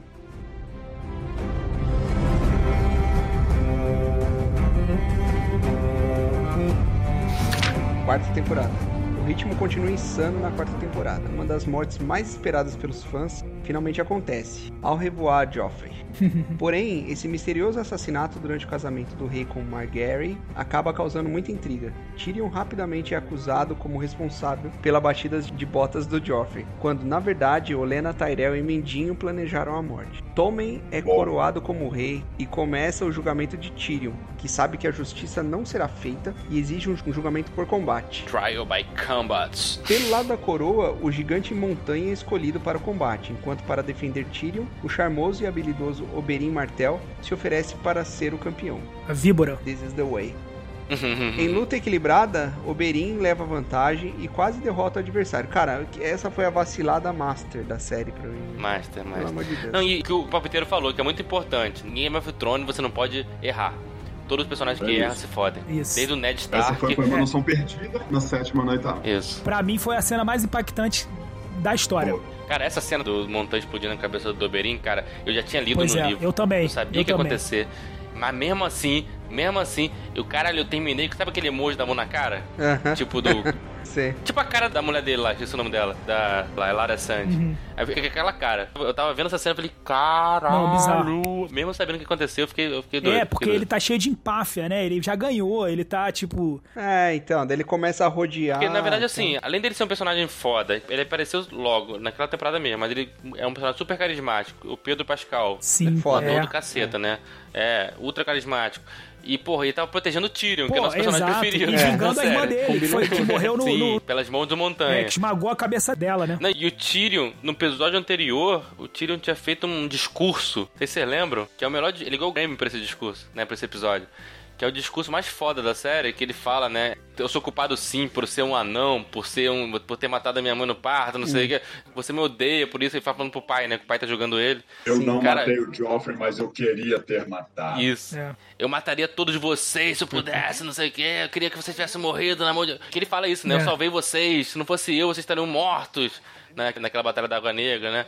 Quarta temporada. O ritmo continua insano na quarta temporada. Uma das mortes mais esperadas pelos fãs finalmente acontece. Ao revoar Joffrey. Porém, esse misterioso assassinato durante o casamento do rei com Margaery acaba causando muita intriga. Tyrion rapidamente é acusado como responsável pela batida de botas do Joffrey, quando na verdade Olenna Tyrell e Mendinho planejaram a morte. Tommen é coroado como rei e começa o julgamento de Tyrion, que sabe que a justiça não será feita e exige um um julgamento por combate. Trial by Combat. Pelo lado da coroa, o gigante montanha é escolhido para o combate, enquanto para defender Tyrion, o charmoso e habilidoso Oberyn Martell se oferece para ser o campeão. A víbora. This is the way. Em luta equilibrada, Oberyn leva vantagem e quase derrota o adversário. Cara, essa foi a vacilada master da série pra mim. Master, Pelo master. amor de Deus. Não, e que o palpiteiro falou, que é muito importante. Em Game of Thrones você não pode errar. Todos os personagens que É erram isso. se fodem. Isso. Desde o Ned Essa Stark. foi, foi uma noção perdida na sétima e na oitava. Isso. Pra mim foi a cena mais impactante da história. Cara, essa cena do montanha explodindo na cabeça do Oberyn, cara, eu já tinha lido Pois no é, livro. eu também. Eu sabia eu que ia também. acontecer. Mas mesmo assim, mesmo assim, o cara, eu terminei. Sabe aquele emoji da mão na cara? Aham, Tipo do. Sei. tipo a cara da mulher dele lá, esqueci o nome dela. Da lá, Lara Sand. Uhum. Aí fica aquela cara. Eu tava vendo essa cena e falei, Não, bizarro. caralho. Mesmo sabendo o que aconteceu, eu fiquei, eu fiquei doido. É, porque doido. ele tá cheio de empáfia, né? Ele já ganhou, ele tá tipo. É, então, daí ele começa a rodear. Porque, na verdade, então. assim, além dele ser um personagem foda, ele apareceu logo, naquela temporada mesmo, mas ele é um personagem super carismático. O Pedro Pascal. Sim, foda. Ator é. do caceta, né? É, ultra carismático. E, porra, ele tava protegendo o Tyrion, que é Pô, o nosso personagem exato. preferido. E da vingando a irmã série. dele, que, foi, que morreu no. Sim, no- pelas mãos do é, Montanha. que esmagou a cabeça dela, né? Não, e o Tyrion, no episódio anterior, o Tyrion tinha feito um discurso, não sei se vocês lembram, que é o melhor. Ele ganhou o Grammy pra esse discurso, né? Pra esse episódio. Que é o discurso mais foda da série, que ele fala, né? Eu sou culpado sim por ser um anão, por ser um. por ter matado a minha mãe no parto, não sei o que. Você me odeia, por isso ele fala falando pro pai, né? Que o pai tá jogando ele. Eu Sim, não cara- matei o Joffrey, mas eu queria ter matado. Isso. É. Eu mataria todos vocês se eu pudesse, não sei o que. Eu queria que vocês tivessem morrido na mão de. Que ele fala isso, né? É. Eu salvei vocês. Se não fosse eu, vocês estariam mortos. Né? Naquela batalha da Água Negra, né?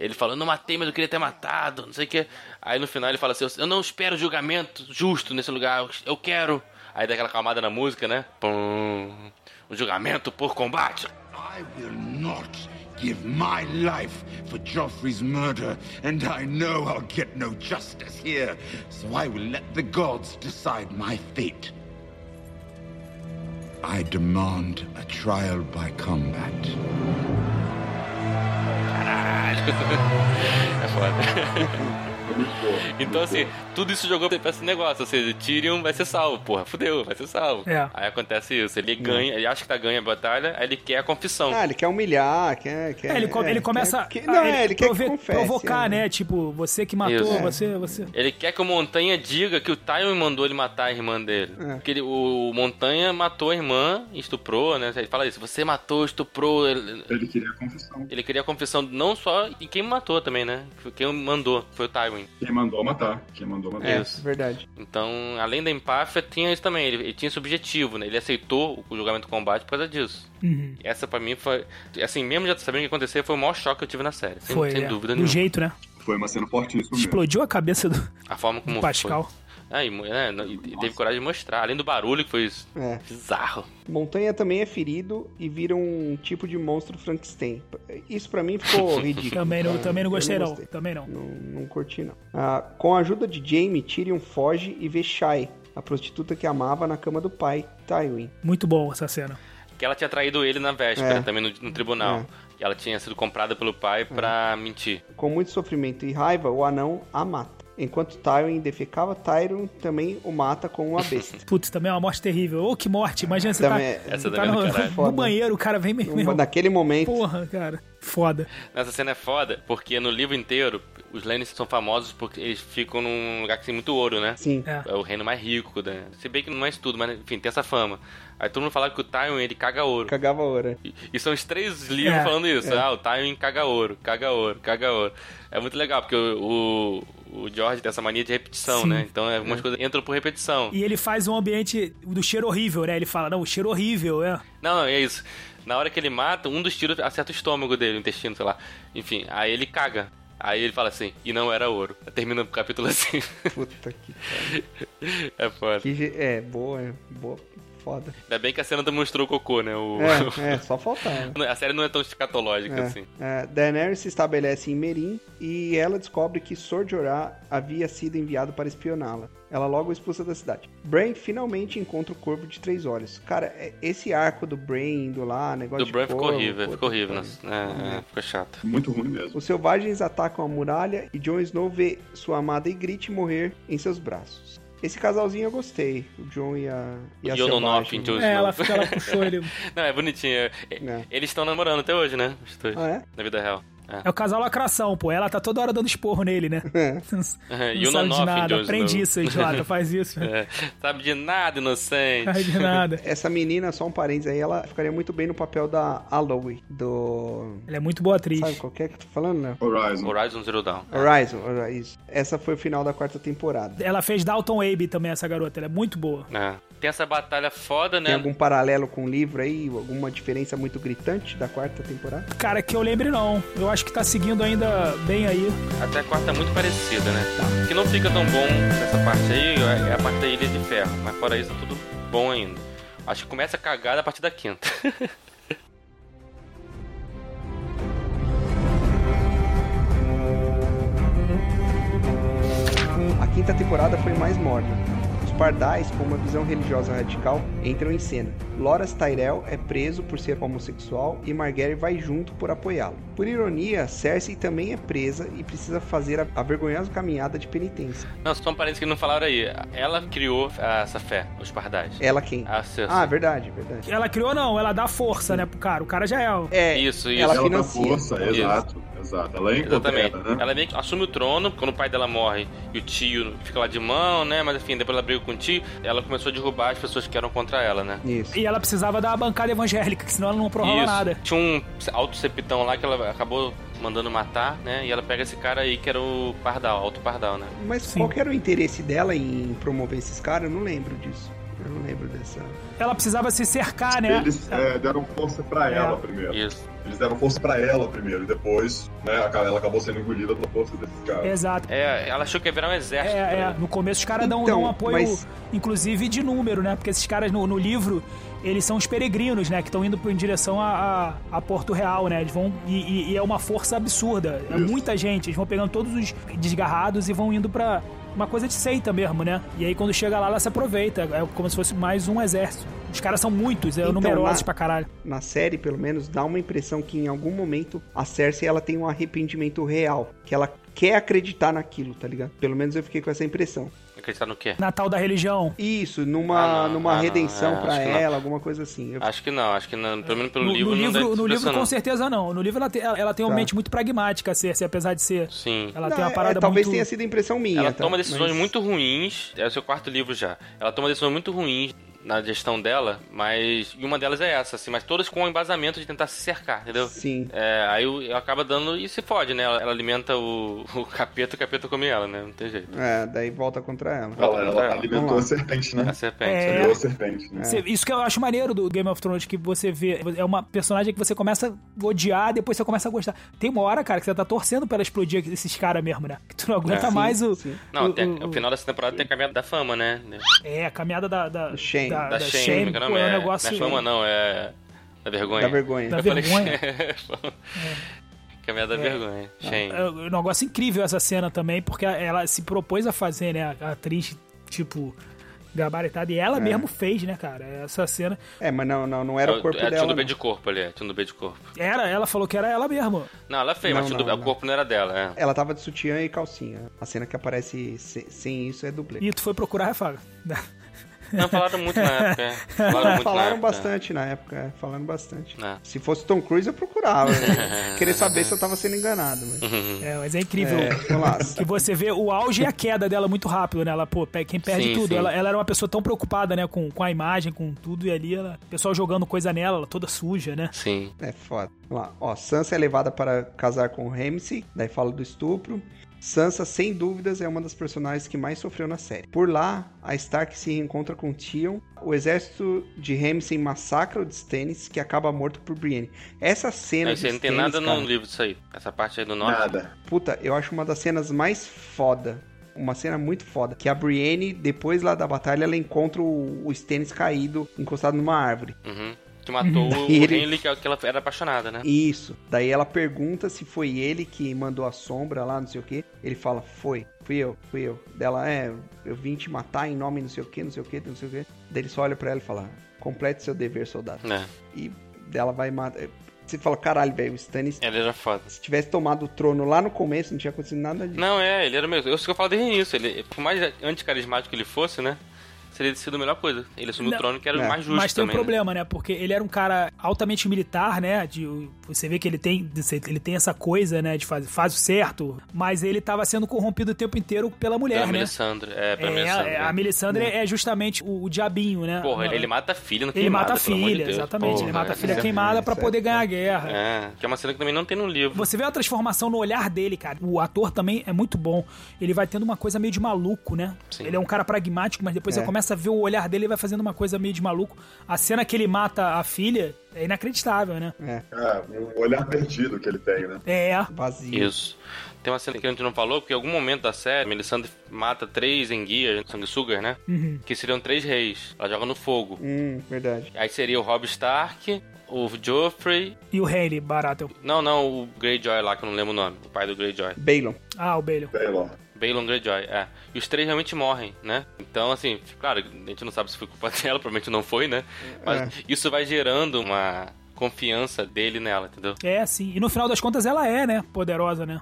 Ele falou, não matei, mas eu queria ter matado, não sei o que. Aí no final ele fala assim, eu não espero julgamento justo nesse lugar, eu quero. Aí dá aquela calmada na música, né? Pum, um julgamento por combate. I will not give my life for Joffrey's murder, and I know I'll get no justice here, so I will let the gods decide my fate. I demand a trial by combat. Caralho. É. Então, assim, tudo isso jogou pra esse negócio. Ou seja, Tyrion vai ser salvo. Porra, fudeu, vai ser salvo. É. Aí acontece isso. Ele ganha, ele acha que tá ganha a batalha, aí ele quer a confissão. Ah, ele quer humilhar, quer. quer É, ele, come- é, ele começa quer- a não, ele é, ele quer prove- que confesse. provocar, é. né? Tipo, você que matou, Isso. você, você. Ele quer que o Montanha diga que o Tywin mandou ele matar a irmã dele. É. Porque ele- o Montanha matou a irmã, estuprou, né? Ele fala isso, você matou, estuprou. Ele, Ele queria a confissão. ele queria a confissão não só de quem matou também, né? Quem mandou, foi o Tywin. Quem mandou matar. Quem mandou matar. É, Isso. verdade. Então, além da empáfia, tinha isso também. Ele, ele tinha esse objetivo, né? Ele aceitou o julgamento do combate por causa disso. Uhum. Essa pra mim foi. Assim, mesmo já sabendo o que ia acontecer, foi o maior choque que eu tive na série. Sem, Foi, sem é, dúvida do nenhuma. jeito, né? Foi uma cena fortíssima mesmo. Explodiu a cabeça do, A forma como do Pascal. foi. Ah, e, é, não, e teve coragem de mostrar. Além do barulho que foi É. bizarro. Montanha também é ferido e vira um tipo de monstro Frankenstein. Isso pra mim ficou ridículo. Também não, também não gostei, não. gostei. Também não. Não, não curti, não. Ah, com a ajuda de Jamie, Tyrion foge e vê Shai, a prostituta que amava na cama do pai, Tywin. Muito bom essa cena. Que ela tinha traído ele na véspera, É. também no, no tribunal. E ela tinha sido comprada pelo pai pra mentir. Com muito sofrimento e raiva, o anão a mata. Enquanto Tywin defecava, Tyrion também o mata com uma besta. Putz, também é uma morte terrível. Ô, que morte. Imagina você Também tá, Essa tá também é no, no banheiro, o cara vem mesmo. Um- Naquele momento, Porra, cara. Foda. Nessa cena é foda, porque no livro inteiro, os Lannisters são famosos porque eles ficam num lugar que tem muito ouro, né? sim. É. É o reino mais rico, né? Se bem que não é isso tudo, mas enfim, tem essa fama. Aí todo mundo fala que o Tywin, ele caga ouro. Cagava a hora. E, e são os três livros É, falando isso. é. Ah, o Tywin caga ouro, caga ouro, caga ouro. É muito legal, porque o, o, o George tem essa mania de repetição, Sim. né? Então algumas coisas entram por repetição. E ele faz um ambiente do cheiro horrível, né? Ele fala, não, o cheiro horrível, é. Não, não, é isso. Na hora que ele mata, um dos tiros acerta o estômago dele, o intestino, sei lá. Enfim, aí ele caga. Aí ele fala assim, e não era ouro. Termina o capítulo assim. Puta que pariu. é foda. Que É, boa, é boa. Foda. Ainda bem que a cena demonstrou o cocô, né? O... É, é, só faltava. A série não é tão escatológica É, assim. é, Daenerys se estabelece em Meereen e ela descobre que Sor Jorah havia sido enviado para espioná-la. Ela logo expulsa da cidade. Bran finalmente encontra o corvo de três olhos. Cara, é- esse arco do Bran indo lá, negócio Do de Bran ficou corvo, horrível, ficou horrível. né? É, é, ficou chato. Muito ruim mesmo. Os selvagens atacam a muralha e Jon Snow vê sua amada Ygritte morrer em seus braços. Esse casalzinho eu gostei, o Jon e a, e a E selvagem. noto, Jon É, ela, ela puxou ele. Não, é bonitinho. É. Eles estão namorando até hoje, né? Os dois. Ah, é? Na vida real. É. É o casal lacração, pô. Ela tá toda hora dando esporro nele, né? Não, É, e não o sabe de nada. Aprende isso, idiota. Faz isso. É, sabe de nada, inocente. Faz de nada. Essa menina, só um parênteses aí, ela ficaria muito bem no papel da Aloy, do... Ela é muito boa atriz. Sabe qual que é que eu tô falando, né? Horizon. Horizon Zero Dawn. Horizon, Horizon, isso. Essa foi o final da quarta temporada. Ela fez Dalton Abe também, essa garota. Ela é muito boa. É. Tem essa batalha foda, Tem né? algum paralelo com o livro aí? Alguma diferença muito gritante da quarta temporada? Cara, que eu lembre não. Eu acho que tá seguindo ainda bem aí. Até a quarta é muito parecida, né? O que não fica tão bom nessa parte aí é a parte da Ilha de Ferro. Mas fora isso, tá tudo bom ainda. Acho que começa a cagada a partir da quinta. A quinta temporada foi mais morna. Os pardais, com uma visão religiosa radical, entram em cena. Loras Tyrell é preso por ser homossexual e Margaery vai junto por apoiá-lo. Por ironia, Cersei também é presa e precisa fazer a, a vergonhosa caminhada de penitência. não, só um parênteses que não falaram aí. Ela criou essa fé, os pardais. Ela quem? A Cersei. Ah, verdade, verdade. Ela criou não, ela dá força, né, pro cara. O cara já é. É, Isso, isso. ela Ela dá financia. força, Isso. exato, exato. Ela é Exatamente. né? Ela meio que assume o trono quando o pai dela morre e o tio fica lá de mão, né? Mas enfim, depois ela briga com o tio. Ela começou a derrubar as pessoas que eram contra ela, né? Isso. E ela precisava da bancada evangélica, que senão ela não aprovava nada. Tinha um alto septão lá que ela acabou mandando matar, né? E ela pega esse cara aí que era o Pardal, Alto Pardal, né? Mas Sim. qual que era o interesse dela em promover esses caras? Eu não lembro disso. Eu não lembro dessa. Ela precisava se cercar, né? Eles é, deram força pra É. ela primeiro. Isso. Eles deram força pra ela primeiro, e depois, né, ela acabou sendo engolida pela força desses caras. Exato. É, ela achou que ia virar um exército. É, é, né? no começo os caras dão, Então, dão um apoio, mas- inclusive de número, né? Porque esses caras no, no livro, eles são os peregrinos, né? Que estão indo em direção a, a, a Porto Real, né? Eles vão. E, e- e é uma força absurda. É Isso. muita gente. Eles vão pegando todos os desgarrados e vão indo pra. Uma coisa de seita mesmo, né? E aí quando chega lá, ela se aproveita. É como se fosse mais um exército. Os caras são muitos, é Então, numerosos na- pra caralho. Na série, pelo menos, dá uma impressão que em algum momento a Cersei ela tem um arrependimento real. Que ela quer acreditar naquilo, tá ligado? Pelo menos eu fiquei com essa impressão. Acreditar no quê? Natal da religião. Isso, numa, Ah, não, numa ah, redenção é, não. ela, alguma coisa assim. Eu- Acho que não, acho que não. Pelo menos pelo No, livro no livro, no livro com não. certeza não. No livro ela tem, ela tem uma Tá. mente muito pragmática, Cersei, apesar de ser. Sim. Ela Não, tem uma é, parada talvez muito... tenha sido impressão minha. Ela tá? toma decisões Mas- muito ruins. É o seu quarto livro já. Ela toma decisões muito ruins na gestão dela, mas. E uma delas é essa, assim, mas todas com o embasamento de tentar se cercar, entendeu? Sim. É, aí o- acaba dando e se fode, né? Ela, ela alimenta o, o capeta, o capeta come ela, né? Não tem jeito. É, daí volta contra ela. Ela, ela Vamos alimentou lá. a serpente, né? A serpente. É. A serpente, né? Você- Isso que eu acho maneiro do Game of Thrones, que você vê. É uma personagem que você começa a odiar, depois você começa a gostar. Tem uma hora, cara, que você tá torcendo pra ela explodir esses caras mesmo, né? Que tu não aguenta É. mais o. sim. Não, o, tem, o- o final dessa temporada tem a caminhada da fama, né? É, a caminhada da. Da, Shame. Da, Da, da Shame, é que é o pô, nome? é um É- negócio. Não é fama, não, é. Da vergonha. Da vergonha. Da Eu falei vergonha. que- Caminhada da vergonha. Shane. É um negócio incrível essa cena também, porque ela se propôs a fazer, né? A atriz, tipo, gabaritada. E ela É. mesmo fez, né, cara? Essa cena. É, mas não, não, não era o corpo é, tinha dela. um B não. de corpo ali, é, tinha um B de corpo. Era, ela falou que era ela mesmo. Não, ela fez, Não, mas tinha não, do- o não. corpo não era dela, é. Ela tava de sutiã e calcinha. A cena que aparece se- sem isso é dublê. E tu foi procurar, Rafaga. Não, falaram muito na época. é. Falaram muito na Falaram época. bastante na época, é, falaram bastante. É. Se fosse Tom Cruise, eu procurava. né? Queria saber se eu tava sendo enganado. Mas... É, mas é incrível. É, vamos lá. Que você vê o auge e a queda dela muito rápido, né? Ela, pô, quem perde Sim, tudo. sim. Ela, ela era uma pessoa tão preocupada, né, com, com a imagem, com tudo, e ali ela, o pessoal jogando coisa nela, ela toda suja, né? Sim. É foda. Vamos lá. Ó, Sansa é levada para casar com Ramsay, daí fala do estupro. Sansa, sem dúvidas, é uma das personagens que mais sofreu na série. Por lá, a Stark se reencontra com Tion. O exército de Ramsay massacra o de Stannis, que acaba morto por Brienne. Essa cena Não, de não tem nada cara, no livro disso aí. Essa parte aí do norte. Nada. Puta, eu acho uma das cenas mais foda. Uma cena muito foda. Que a Brienne, depois lá da batalha, ela encontra o, o Stannis caído, encostado numa árvore. Uhum. Que matou o ele- que é- que ela era apaixonada, né? Isso. Daí ela pergunta se foi ele que mandou a sombra lá, não sei o que. Ele fala, foi. Fui eu, fui eu. Dela, é, eu vim te matar em nome não sei o que, não sei o que, não sei o que. Daí ele só olha pra ela e fala, complete seu dever, soldado. É. E dela vai matar. Você fala, caralho, velho, o Stannis, Ele era foda. se tivesse tomado o trono lá no começo, não tinha acontecido nada disso. Não, é, ele era mesmo. Eu sei que eu falo desde o início. Ele, por mais anticarismático que ele fosse, né? Seria sido a melhor coisa. Ele assumiu Não. o trono, que era É. o mais justo Mas tem um também. né? problema, né? Porque ele era um cara altamente militar, né? De, você vê que ele tem, ele tem essa coisa, né? De fazer faz o certo, mas ele tava sendo corrompido o tempo inteiro pela mulher, Pela né? Melisandre. É, pela É, Melisandre. é, a Melisandre é justamente o, o diabinho, né? Porra, ele, ele mata a filha no ele queimada, mata a pelo amor de filha, Deus. exatamente. ele Porra, mata a filha é. queimada pra isso é poder ganhar a guerra. É, que é uma cena que também não tem no livro. Você vê a transformação no olhar dele, cara. O ator também é muito bom. Ele vai tendo uma coisa meio de maluco, né? Sim. Ele é um cara pragmático, mas depois É. você começa a ver o olhar dele e vai fazendo uma coisa meio de maluco. A cena que ele mata a filha é inacreditável, né? É, É, um olhar perdido que ele tem, né? É. vazio. Isso. Tem uma cena que a gente não falou, porque em algum momento da série, Melisandre mata três enguias, sanguessugas, né? Uhum. Que seriam três reis. Ela joga no fogo. Hum, verdade. Aí seria o Robb Stark, o Joffrey... E o Haley Baratheon. Não, não, o Greyjoy lá, que eu não lembro o nome. O pai do Greyjoy. Balon. Ah, o Baelion. Taylor. Balon Greyjoy, é. E os três realmente morrem, né? Então, assim, claro, a gente não sabe se foi culpa dela, provavelmente não foi, né? Mas É. isso vai gerando uma confiança dele nela, entendeu? É, sim. E no final das contas ela é, né? Poderosa, né?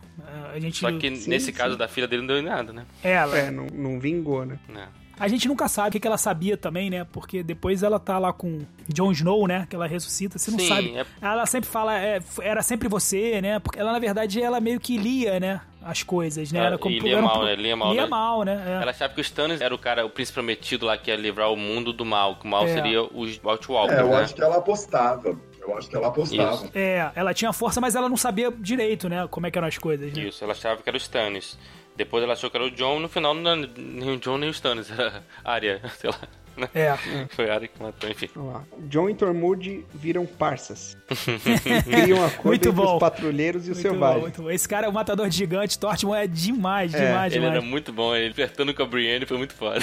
É, A gente. Só que Sim, nesse sim. caso da filha dele não deu em nada, né? Ela. É, não, não vingou, né? É. A gente nunca sabe o que que ela sabia também, né? Porque depois ela tá lá com Jon Snow, né? Que ela ressuscita, você não Sim, sabe. é- Ela sempre fala, é, era sempre você, né? Porque ela, na verdade, ela meio que lia, né? As coisas, né? Ah, Era como, e lia era um mal, né? Lia mal, Lia né? mal, né? É. Ela achava que o Stannis era o cara, o príncipe prometido lá que ia livrar o mundo do mal. Que o mal É. seria os White Walkers, É, eu né? acho que ela apostava. Eu acho que ela apostava. Isso. É, ela tinha força, mas ela não sabia direito, né? Como é que eram as coisas, né? Isso, ela achava que era o Stannis. Depois ela achou que era o John, no final não era nem o John nem o Stannis, era a Arya, sei lá. né? É. Foi a Arya que matou, enfim. Vamos lá. John e Tormund viram parças. Criam um acordo Muito entre bom. os patrulheiros e os Muito bom, muito bom. Esse cara é o matador gigante, Tortmund é demais, É, demais, Ele demais. era muito bom, ele flertando com a Brienne foi muito foda.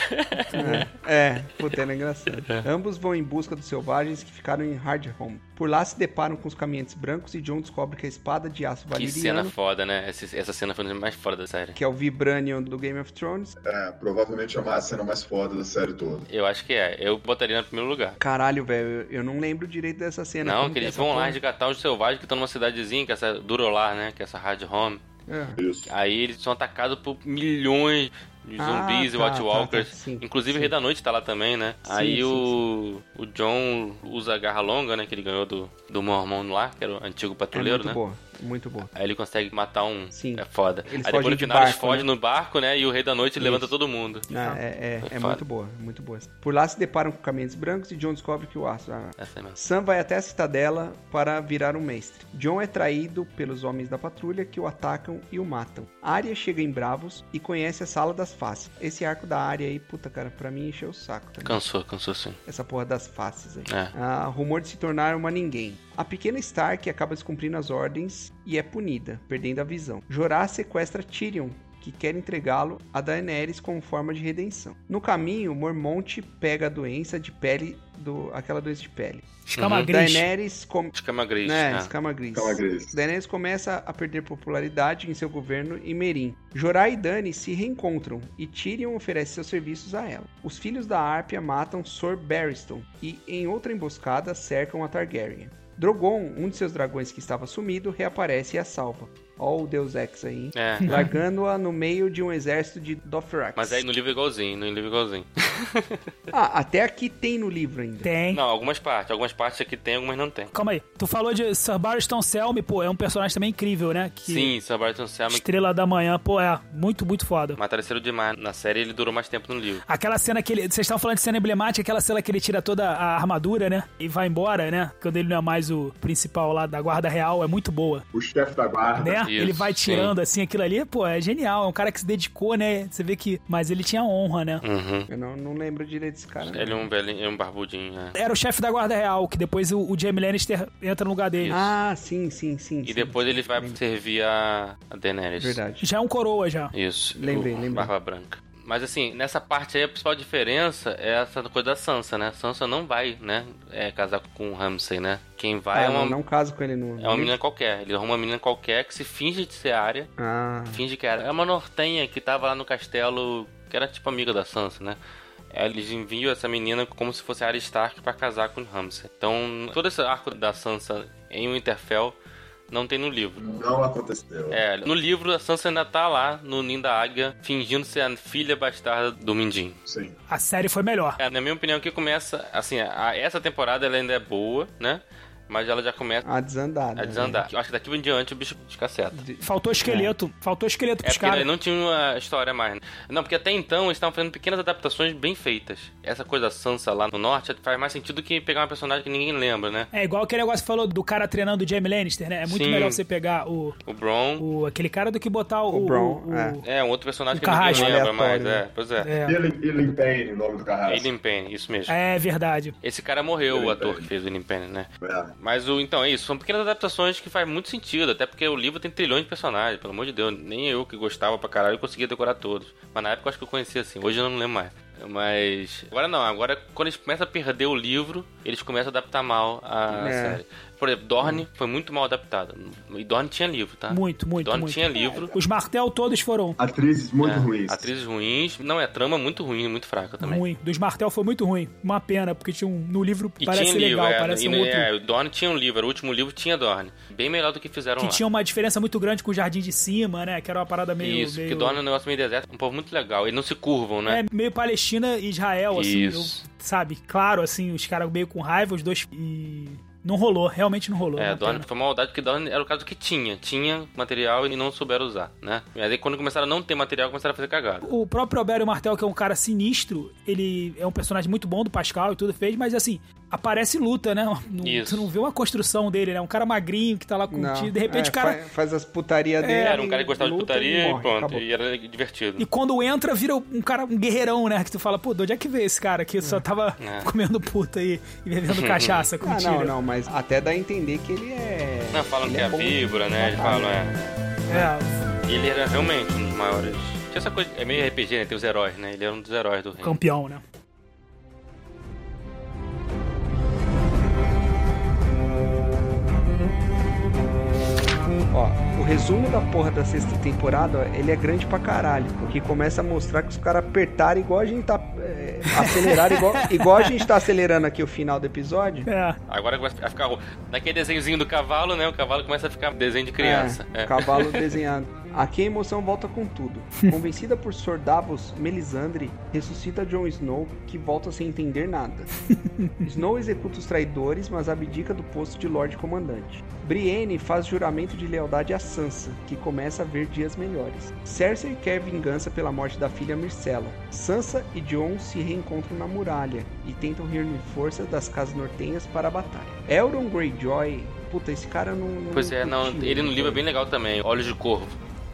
É, puta, era engraçado. Ambos vão em busca dos selvagens que ficaram em Hardhome. Por lá se deparam com os caminhantes brancos e John descobre que a espada de aço que cena valeriano, foda, né? Essa, essa cena foi a mais foda da série. que é o Vibranium do Game of Thrones. É, provavelmente é uma cena mais foda da série toda. Eu acho que é. Eu botaria no primeiro lugar. Caralho, velho, eu- não lembro direito dessa cena. Não, que eles vão lá resgatar os selvagens que estão numa cidadezinha, que é essa Durolar, né? Que é essa Hard Home. É. Isso. Aí eles são atacados por milhões de Ah, zumbis e tá, White tá, Walkers. tá, sim, Inclusive sim. o Rei da Noite tá lá também, né? Sim, Aí sim, o, o John usa a garra longa, né? Que ele ganhou do, do Mormon lá, que era o antigo É patrulheiro, muito né? boa, muito boa. Aí ele consegue matar um. Sim. É foda. Eles Aí depois no final eles barco, fogem né? no barco, né? E o Rei da Noite Isso. levanta todo mundo. Ah, é, é, É é muito boa, muito boa. Por lá se deparam com caminhos brancos e John descobre que o aço. ah, Essa mesmo. Sam vai até a cidadela para virar um mestre. John é traído pelos homens da patrulha que o atacam e o matam. Arya chega em Bravos e conhece a Sala das Faces. Esse arco da Arya aí, puta cara, pra mim encheu o saco também. Cansou, cansou sim. Essa porra das faces aí. É. Ah, rumor de se tornar uma ninguém. A pequena Stark acaba descumprindo as ordens e é punida, perdendo a visão. Jorah sequestra Tyrion, que quer entregá-lo a Daenerys como forma de redenção. No caminho, Mormont pega a doença de pele do aquela doença de pele. Escama Uhum. gris. Daenerys com... Escama gris. né, né? escama gris. Escama gris. Daenerys começa a perder popularidade em seu governo em Meereen. Jorah e Dany se reencontram e Tyrion oferece seus serviços a ela. Os filhos da Árpia matam Sor Barristan e, em outra emboscada, cercam a Targaryen. Drogon, um de seus dragões que estava sumido, reaparece e a salva. Ó o Deus Ex aí? É. Largando-a no meio de um exército de Dothraki. Mas aí no livro é igualzinho, no livro é igualzinho. Ah, até aqui tem no livro ainda. Tem. Não, algumas partes. Algumas partes aqui tem, algumas não tem. Calma aí. Tu falou de Sir Barristan Selmy, pô, é um personagem também incrível, né? Que Sim, Sebastian Selma Estrela da Manhã, pô, é muito, muito foda. mataram cedo demais na série ele durou mais tempo no livro. Aquela cena que ele. Vocês estão falando de cena emblemática, aquela cena que ele tira toda a armadura, né? E vai embora, né? Quando ele não é mais o principal lá da Guarda Real, é muito boa. O chefe da guarda. Né? Isso, ele vai sim. tirando assim aquilo ali, pô, é genial. É um cara que se dedicou, né? Você vê que. Mas ele tinha honra, né? Uhum. Eu não, não lembro direito desse cara. Ele é um velhinho, é um barbudinho, né? Era o chefe da Guarda Real, que depois o, o Jaime Lannister entra no lugar dele. Isso. Ah, sim, sim, sim. E sim. depois ele vai servir a, a Daenerys. Verdade. Já é um coroa já. Isso. Lembrei, o lembrei. Barba Branca. Mas assim, nessa parte aí a principal diferença é essa coisa da Sansa, né? Sansa não vai, né? É, casar com o Ramsay, né? Quem vai Ah, é uma, não, não caso com ele no. é uma menina qualquer. Ele arruma uma menina qualquer que se finge de ser área. Ah, Finge que era. É uma nortenha que tava lá no castelo, que era tipo amiga da Sansa, né? Eles enviam essa menina como se fosse a Arya Stark pra casar com o Ramsay. Então, todo esse arco da Sansa em Winterfell não tem no livro. Não aconteceu. É, no livro a Sansa ainda tá lá no Ninho da Águia, fingindo ser a filha bastarda do Mindinho. Sim. A série foi melhor. É, na minha opinião, que começa, assim, a- essa temporada ela ainda é boa, né? Mas ela já começa a desandada. a desandar. Eu acho que daqui em diante o bicho descaceta. né? Faltou esqueleto. Faltou esqueleto É pros porque caras. não tinha uma história mais. né? Não, porque até então eles estavam fazendo pequenas adaptações bem feitas. Essa coisa da Sansa lá no norte faz mais sentido que pegar uma personagem que ninguém lembra, né? É igual aquele negócio que falou do cara treinando o Jaime Lannister, né? É muito Sim. melhor você pegar o, O Bron o aquele cara do que botar o. O Bron, é. é um outro personagem O que ninguém Carrasco. lembra mais. É, né? pois é. É, Ilim, Ilim Payne, o nome do carrasco. Aiden Payne, isso mesmo. é verdade. Esse cara morreu, o ator Payne. que fez o Aiden Payne, né? É. Mas o então é isso, são pequenas adaptações que faz muito sentido, até porque o livro tem trilhões de personagens, pelo amor de Deus, nem eu que gostava pra caralho conseguia decorar todos. Mas na época eu acho que eu conhecia assim, hoje eu não lembro mais. Mas agora não, agora quando eles começam a perder o livro, eles começam a adaptar mal a É. série. Por exemplo, Dorne foi muito mal adaptada. E Dorne tinha livro, tá? Muito, muito, Dorne muito. tinha livro. Os Martel todos foram Atrizes muito É, ruins. Atrizes ruins. Não, é trama muito ruim, muito fraca também. ruim. Dos Martel foi muito ruim. Uma pena, porque tinha um, no livro E parece tinha livro, legal, é, parece e, um outro. é, o Dorne tinha um livro, era o último livro tinha Dorne. Bem melhor do que fizeram Que lá. tinha uma diferença muito grande com o Jardim de Cima, né? Que era uma parada meio. Isso, meio... porque Dorne é um negócio meio deserto, um povo muito legal. Eles não se curvam, né? É meio Palestina e Israel, assim. Isso. eu- sabe? Claro, assim, os caras meio com raiva, os dois. E. Não rolou, realmente não rolou. É, uma Dorne foi uma maldade porque Dorne era o caso que tinha. Tinha material e não souberam usar, né? E aí quando começaram a não ter material, começaram a fazer cagada. O próprio Alberio Martel, que é um cara sinistro, ele é um personagem muito bom do Pascal e tudo fez, mas assim, aparece e luta, né? Não, Isso. tu não vê uma construção dele, né? Um cara magrinho que tá lá contigo, de repente é, o cara. Faz, faz as putaria dele. Era um cara que gostava de putaria e, morre, pronto. acabou. E era divertido. E quando entra, vira um cara, um guerreirão, né? Que tu fala, pô, de onde é que veio esse cara que só tava É. comendo puta aí e bebendo cachaça Ah, contigo? não, não, mas até dá a entender que ele é. Não, falam ele que é de víbora, né? Eles falam, é. É, E ele era realmente um dos maiores. Tinha essa coisa. É meio RPG, né? Tem os heróis, né? Ele era um dos heróis do reino. campeão, né? Ó, o resumo da porra da sexta temporada, ó, ele é grande pra caralho. Porque começa a mostrar que os caras apertaram igual a gente tá. É, aceleraram igual, igual a gente tá acelerando aqui o final do episódio. É. Agora começa a ficar. Naquele desenhozinho do cavalo, né? O cavalo começa a ficar desenho de criança. É, É. Cavalo desenhado. Aqui a emoção volta com tudo. Convencida por Sor Davos, Melisandre ressuscita Jon Snow, que volta sem entender nada. Snow executa os traidores, mas abdica do posto de Lorde Comandante. Brienne faz juramento de lealdade a Sansa, que começa a ver dias melhores. Cersei quer vingança pela morte da filha Myrcella. Sansa e Jon se reencontram na muralha e tentam reunir forças das casas nortenhas para a batalha. Elrond Greyjoy, puta, esse cara não. não Pois é, não, ele no livro é bem legal também, Olhos de Corvo,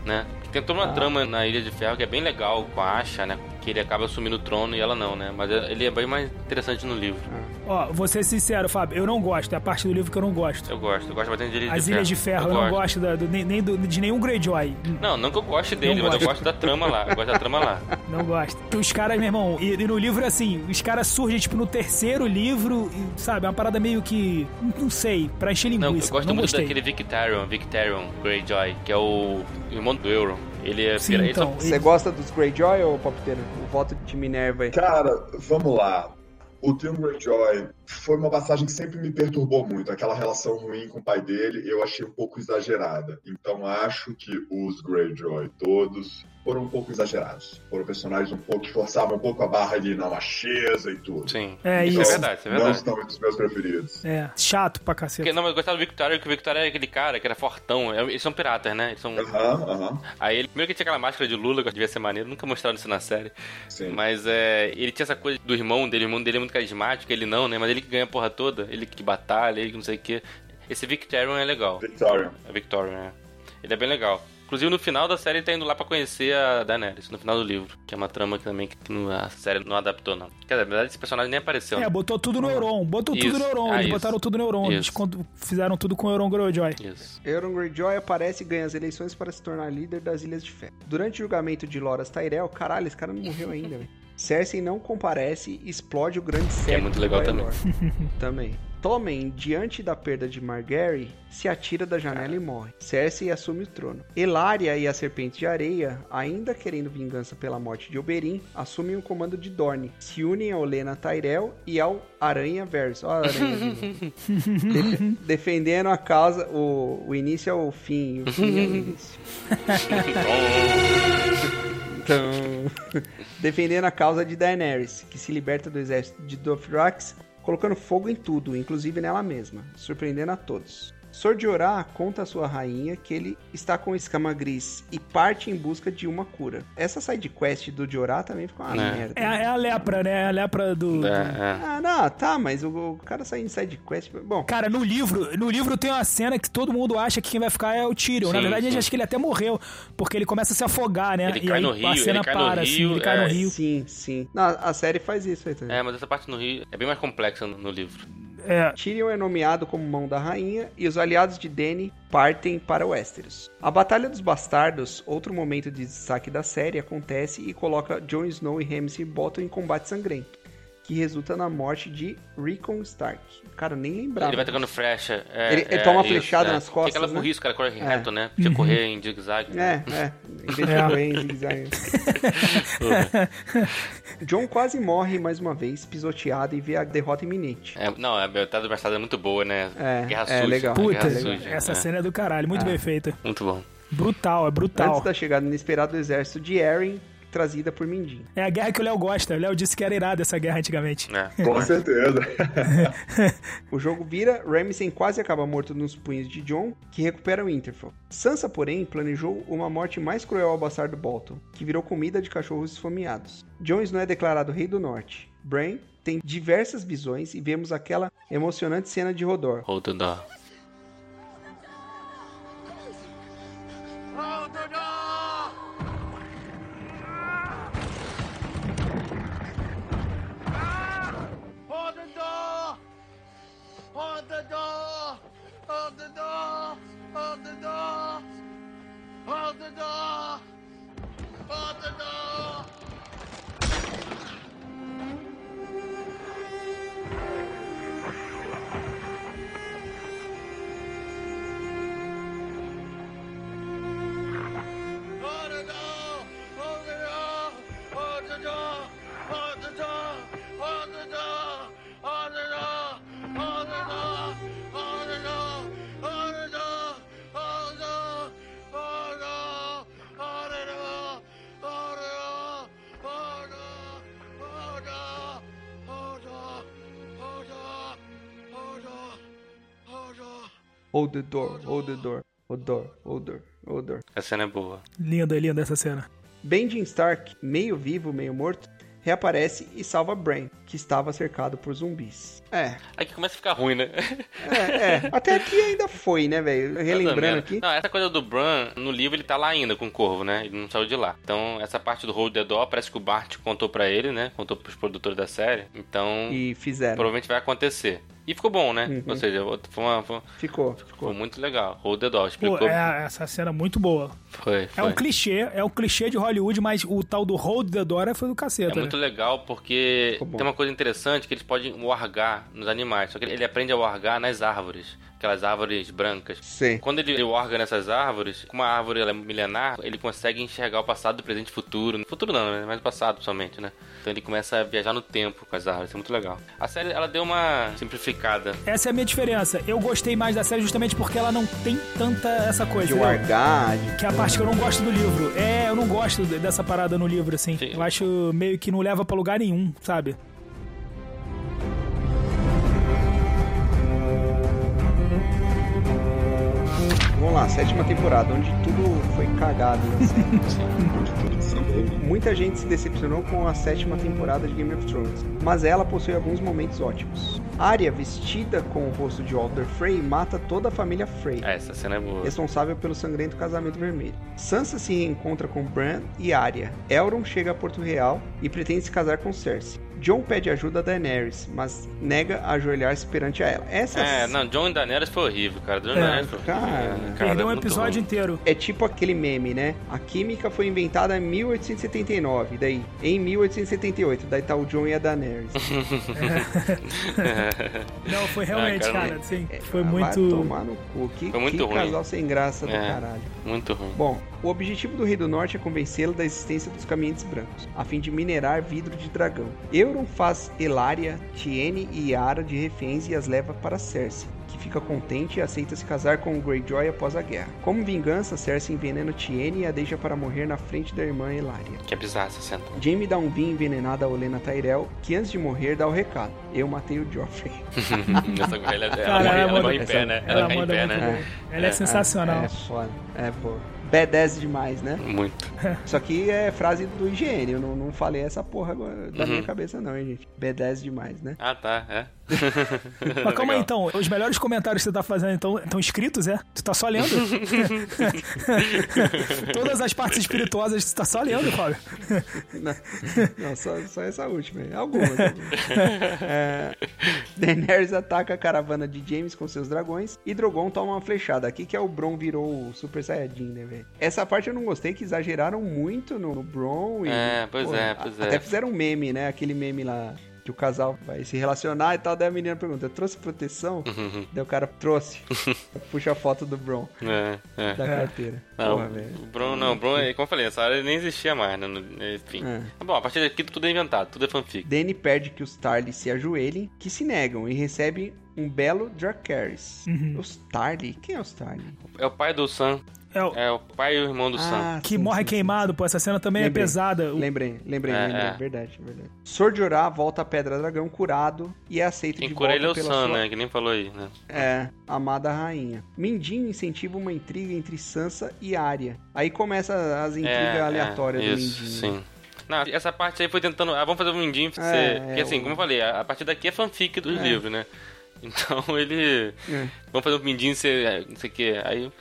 né? Tem toda uma Ah. trama na Ilha de Ferro que é bem legal com a Asha, né? Que ele acaba assumindo o trono e ela não, né? Mas ele é bem mais interessante no livro. Ó, vou ser sincero, Fábio, eu não gosto. É a parte do livro que eu não gosto. Eu gosto, eu gosto bastante de As de Ilhas de Ferro, eu, não gosto da- do- nem, nem do- de nenhum Greyjoy. Não, não que eu goste dele, Não mas eu gosto. gosto da trama lá. Eu gosto da trama lá. Não gosto. Os caras, meu irmão, e, e no livro é assim, os caras surgem, tipo, no terceiro livro, e, sabe, é uma parada meio que. Não sei, pra encher linguiça. Não, eu gosto não muito gostei. daquele Victarion, Victarion Greyjoy, que é o irmão do Euron. Ele é Sim, então. Você gosta dos Greyjoy ou Palpiteiro? O voto de Minerva aí. Cara, vamos lá. O Tim Greyjoy foi uma passagem que sempre me perturbou muito. Aquela relação ruim com o pai dele, eu achei um pouco exagerada. Então acho que os Greyjoy todos foram um pouco exagerados. Foram personagens um pouco que forçavam um pouco a barra ali na macheza e tudo. Sim. É isso. isso. é verdade, é Não verdade. estão entre os meus preferidos. É, chato pra cacete. Porque, não, mas eu gostava do Victoria, que o Victoria é aquele cara que era fortão. É- Eles são piratas, né? Eles são... Aham, aham. Aí ele, primeiro que tinha aquela máscara de Lula, que devia ser maneiro, nunca mostraram isso na série. Sim. Mas é, ele tinha essa coisa do irmão dele, o irmão dele é muito carismático, ele não, né? Mas ele que ganha a porra toda, ele que batalha, ele que não sei o que. Esse Victorian é legal. Victoria. É Victorian, é. Ele é bem legal. Inclusive no final da série ele tá indo lá pra conhecer a Daenerys, no final do livro. Que é uma trama que também que não- a série não adaptou, não. Quer dizer, na verdade esse personagem nem apareceu. É, né? botou tudo no Euron. Botou tudo Isso. no Euron. Ah, Eles isso. botaram tudo no Euron. Eles Isso. fizeram tudo com o Euron Greyjoy. Isso. Euron Greyjoy aparece e ganha as eleições para se tornar líder das Ilhas de Ferro. Durante o julgamento de Loras Tyrell, caralho, esse cara não morreu ainda, velho. Cersei não comparece e explode o grande cetro muito de legal Baelor. também. Tommen, diante da perda de Margaery, se atira da janela e morre. Cersei assume o trono. Elaria e a Serpente de Areia, ainda querendo vingança pela morte de Oberyn, assumem o comando de Dorne. Se unem a Olena Tyrell e ao Aranha Verso. Ó, a Aranha. Def- defendendo a causa. O, o início é o fim, o fim é o início. Então, defendendo a causa de Daenerys, que se liberta do exército de Dothrax, colocando fogo em tudo, inclusive nela mesma, surpreendendo a todos. Sor Jorah conta à sua rainha que ele está com escama gris e parte em busca de uma cura. Essa side quest do Jorah também ficou uma É. merda. É, a- é a lepra, né? É a lepra do. do- É, é. Ah, não, tá, mas o, o cara sai em side quest. Bom, Cara, no livro, no livro tem uma cena que todo mundo acha que quem vai ficar é o Tyrion. Na Sim, verdade, a gente sim. acha que ele até morreu, porque ele começa a se afogar, né? Ele e cai aí no a rio, cena ele cai no para, assim, rio, ele cai é. no rio. sim, sim. Não, a série faz isso aí também. É, mas essa parte no Rio é bem mais complexa no, no livro. É, Tyrion é nomeado como mão da rainha e os aliados de Dany partem para Westeros. A Batalha dos Bastardos, outro momento de destaque da série, acontece e coloca Jon Snow e Ramsay Bolton em combate sangrento, que resulta na morte de Rickon Stark. Cara, nem lembrava. Ele vai tocando flecha. é, Ele- ele é, toma uma isso, flechada é. nas costas, Tem aquela né? burrice, o cara corre É. reto, né? Podia correr em zigue-zague. né? É, é. Em vez de É. correr em zigue-zague. Jon quase morre mais uma vez, pisoteado e vê a derrota iminente. É, não, a Batalha do Bastardo é muito boa, né? É, Guerra é suja. legal. puta, Guerra legal. suja. essa é. cena é do caralho, muito bem feita. Muito bom. Brutal, é brutal. Antes da chegada inesperada do exército de Eren, trazida por Mindinho. É a guerra que o Léo gosta. O Léo disse que era irada essa guerra antigamente. É. Com certeza. O jogo vira, Ramsay quase acaba morto nos punhos de Jon, que recupera o Winterfell. Sansa, porém, planejou uma morte mais cruel ao bastardo Bolton, que virou comida de cachorros esfomeados. Jon Snow é declarado Rei do Norte. Bran tem diversas visões e vemos aquela emocionante cena de Rodor. Hold the door. Hold the door! Hold the door! Hold the door! Hold the door! Hold the door! Hold the door! Hold the door, hold the door, hold door, hold door, hold door. A cena é boa. Linda, linda essa cena. Benjamin Stark, meio vivo, meio morto, reaparece e salva Bran, que estava cercado por zumbis. É, Aqui começa a ficar ruim, né? é, é. Até aqui ainda foi, né, velho? Relembrando aqui. Não, essa coisa do Bran, no livro ele tá lá ainda com o Corvo, né? Ele não saiu de lá. Então, essa parte do Hold the Door, parece que o Bart contou pra ele, né? Contou pros produtores da série. Então, E fizeram. provavelmente vai acontecer. E ficou bom, né? Uhum. Ou seja, foi, uma- foi- Ficou, ficou ficou. muito legal. Hold the Door, Pô, explicou. é, essa cena é muito boa. Foi, É foi. um clichê, é um clichê de Hollywood, mas o tal do Hold the Door foi do É caceta. muito né? legal porque tem uma coisa interessante que eles podem wargar nos animais. Só que ele aprende a wargar nas árvores. Aquelas árvores brancas. Sim. Quando ele warga nessas árvores, como a árvore ela é milenar, ele consegue enxergar o passado, o presente e o futuro. Futuro não, né? Mas o passado somente, né? Então ele começa a viajar no tempo com as árvores. Isso é muito legal. A série, ela deu uma simplificada. Essa é a minha diferença. Eu gostei mais da série justamente porque ela não tem tanta essa coisa. De de... Que é a parte que eu não gosto do livro. É, eu não gosto de- dessa parada no livro, assim. Sim. Eu acho meio que não leva pra lugar nenhum, sabe? Vamos lá, sétima temporada, onde tudo foi cagado na série. Desandou. Muita gente se decepcionou com a sétima temporada de Game of Thrones, mas ela possui alguns momentos ótimos. Arya, vestida com o rosto de Walder Frey, mata toda a família Frey, É, essa cena é boa. responsável pelo sangrento casamento vermelho. Sansa se reencontra com Bran e Arya. Elrond chega a Porto Real e pretende se casar com Cersei. John pede ajuda a Daenerys, mas nega a ajoelhar-se perante a ela. Essa É, não, John e Daenerys foi horrível, cara. John e É, Daenerys foi horrível. cara. É, Perdeu um muito episódio ruim. inteiro. É tipo aquele meme, né? A química foi inventada em 1879, daí em 1878, daí tá o John e a Daenerys. Não, foi realmente, Ah, cara, cara, assim, foi Ah, Vai muito... tomar no cu. Que, Foi muito que ruim. casal sem graça do É. caralho. Muito ruim. Bom, o objetivo do Rei do Norte é convencê-lo da existência dos caminhantes brancos, a fim de minerar vidro de dragão. Euron faz Elaria, Tiene e Yara de reféns e as leva para Cersei, que fica contente e aceita se casar com o Greyjoy após a guerra. Como vingança, Cersei envenena Tiene e a deixa para morrer na frente da irmã Elaria. Que é bizarro essa cena. Jaime dá um vinho envenenado a Olena Tyrell, que antes de morrer dá o recado. Eu matei o Joffrey. Essa mulher, ela, ela, morre- ela ela manda- morre em pé, né? Ela, cai em manda pé, né? bem. Ela é, sensacional. É foda. É, pô. B10 demais, né? Muito. Isso aqui é frase do IGN, eu não, não falei essa porra da Uhum. minha cabeça não, hein, gente. B10 demais, né? Ah, tá, é. Mas calma aí, então. Os melhores comentários que você tá fazendo então estão escritos, é? Tu tá só lendo? Todas as partes espirituosas tu tá só lendo, Fábio. Não, não, só, só essa última aí. Algumas. É, Daenerys ataca a caravana de James com seus dragões e Drogon toma uma flechada. Aqui que é o Bron virou o Super Saiyajin, né, velho? Essa parte eu não gostei, que exageraram muito no, no Bron. E, É, pois é, pois é. Até fizeram um meme, né? Aquele meme lá que o casal vai se relacionar e tal. Daí a menina pergunta, trouxe proteção? Daí o cara trouxe. Puxa a foto do Bron É, é. da carteira. Não, Porra, velho. o Bron, não, o Bron, é- como eu falei, essa área nem existia mais, né? no- Enfim. É. Bom, a partir daqui tudo é inventado, tudo é fanfic. Dany pede que os Tarly se ajoelhem, que se negam e recebem um belo Dracarys. Uhum. Os Tarly? Quem é os Tarly? É o pai do Sam, É, o- é o pai e o irmão do Sam. que sim, morre sim, queimado, pô. Essa cena também Lembrei. é pesada. O- Lembrei, lembrei, É, lembrei. é. Verdade, verdade. Sordorá volta a Pedra Dragão curado e é aceito Quem de cura volta ele é o pela Sam, sua... né? Que nem falou aí, né? É, amada rainha. Mindinho incentiva uma intriga entre Sansa e Arya. Aí começa as intrigas É, aleatórias é, do isso, Mindinho. sim. Não, essa parte aí foi tentando. Ah, vamos fazer um mindinho pra É, é, Porque assim, o- como eu falei, a, a partir daqui é fanfic dos É. livros, né? Então ele. É. Vamos fazer um mindinho ser. é, Não sei o que. Aí.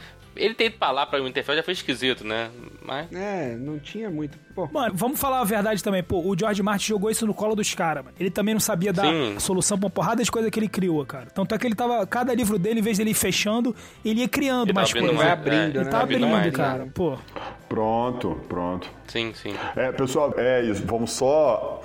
Ele ter ido pra lá pra Winterfell já foi esquisito, né? Mas. É, não tinha muito. Pô, Mano, vamos falar a verdade também. Pô, o George Martin jogou isso no colo dos caras, mano. Ele também não sabia dar Sim. a solução pra uma porrada de coisa que ele criou, cara. Tanto é que ele tava. Cada livro dele, em vez dele ir fechando, ele ia criando Ele mais abrindo coisas. vai abrindo, é, Ele tá abrindo abrindo, mais, cara. né? Pô. Pronto, pronto. Sim, sim. É, pessoal, é isso. Vamos só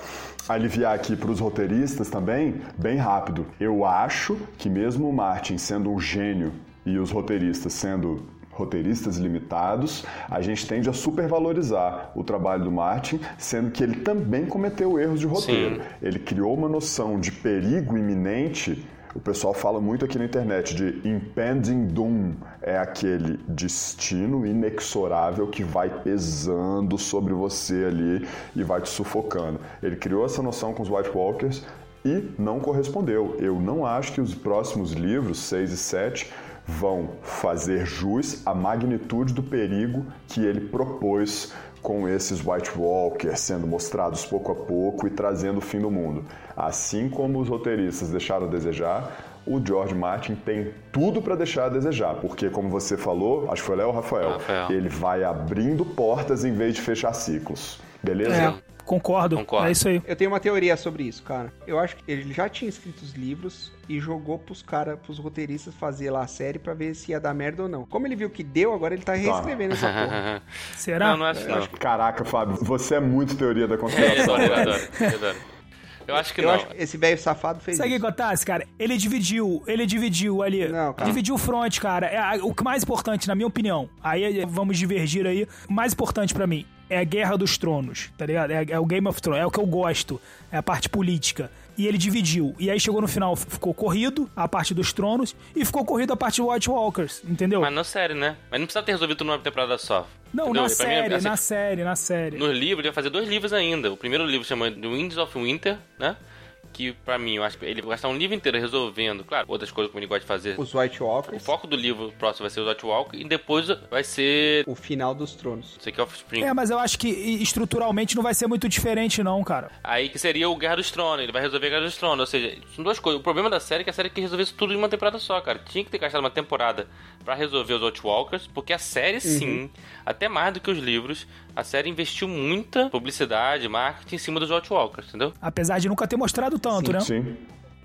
aliviar aqui para os roteiristas também, bem rápido. Eu acho que mesmo o Martin sendo um gênio e os roteiristas sendo roteiristas limitados, a gente tende a supervalorizar o trabalho do Martin, sendo que ele também cometeu erros de roteiro. Sim. Ele criou uma noção de perigo iminente o pessoal fala muito aqui na internet de impending doom. É aquele destino inexorável que vai pesando sobre você ali e vai te sufocando. Ele criou essa noção com os White Walkers e não correspondeu. Eu não acho que os próximos livros, 6 e 7, vão fazer jus à magnitude do perigo que ele propôs com esses White Walkers sendo mostrados pouco a pouco e trazendo o fim do mundo. Assim como os roteiristas deixaram a desejar, o George Martin tem tudo para deixar a desejar, porque como você falou, acho que foi Léo Rafael, Rafael, ele vai abrindo portas em vez de fechar ciclos. Beleza? É, concordo. Concordo. É isso aí. Eu tenho uma teoria sobre isso, cara. Eu acho que ele já tinha escrito os livros e jogou pros caras, pros roteiristas fazer lá a série pra ver se ia dar merda ou não. Como ele viu que deu, agora ele tá reescrevendo essa porra. Será? Não, não acho não. Caraca, Fábio, você é muito teoria da É, eu conspiração. adoro, eu adoro, eu adoro. Eu acho que Eu não. acho que esse velho safado fez Sabe o que acontece, cara? Ele dividiu, ele dividiu ali. Não, cara. Dividiu o front, cara. É, o que mais importante, na minha opinião, aí é, vamos divergir aí. O mais importante pra mim é a Guerra dos Tronos, tá ligado? É, é o Game of Thrones, é o que eu gosto. É a parte política. E ele dividiu. E aí chegou no final, ficou corrido a parte dos tronos e ficou corrido a parte do White Walkers, entendeu? Mas na série, né? Mas não precisa ter resolvido tudo numa temporada só. não, na E pra mim, série, assim, na série, na série. Nos livros, ele vai fazer dois livros ainda. O primeiro livro chama The Winds of Winter, né? Que pra mim, eu acho que ele vai gastar um livro inteiro resolvendo, claro, outras coisas como ele gosta de fazer. Os White O Walkers, foco do livro próximo vai ser o White Walker e depois vai ser o final dos tronos. Secret of Spring. É, mas eu acho que estruturalmente não vai ser muito diferente, não, cara. Aí que seria o Guerra dos Tronos, ele vai resolver a Guerra dos Tronos. Ou seja, são duas coisas. O problema da série é que a série quer resolver isso tudo em uma temporada só, cara. Tinha que ter gastado uma temporada pra resolver os White Walkers, porque a série, sim, até mais do que os livros, a série investiu muita publicidade, marketing em cima dos White Walkers, entendeu? Apesar de nunca ter mostrado tanto, né? Sim.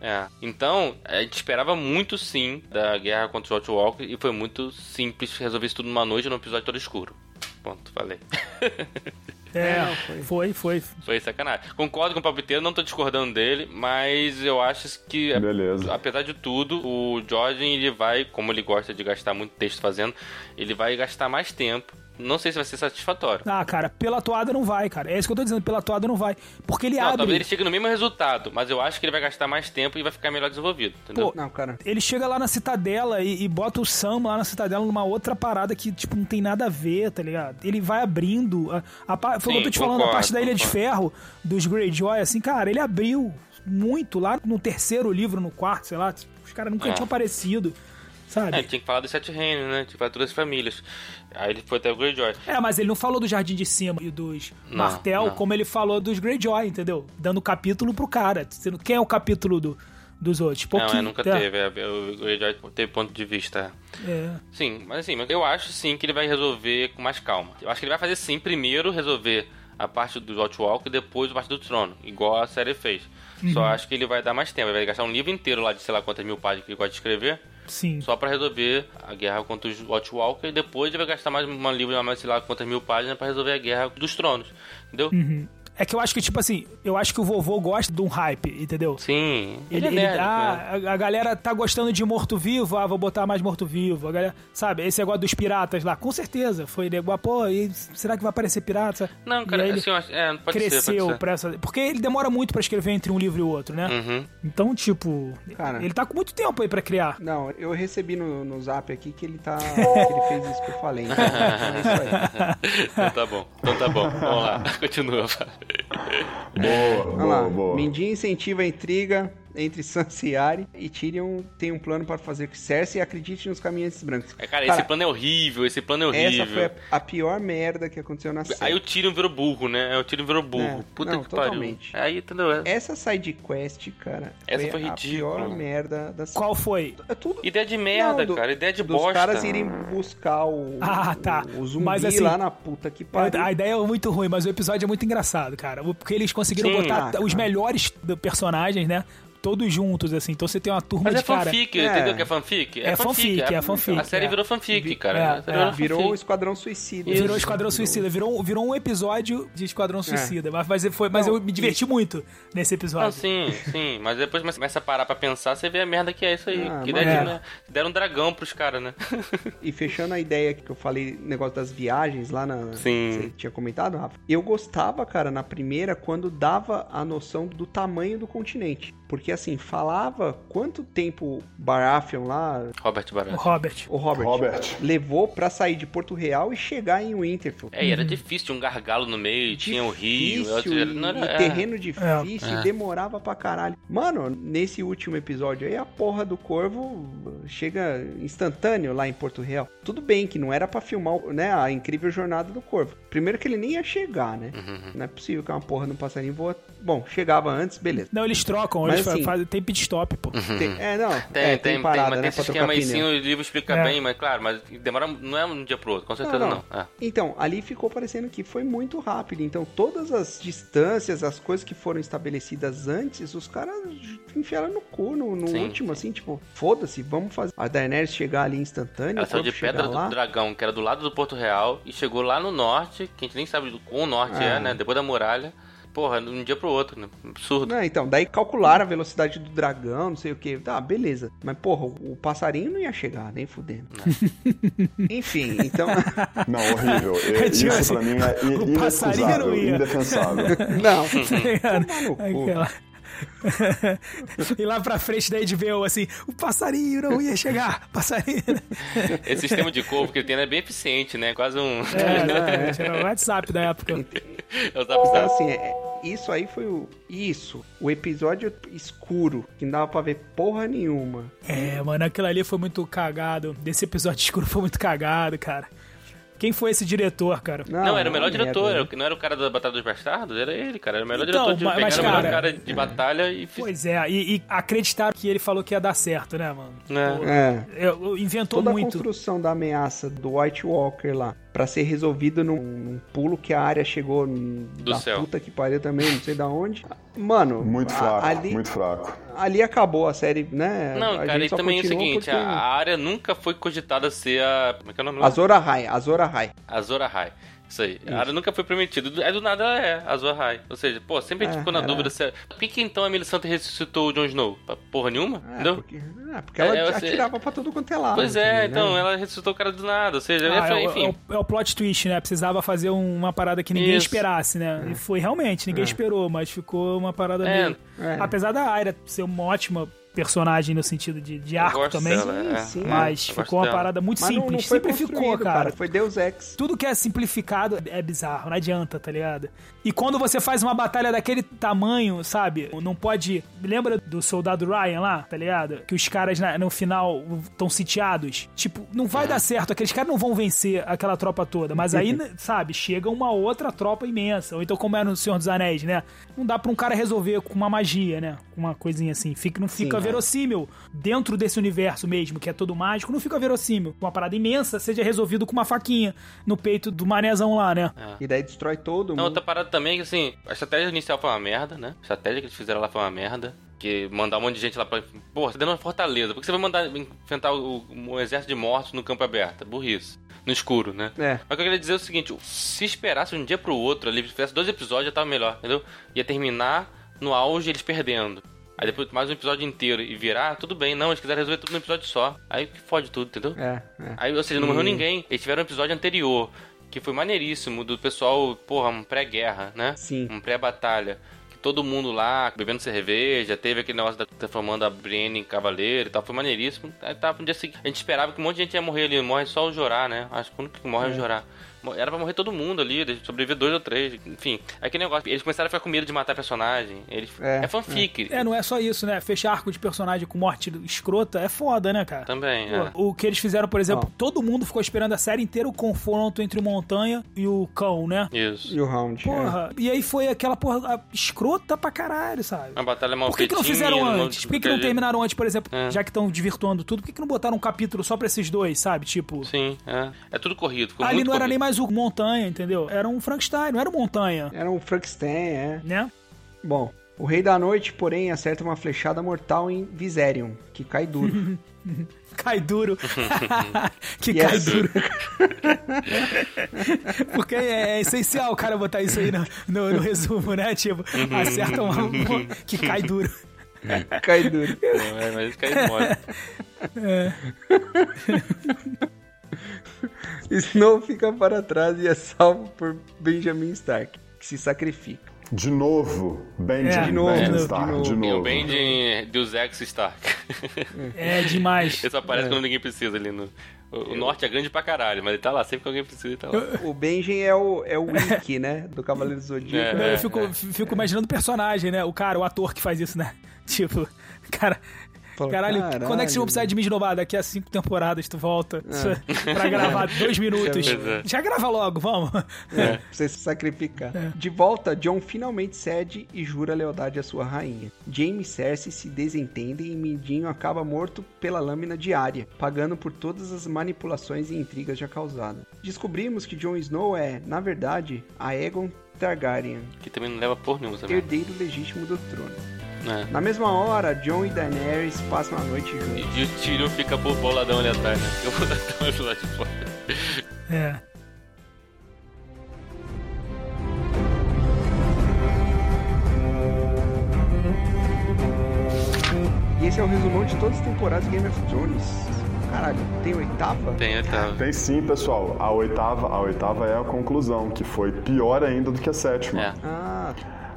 É. Então, a gente esperava muito sim da guerra contra os White Walkers e foi muito simples resolver isso tudo numa noite num episódio todo escuro. Ponto, falei. É, não, foi. foi, foi. Foi sacanagem. Concordo com o Palpiteiro, não tô discordando dele, mas eu acho que, Beleza. apesar de tudo, o Jordan, ele vai, como ele gosta de gastar muito texto fazendo, ele vai gastar mais tempo. Não sei se vai ser satisfatório. Ah, cara, pela toada não vai, cara. É isso que eu tô dizendo, pela toada não vai. Porque ele Não, abre. talvez ele chegue no mesmo resultado, mas eu acho que ele vai gastar mais tempo e vai ficar melhor desenvolvido, entendeu? Pô, Não, cara. Ele chega lá na Citadela e, e bota o Sam lá na Citadela numa outra parada que, tipo, não tem nada a ver, tá ligado? Ele vai abrindo. A, a, pa- foi o que eu tô te falando, a parte da Ilha de concordo. Ferro, dos Greyjoy, assim, cara, ele abriu muito lá no terceiro livro, no quarto, sei lá. Os caras nunca É. tinham aparecido, sabe? É, tinha que falar dos Sete Reinos, né? Tinha que falar de todas as famílias. Aí ele foi até o Greyjoy. É, mas ele não falou do Jardim de Cima e dos Não, Martel não. como ele falou dos Greyjoy, entendeu? Dando capítulo pro cara. Sendo- Quem é o capítulo do, dos outros? Não, Pouquinho, é, nunca tá? teve. é, O Greyjoy teve ponto de vista. É. Sim, mas assim, eu acho sim que ele vai resolver com mais calma. Eu acho que ele vai fazer sim, primeiro resolver a parte do Outwalk e depois a parte do trono, igual a série fez. Só acho que ele vai dar mais tempo, ele vai gastar um livro inteiro lá de sei lá quantas mil páginas que ele gosta de escrever, Sim. só pra resolver a guerra contra os Watchwalker e depois ele vai gastar mais um livro mais sei lá quantas mil páginas pra resolver a guerra dos tronos, entendeu? É que eu acho que, tipo assim, eu acho que o vovô gosta de um hype, entendeu? Sim, Ele, ele, é ele- nerd, né? ah, a, a galera tá gostando de morto-vivo, ah, vou botar mais morto-vivo. A galera, sabe, esse negócio dos piratas lá, com certeza. Foi nego, ah, pô, e será que vai aparecer pirata? Não, cara, aí ele assim, é, pode ser, cresceu pode ser. pra essa. Porque ele demora muito pra escrever entre um livro e o outro, né? Uhum. Então, tipo, Cara. ele tá com muito tempo aí pra criar. Não, eu recebi no, no zap aqui que ele tá. que ele fez isso que eu falei. Então, é isso aí. Então tá bom, então tá bom. Vamos lá, continua. Boa, boa, boa. Incentiva a intriga entre Sansa e Tyrion tem um plano para fazer que Cersei acredite nos caminhantes brancos. É, Cara, esse plano é horrível, esse plano é horrível. essa foi a, a pior merda que aconteceu na série. Aí o Tyrion virou burro, né? Aí o Tyrion virou burro. É, Puta não, que pariu. totalmente. Aí, entendeu? É- Essa side quest, cara, Essa foi, foi a pior merda da série. Qual foi? É tudo Ideia de merda, Não, do- cara. Ideia de dos bosta. caras irem buscar o, Ah, tá. o, o zumbi Mas, assim, lá na puta que pariu. A ideia é muito ruim, mas o episódio é muito engraçado, cara. Porque eles conseguiram Sim. botar Ah, os cara. melhores personagens, né? Todos juntos, assim. Então você tem uma turma Mas é de cara. fanfic, É. entendeu que é fanfic? É fanfic, é fanfic, A série é. virou fanfic, Vi- cara. é, é. Virou fanfic. Esquadrão Suicida. Virou Isso. Esquadrão Suicida, virou, virou um episódio de Esquadrão Suicida. Mas, mas, foi, mas Não, eu me diverti muito nesse episódio. Não, sim, sim. Mas depois começa a parar pra pensar, você vê a merda que é isso aí. Ah, que mas ideia de é. merda. Deram um dragão pros caras, né? E fechando a ideia que eu falei, negócio das viagens lá na. Sim. Você tinha comentado, Rafa? Eu gostava, cara, na primeira, quando dava a noção do tamanho do continente. Porque assim, falava quanto tempo Baratheon lá, Robert O Baratheon. Robert. o Robert, Robert. levou pra sair de Porto Real e chegar em Winterfell. É, e era difícil, tinha um gargalo no meio, tinha o rio, Difícil, outro- e, não era- e é. terreno difícil, É. e demorava pra caralho. Mano, nesse último episódio aí, a porra do corvo chega instantâneo lá em Porto Real. Tudo bem que não era pra filmar, né, a incrível jornada do corvo. Primeiro que ele nem ia chegar, né? Uhum. Não é possível que uma porra no passarinho voa. Bom, chegava antes, beleza. Não, eles trocam, Mas eles assim- fazem, tem pit stop, pô. Tem- é, não. Tem, é, tem, tem, parada, mas tem né, esse esquema aí sim, o livro explica É. bem, mas claro, mas demora, não é um dia pro outro, com certeza não. É. Então, ali ficou parecendo que foi muito rápido. Então, todas as distâncias, as coisas que foram estabelecidas antes, os caras enfiaram no cu, no, no Sim, último, assim, tipo, foda-se, vamos fazer. A Daenerys chegar ali instantâneo, Ela o saiu de Pedra lá. do Dragão, que era do lado do Porto Real, e chegou lá no norte, que a gente nem sabe do quão norte é, É. né? Depois da muralha. Porra, de um dia pro outro, né? Absurdo. Não, então, daí calcularam a velocidade do dragão, não sei o que. Tá, beleza. Mas, porra, o, o passarinho não ia chegar, nem fudendo. Enfim, então. Não, horrível. E- Tipo Isso assim, pra mim é o passarinho não ia. indefensável. não. Tá ligado? Tomar no cu. Aquela... e lá pra frente da HBO, assim, o passarinho não ia chegar, passarinho. Esse sistema de corvo que ele tem é bem eficiente, né? Quase um. É, era o WhatsApp da época. É o zap Então, zap. assim, é- isso aí foi o. Isso. O episódio escuro, que não dava pra ver porra nenhuma. É, mano, aquilo ali foi muito cagado. Desse episódio escuro foi muito cagado, cara. Quem foi esse diretor, cara? Não, era o melhor diretor, merda, né? o- não era o cara da Batalha dos Bastardos? Era ele, cara. Era o melhor Então, diretor de mas- pegaram mas, o melhor cara, cara de batalha e fiz... Pois é, e, e acreditaram que ele falou que ia dar certo, né, mano? É. É. Eu- eu- inventou Toda a muito. construção da ameaça do White Walker lá, pra ser resolvido num, num pulo que a área chegou Do da céu. puta que pariu também, não sei da onde. Mano, Muito a- fraco, ali, muito fraco. ali acabou a série, né? Não, a cara, gente e também é o seguinte, porque- a, área nunca foi cogitada ser a... Como é que é o nome lá? Azor Ahai, Azor Ahai. Azor Ahai. Isso aí. A área nunca foi prometida. É do nada ela é Azor Ahai. Ou seja, pô, sempre a gente É, ficou na era- dúvida se... é- Por que, que então a Melisandre ressuscitou o Jon Snow? Pra porra nenhuma? É, Entendeu? porque, é, porque ela É, você- atirava pra tudo quanto é lado. Pois é, também, né? então, ela ressuscitou o cara do nada. Ou seja, Ah, é, o- enfim. é o, é o plot twist, né? Precisava fazer um- uma parada que ninguém Isso. esperasse, né? E foi realmente, ninguém esperou, mas ficou uma parada É, meio... é. Apesar da Aira ser uma ótima personagem no sentido de, de arco também, dela, é. Sim, sim. mas ficou uma dela. parada muito Mas não- simples. não foi Simplificou, construído, cara. Foi Deus Ex. Tudo que é simplificado é bizarro, não adianta, tá ligado? E quando você faz uma batalha daquele tamanho, sabe? Não pode. Lembra do soldado Ryan lá, tá ligado? Que os caras na- no final estão sitiados. Tipo, não vai dar certo, aqueles caras não vão vencer aquela tropa toda. Mas aí, né, sabe, chega uma outra tropa imensa. Ou então, como é no Senhor dos Anéis, né? Não dá pra um cara resolver com uma magia, né? Com uma coisinha assim. Fica, não fica Sim, é. verossímil. Dentro desse universo mesmo, que é todo mágico, não fica verossímil. Uma parada imensa seja resolvido com uma faquinha no peito do manezão lá, né? E daí destrói todo Não, mundo. outra parada também é que, assim, a estratégia inicial foi uma merda, né? A estratégia que eles fizeram lá foi uma merda. Que mandar um monte de gente lá pra. Pô, você tá dando uma fortaleza. Por que você vai mandar enfrentar o, um exército de mortos no campo aberto? Burrice. No escuro, né? É. Mas o que eu queria dizer é o seguinte: se esperasse um dia pro outro ali, se tivesse dois episódios, já tava melhor, entendeu? Ia terminar no auge eles perdendo. Aí depois mais um episódio inteiro e virar, tudo bem. Não, eles quiseram resolver tudo no episódio só. Aí que fode tudo, entendeu? É, é. Aí, ou seja, não morreu ninguém. Eles tiveram um episódio anterior, que foi maneiríssimo, do pessoal, porra, um pré-guerra, né? Sim. Um pré-batalha. Que Todo mundo lá bebendo cerveja, teve aquele negócio da transformando a Brienne em cavaleiro e tal, foi maneiríssimo. Aí tá, no dia seguinte, a gente esperava que um monte de gente ia morrer ali, morre só o Jorah, né? Acho que o único que morre é o Jorah. Era pra morrer todo mundo ali, sobreviver dois ou três, enfim. Aquele negócio, eles começaram a ficar com medo de matar personagem. Eles, É, é, fanfic. É, não é só isso, né? Fechar arco de personagem com morte escrota é foda, né, cara? Também, é. Pô, O que eles fizeram, por exemplo, Ó. todo mundo ficou esperando a série inteira o confronto entre o Montanha e o Cão, né? Isso. E o round. é. Porra, e aí foi aquela porra a- escrota pra caralho, sabe? Uma batalha mal Por que, que não fizeram antes? Por que, que não terminaram antes, por exemplo, É. já que estão desvirtuando tudo? Por que, que não botaram um capítulo só pra esses dois, sabe? Tipo, Sim, é. É tudo corrido. Ficou ali muito não era corrido. nem mais o Montanha, entendeu? Era um Frankenstein, não era o Montanha, Era um Frankenstein, é. né? Bom, o Rei da Noite, porém, acerta uma flechada mortal em Viserion, que cai duro. Cai duro. que Yes. cai duro. Porque é, é essencial o cara botar isso aí no, no- no resumo, né? Tipo, acerta uma, uma- que cai duro. cai duro. É, mas cai mole. Snow fica para trás e é salvo por Benjamin Stark, que se sacrifica. De novo, Benjamin É, de novo, Benjamin de Stark, novo. de E novo. o bem de Deus Ex Stark. É demais. Esse aparece quando ninguém precisa ali no. O, o norte é grande pra caralho, mas ele tá lá, sempre que alguém precisa, ele tá lá. O Benjen é o, é o Wiki, né? Do Cavaleiro do Zodíaco. É. Eu fico, fico imaginando o personagem, né? O cara, o ator que faz isso, né? Tipo, cara, Caralho, "Caralho, quando é que vocês vão precisar de mim de novo? Ah, Daqui a cinco temporadas tu volta pra gravar dois minutos. É. Já grava logo, vamos. É, pra você se sacrificar. De volta, John finalmente cede e jura lealdade à sua rainha. Jaime e Cersei se desentendem e Mindinho acaba morto pela lâmina diária, pagando por todas as manipulações e intrigas já causadas. Descobrimos que Jon Snow é, na verdade, Aegon Targaryen, Que também não leva por nenhum também. herdeiro legítimo do trono. É. Na mesma hora, Jon e Daenerys passam a noite juntos. E o Tyrion fica bo- boladão ali atrás, né? Fica boladão ali lá de fora. É. E esse é o resumão de todas as temporadas de Game of Thrones. Caralho, tem oitava? Tem, tá. Tem sim, pessoal. A oitava, a oitava é a conclusão, que foi pior ainda do que a sétima. É. Ah,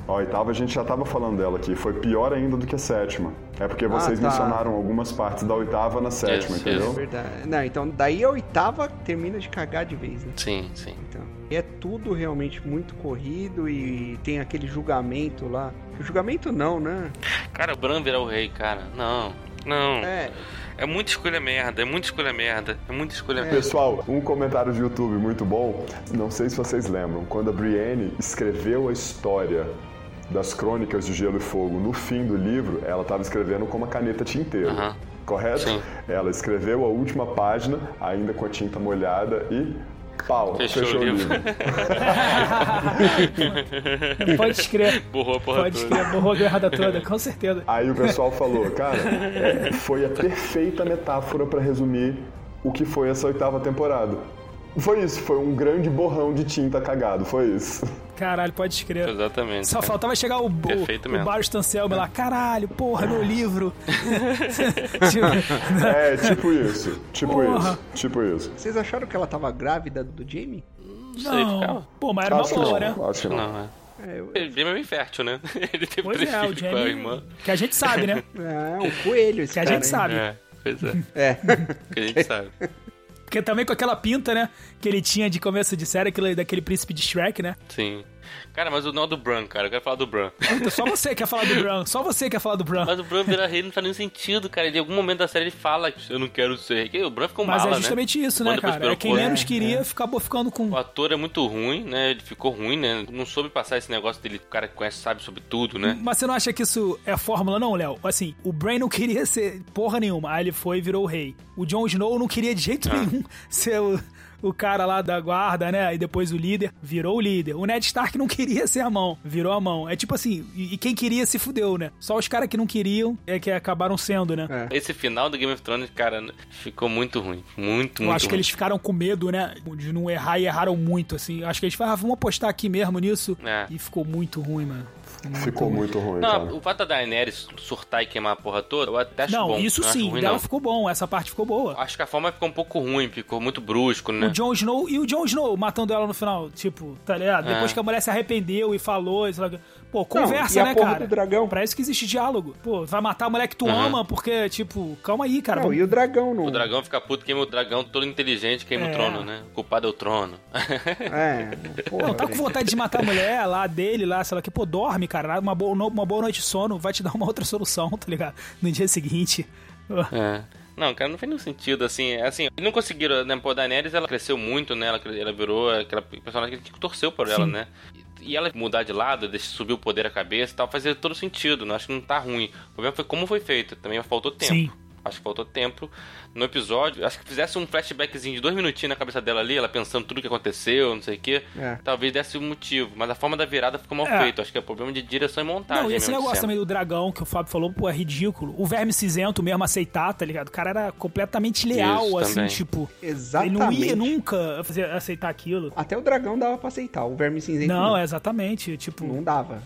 A oitava a gente já estava falando dela aqui, foi pior ainda do que a sétima. É porque vocês tá. mencionaram algumas partes da oitava na sétima, Isso, entendeu? isso. verdade. Não, então daí a oitava termina de cagar de vez, né? Sim, sim. Então, é tudo realmente muito corrido e tem aquele julgamento lá. Julgamento não, né? Cara, o Bran virar o rei, cara. Não, não. É, É muita escolha merda, é muita escolha merda, é muita escolha merda. Pessoal, um comentário de YouTube muito bom. Não sei se vocês lembram, quando a Brienne escreveu a história das Crônicas de Gelo e Fogo no fim do livro, ela estava escrevendo com uma caneta tinteiro. Aham. Correto? Sim. Ela escreveu a última página, ainda com a tinta molhada e pau, Fechou fechou, o livro. livro. Pode escrever. Borrou a porra Pode toda. escrever, borrou a guerra toda, com certeza. Aí o pessoal falou, cara, é, foi a perfeita metáfora para resumir o que foi essa oitava temporada. Foi isso, foi um grande borrão de tinta cagado, foi isso. Caralho, pode escrever. Exatamente. Só faltava chegar o, Perfeito o, o mesmo. Baros Tanselme lá, caralho, porra, meu livro. Tipo, É, tipo isso, tipo Porra. isso, tipo isso. vocês acharam que ela tava grávida do Jamie? Não sei, não. Pô, mas era uma Acho que boa, não, né? acho que não. Não, é. É, eu- Ele é bem fértil, né? Ele teve Pois três é, o filhos com a Jamie. irmã. Que a gente sabe, né? é um coelho esse Que a cara gente aí. sabe. É, pois é. É. Que a gente sabe. Porque também com aquela pinta, né? Que ele tinha de começo de série, aquele, daquele príncipe de Shrek, né? Sim. Cara, mas o é do Bran, cara. Eu quero falar do Bran. Puta, só você quer falar do Bran. Só você quer falar do Bran. Mas o Bran virar rei não faz nenhum sentido, cara. Em algum momento da série ele fala que eu não quero ser rei. O Bran ficou Mas mala, é justamente né? isso, né, Quando cara? É quem menos queria acabou ficando com. O ator é muito ruim, né? Ele ficou ruim, né? Não soube passar esse negócio dele, o cara que conhece, sabe sobre tudo, né? Mas você não acha que isso é fórmula, não, Léo? Assim, o Bran não queria ser porra nenhuma. Aí ele foi e virou o rei. O Jon Snow não queria de jeito Ah. nenhum ser o, o cara lá da guarda, né? E depois o líder. Virou o líder. O Ned Stark não queria ser a mão. Virou a mão. É tipo assim, e, e quem queria se fudeu, né? Só os caras que não queriam é que acabaram sendo, né? É. Esse final do Game of Thrones, cara, ficou muito ruim. Muito, Eu muito acho que ruim. eles ficaram com medo, né? De não errar e erraram muito, assim. Acho que eles falaram, ah, vamos apostar aqui mesmo nisso. É. E ficou muito ruim, mano. Ficou muito ruim, Não, cara. o fato da Daenerys surtar e queimar a porra toda, eu até acho Não, bom. isso não acho sim, ruim, dela não. ficou bom, essa parte ficou boa. Acho que a forma ficou um pouco ruim, ficou muito brusco, né? O Jon Snow e o Jon Snow matando ela no final, tipo, tá ligado? É. Depois que a mulher se arrependeu e falou, sei lá. Pô, conversa, e a né, porra cara? do dragão? Pra isso que existe diálogo. Pô, vai matar a mulher que tu Uhum. ama porque, tipo, calma aí, cara. Não, vamos- e o dragão não. O dragão fica puto, queima o dragão todo inteligente, queima É. o trono, né? O culpado é o trono. É, porra, Não, tá com vontade de matar a mulher lá dele, lá, sei lá, que, pô, dorme, cara. Uma boa, no- uma boa noite de sono vai te dar uma outra solução, tá ligado? No dia seguinte. É. Não, cara, não fez nenhum sentido, assim, é assim, não conseguiram, né, pô, a Daenerys, ela cresceu muito, né, ela, ela virou aquela personagem que torceu por ela, Sim. né, e, ela mudar de lado, deixar subir o poder à cabeça e tal, fazia todo sentido, não acho que não tá ruim, o problema foi como foi feito, também faltou tempo. Sim. Acho que faltou tempo no episódio. Acho que fizesse um flashbackzinho de dois minutinhos na cabeça dela ali, ela pensando tudo que aconteceu, não sei o quê. É. Talvez desse um motivo. Mas a forma da virada ficou mal É. feito. Acho que é problema de direção e montagem. Não, e esse negócio também do dragão que o Fábio falou, pô, é ridículo. O verme cinzento mesmo aceitar, tá ligado? O cara era completamente leal, Isso, assim, também. tipo. Exatamente. Ele não ia nunca fazer- aceitar aquilo. Até o dragão dava pra aceitar, o verme cinzento Não, é exatamente. Tipo, não dava.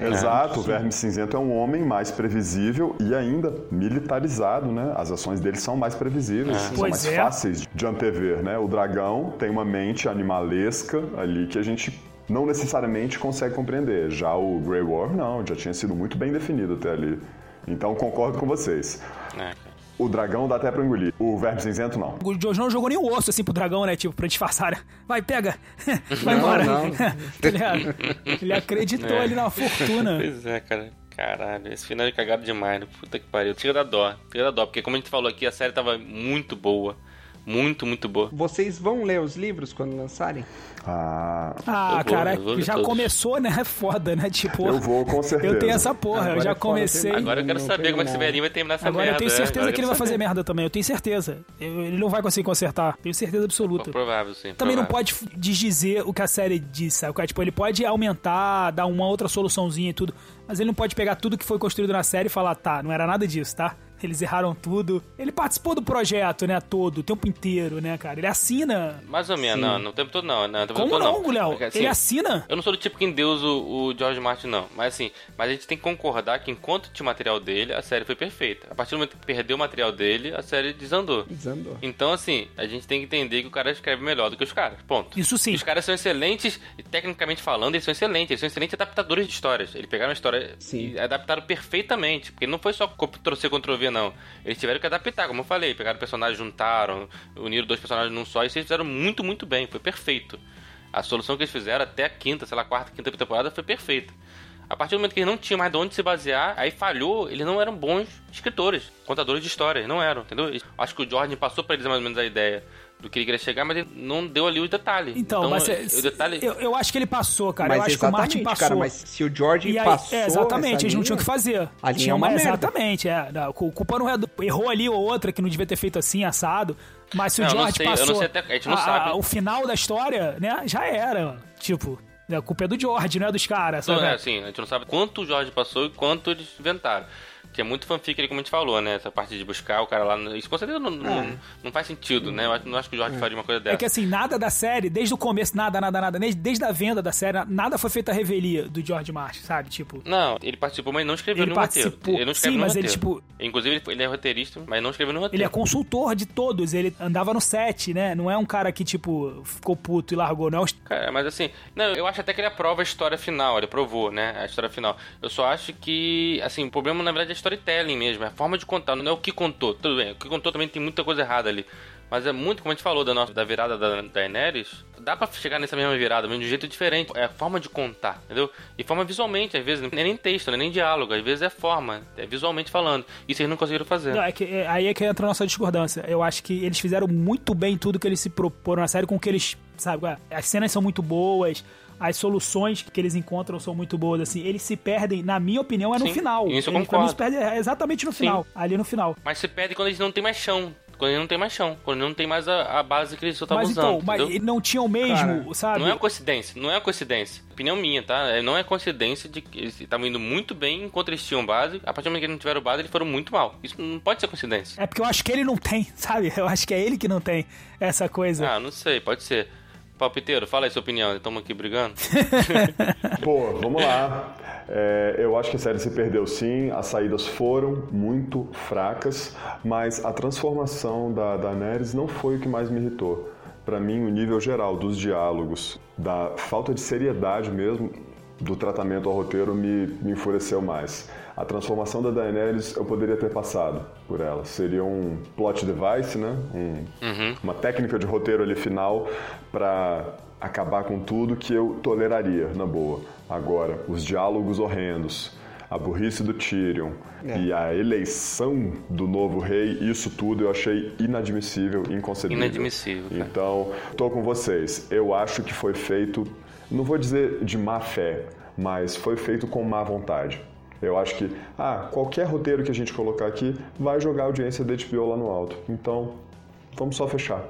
Exato, o Verme Cinzento é um homem mais previsível e ainda militarizado, né? As ações dele são mais previsíveis, são Pois mais é. fáceis de antever, né? O dragão tem uma mente animalesca ali que a gente não necessariamente consegue compreender. Já o Grey Worm, não, já tinha sido muito bem definido até ali. Então concordo com vocês. É. O dragão dá até pra engolir. O Verme Cinzento, não. o Jojo não jogou nem o osso assim pro dragão, né? Tipo, pra disfarçar. né? Vai, pega! Vai Não, embora! não. tá ligado? Ele acreditou É. ali na fortuna. Pois é, cara. Caralho, esse final é cagado demais, né? Puta que pariu. Tira da dó, tira da dó, porque como a gente falou aqui, a série tava muito boa. Muito, muito boa. Vocês vão ler os livros quando lançarem? Ah, Ah, Eu vou, cara, eu já todos. começou, né? É foda, né? Tipo, eu vou com certeza. eu tenho essa porra, eu Agora já é comecei. Agora eu quero Não saber como é que esse velhinho vai terminar essa Agora merda. eu tenho certeza Agora que eu ele vai fazer saber. merda também, eu tenho certeza. Eu- Ele não vai conseguir consertar, tenho certeza absoluta. Provável, sim. Também não provável. pode desdizer o que a série diz, sabe? Tipo, ele pode aumentar, dar uma outra soluçãozinha e tudo, mas ele não pode pegar tudo que foi construído na série e falar, tá, não era nada disso, tá? Eles erraram tudo. Ele participou do projeto, né, todo, o tempo inteiro, né, cara? Ele assina. Mais ou menos, não, no tempo todo não. não no tempo Como todo, não, Léo? Assim, Ele assina. Eu não sou do tipo que endeusa o, o George Martin, não. Mas assim, mas a gente tem que concordar que enquanto tinha material dele, a série foi perfeita. A partir do momento que perdeu o material dele, a série desandou. Desandou. Então, assim, a gente tem que entender que o cara escreve melhor do que os caras. Ponto. Isso sim. Os caras são excelentes, e tecnicamente falando, eles são excelentes. Eles são excelentes adaptadores de histórias. Eles pegaram a história Sim. e adaptaram perfeitamente. Porque não foi só Ctrl-C, Ctrl-V, não. Eles tiveram que adaptar, como eu falei. Pegaram personagens, juntaram, uniram dois personagens num só. E eles fizeram muito, muito bem. Foi perfeito. A solução que eles fizeram até a quinta, sei lá, quarta, quinta temporada foi perfeita. A partir do momento que eles não tinham mais de onde se basear, aí falhou, eles não eram bons escritores, contadores de histórias, não eram, entendeu? Acho que o Jordan passou pra eles mais ou menos a ideia do que ele queria chegar, mas ele não deu ali o detalhe. Então, mas é- o detalhe. eu, eu acho que ele passou, cara. mas eu acho que o Martin exatamente, passou. cara, mas se o George aí, passou é, exatamente, eles não tinham o que fazer. A linha Tinha é uma merda. Exatamente, é. Culpa não é do. Errou ali ou outra que não devia ter feito assim, assado. Mas se o Não, não George sei, passou. sei até- a gente não sabe. o final da história, né? Já era. Tipo, a culpa é do George, não é dos caras. Não, sabe? é assim, a gente não sabe quanto o Jorge passou e quanto eles inventaram. Que é muito fanfic ali, como a gente falou, né? Essa parte de buscar o cara lá. no- Isso com certeza não, não, não faz sentido, né? Eu não acho que o Jorge faria uma coisa dessa. É que assim, nada da série, desde o começo, nada, nada, nada, desde, desde a venda da série, nada foi feito a revelia do George Martin, sabe? Tipo, Não, ele participou, mas não escreveu Ele nenhum roteiro. participou. Ele não escreveu Sim, mas ele, roteiro. tipo- Inclusive, ele, ele é roteirista, mas não escreveu nenhum ele roteiro. é consultor de todos, ele andava no set, né? Não é um cara que, tipo, ficou puto e largou, não é Cara, mas assim, não, eu acho até que ele aprova a história final, ele aprovou, né? A história final. Eu só acho que, assim, o problema na verdade é storytelling mesmo, é a forma de contar, não é o que contou. Tudo bem, o que contou também tem muita coisa errada ali. Mas é muito, como a gente falou da, nossa, da virada da Daenerys, dá pra chegar nessa mesma virada, mas de um jeito diferente. É a forma de contar, entendeu? E forma visualmente, às vezes, não é nem texto, não é nem diálogo, às vezes é forma, é visualmente falando. Isso eles não conseguiram fazer. Não, é que, é- aí é que entra a nossa discordância. Eu acho que eles fizeram muito bem tudo que eles se proporam na série com que eles, sabe, as cenas são muito boas, as soluções que eles encontram são muito boas, assim, eles se perdem, na minha opinião, é no Sim, final. isso eu eles, concordo. se perdem é exatamente no Sim. final, ali no final. Mas se perde quando eles não tem mais chão. Quando eles não tem mais chão. Quando eles não tem mais a, a base que eles só estavam Mas usando. então, mas entendeu? não tinham mesmo, Cara, sabe? Não é uma coincidência, não é uma coincidência. Opinião minha, tá? É, Não é coincidência de que eles estavam indo muito bem enquanto eles tinham base. A partir do momento que eles não tiveram base, eles foram muito mal. Isso não pode ser coincidência. É porque eu acho que ele não tem, sabe? Eu acho que é ele que não tem essa coisa. Ah, não sei, pode ser. Palpiteiro, fala aí sua opinião, estamos aqui brigando. Pô, vamos lá. É, eu acho que a série se perdeu sim, as saídas foram muito fracas, mas a transformação da, Neres não foi o que mais me irritou. Pra mim, o nível geral dos diálogos, da falta de seriedade mesmo do tratamento ao roteiro me, me enfureceu mais. A transformação da Daenerys eu poderia ter passado por ela. Seria um plot device, né? Um, Uma técnica de roteiro ali final para acabar com tudo que eu toleraria, na boa. Agora, os diálogos horrendos, a burrice do Tyrion e a eleição do novo rei, isso tudo eu achei inadmissível, inconcebível. Inadmissível, cara. Então, tô com vocês. Eu acho que foi feito, não vou dizer de má fé, mas foi feito com má vontade. Eu acho que, ah, qualquer roteiro que a gente colocar aqui vai jogar a audiência da HBO lá no alto. Então, vamos só fechar.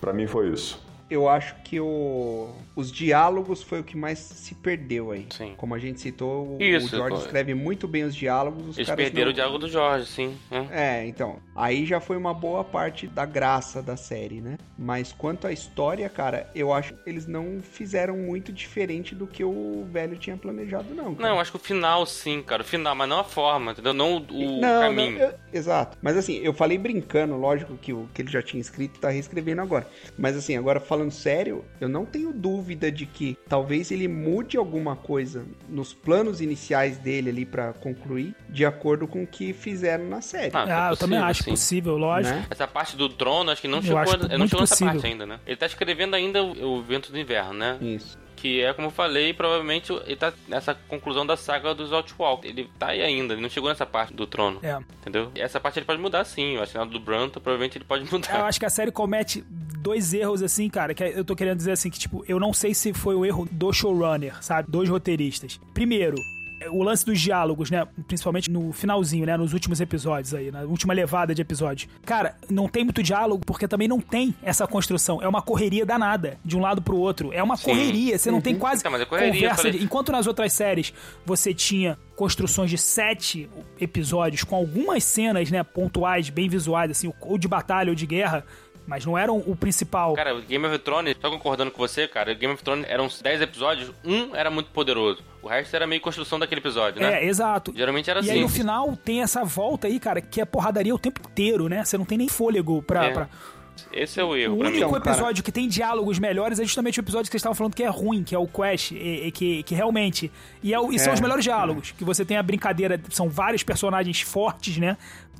Pra mim foi isso. Eu acho que o... os diálogos foi o que mais se perdeu aí. Sim. Como a gente citou, o- Isso, o George escreve muito bem os diálogos. Os Eles caras perderam não- o diálogo do Jorge, sim. né? É, então. Aí já foi uma boa parte da graça da série, né? Mas quanto à história, cara, eu acho que eles não fizeram muito diferente do que o velho tinha planejado, não. Cara. Não, eu acho que o final sim, cara. O final, mas não a forma, entendeu? Não o, o não, caminho. não, eu- exato. Mas assim, eu falei brincando, lógico que o que ele já tinha escrito tá reescrevendo agora. Mas assim, agora falando sério, eu não tenho dúvida de que talvez ele mude alguma coisa nos planos iniciais dele ali pra concluir, de acordo com o que fizeram na série. Ah, Ah, eu também possível, acho sim. possível, lógico. Né? Essa parte do trono, acho que não Eu chegou, acho não muito chegou nessa possível. parte ainda, né? Ele tá escrevendo ainda o, o Vento do Inverno, né? Isso. Que é, como eu falei, provavelmente ele tá nessa conclusão da saga dos Outwalk. Ele tá aí ainda, ele não chegou nessa parte do trono. É. Entendeu? E essa parte ele pode mudar sim. O assinado do Branto, provavelmente ele pode Eu mudar. acho que a série comete dois erros, assim, cara, que eu tô querendo dizer assim, que, tipo, eu não sei se foi o erro do showrunner, sabe? Dos roteiristas. Primeiro, o lance dos diálogos, né? Principalmente no finalzinho, né? Nos últimos episódios aí, na última levada de episódios. Cara, não tem muito diálogo porque também não tem essa construção. É uma correria danada de um lado pro outro. É uma correria. Você não tem quase Então, mas é correria, conversa. falei. de- Enquanto nas outras séries você tinha construções de sete episódios com algumas cenas, né? Pontuais, bem visuais, assim, ou de batalha ou de guerra. Mas não eram o principal. Cara, o Game of Thrones, só concordando com você, cara, o Game of Thrones eram uns 10 episódios, um era muito poderoso. O resto era meio construção daquele episódio, né? É, exato. Geralmente era E assim. aí no final tem essa volta aí, cara, que é porradaria o tempo inteiro, né? Você não tem nem fôlego pra. É. pra- Esse é o erro O pra mim. único Então, cara- episódio que tem diálogos melhores é justamente o episódio que vocês estavam falando que é ruim, que é o Quest, e, e que, que realmente. E, é o- e são É, os melhores diálogos. Que você tem a brincadeira, são vários personagens fortes, né?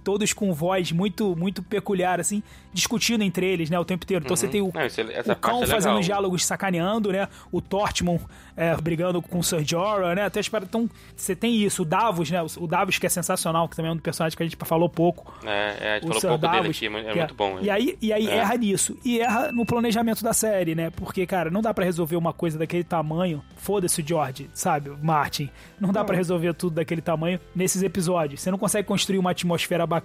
Todos com voz muito, muito peculiar, assim, discutindo entre eles, né, o tempo inteiro. Então você tem o, Não, é- o cão é fazendo diálogos sacaneando, né? O Tortmund é, brigando com o Sir Jorah, né? Até espera. Então, você tem isso. O Davos, né? O Davos, que é sensacional, que também é um personagem que a gente falou pouco. É, é, a gente O falou Sir pouco dele Davos, aqui, mas é que muito bom. E aí, e aí É. erra nisso. E erra no planejamento da série, né? Porque, cara, não dá pra resolver uma coisa daquele tamanho. Foda-se o George, sabe? Martin. Não dá pra resolver tudo daquele tamanho nesses episódios. Você não consegue construir uma atmosfera bacana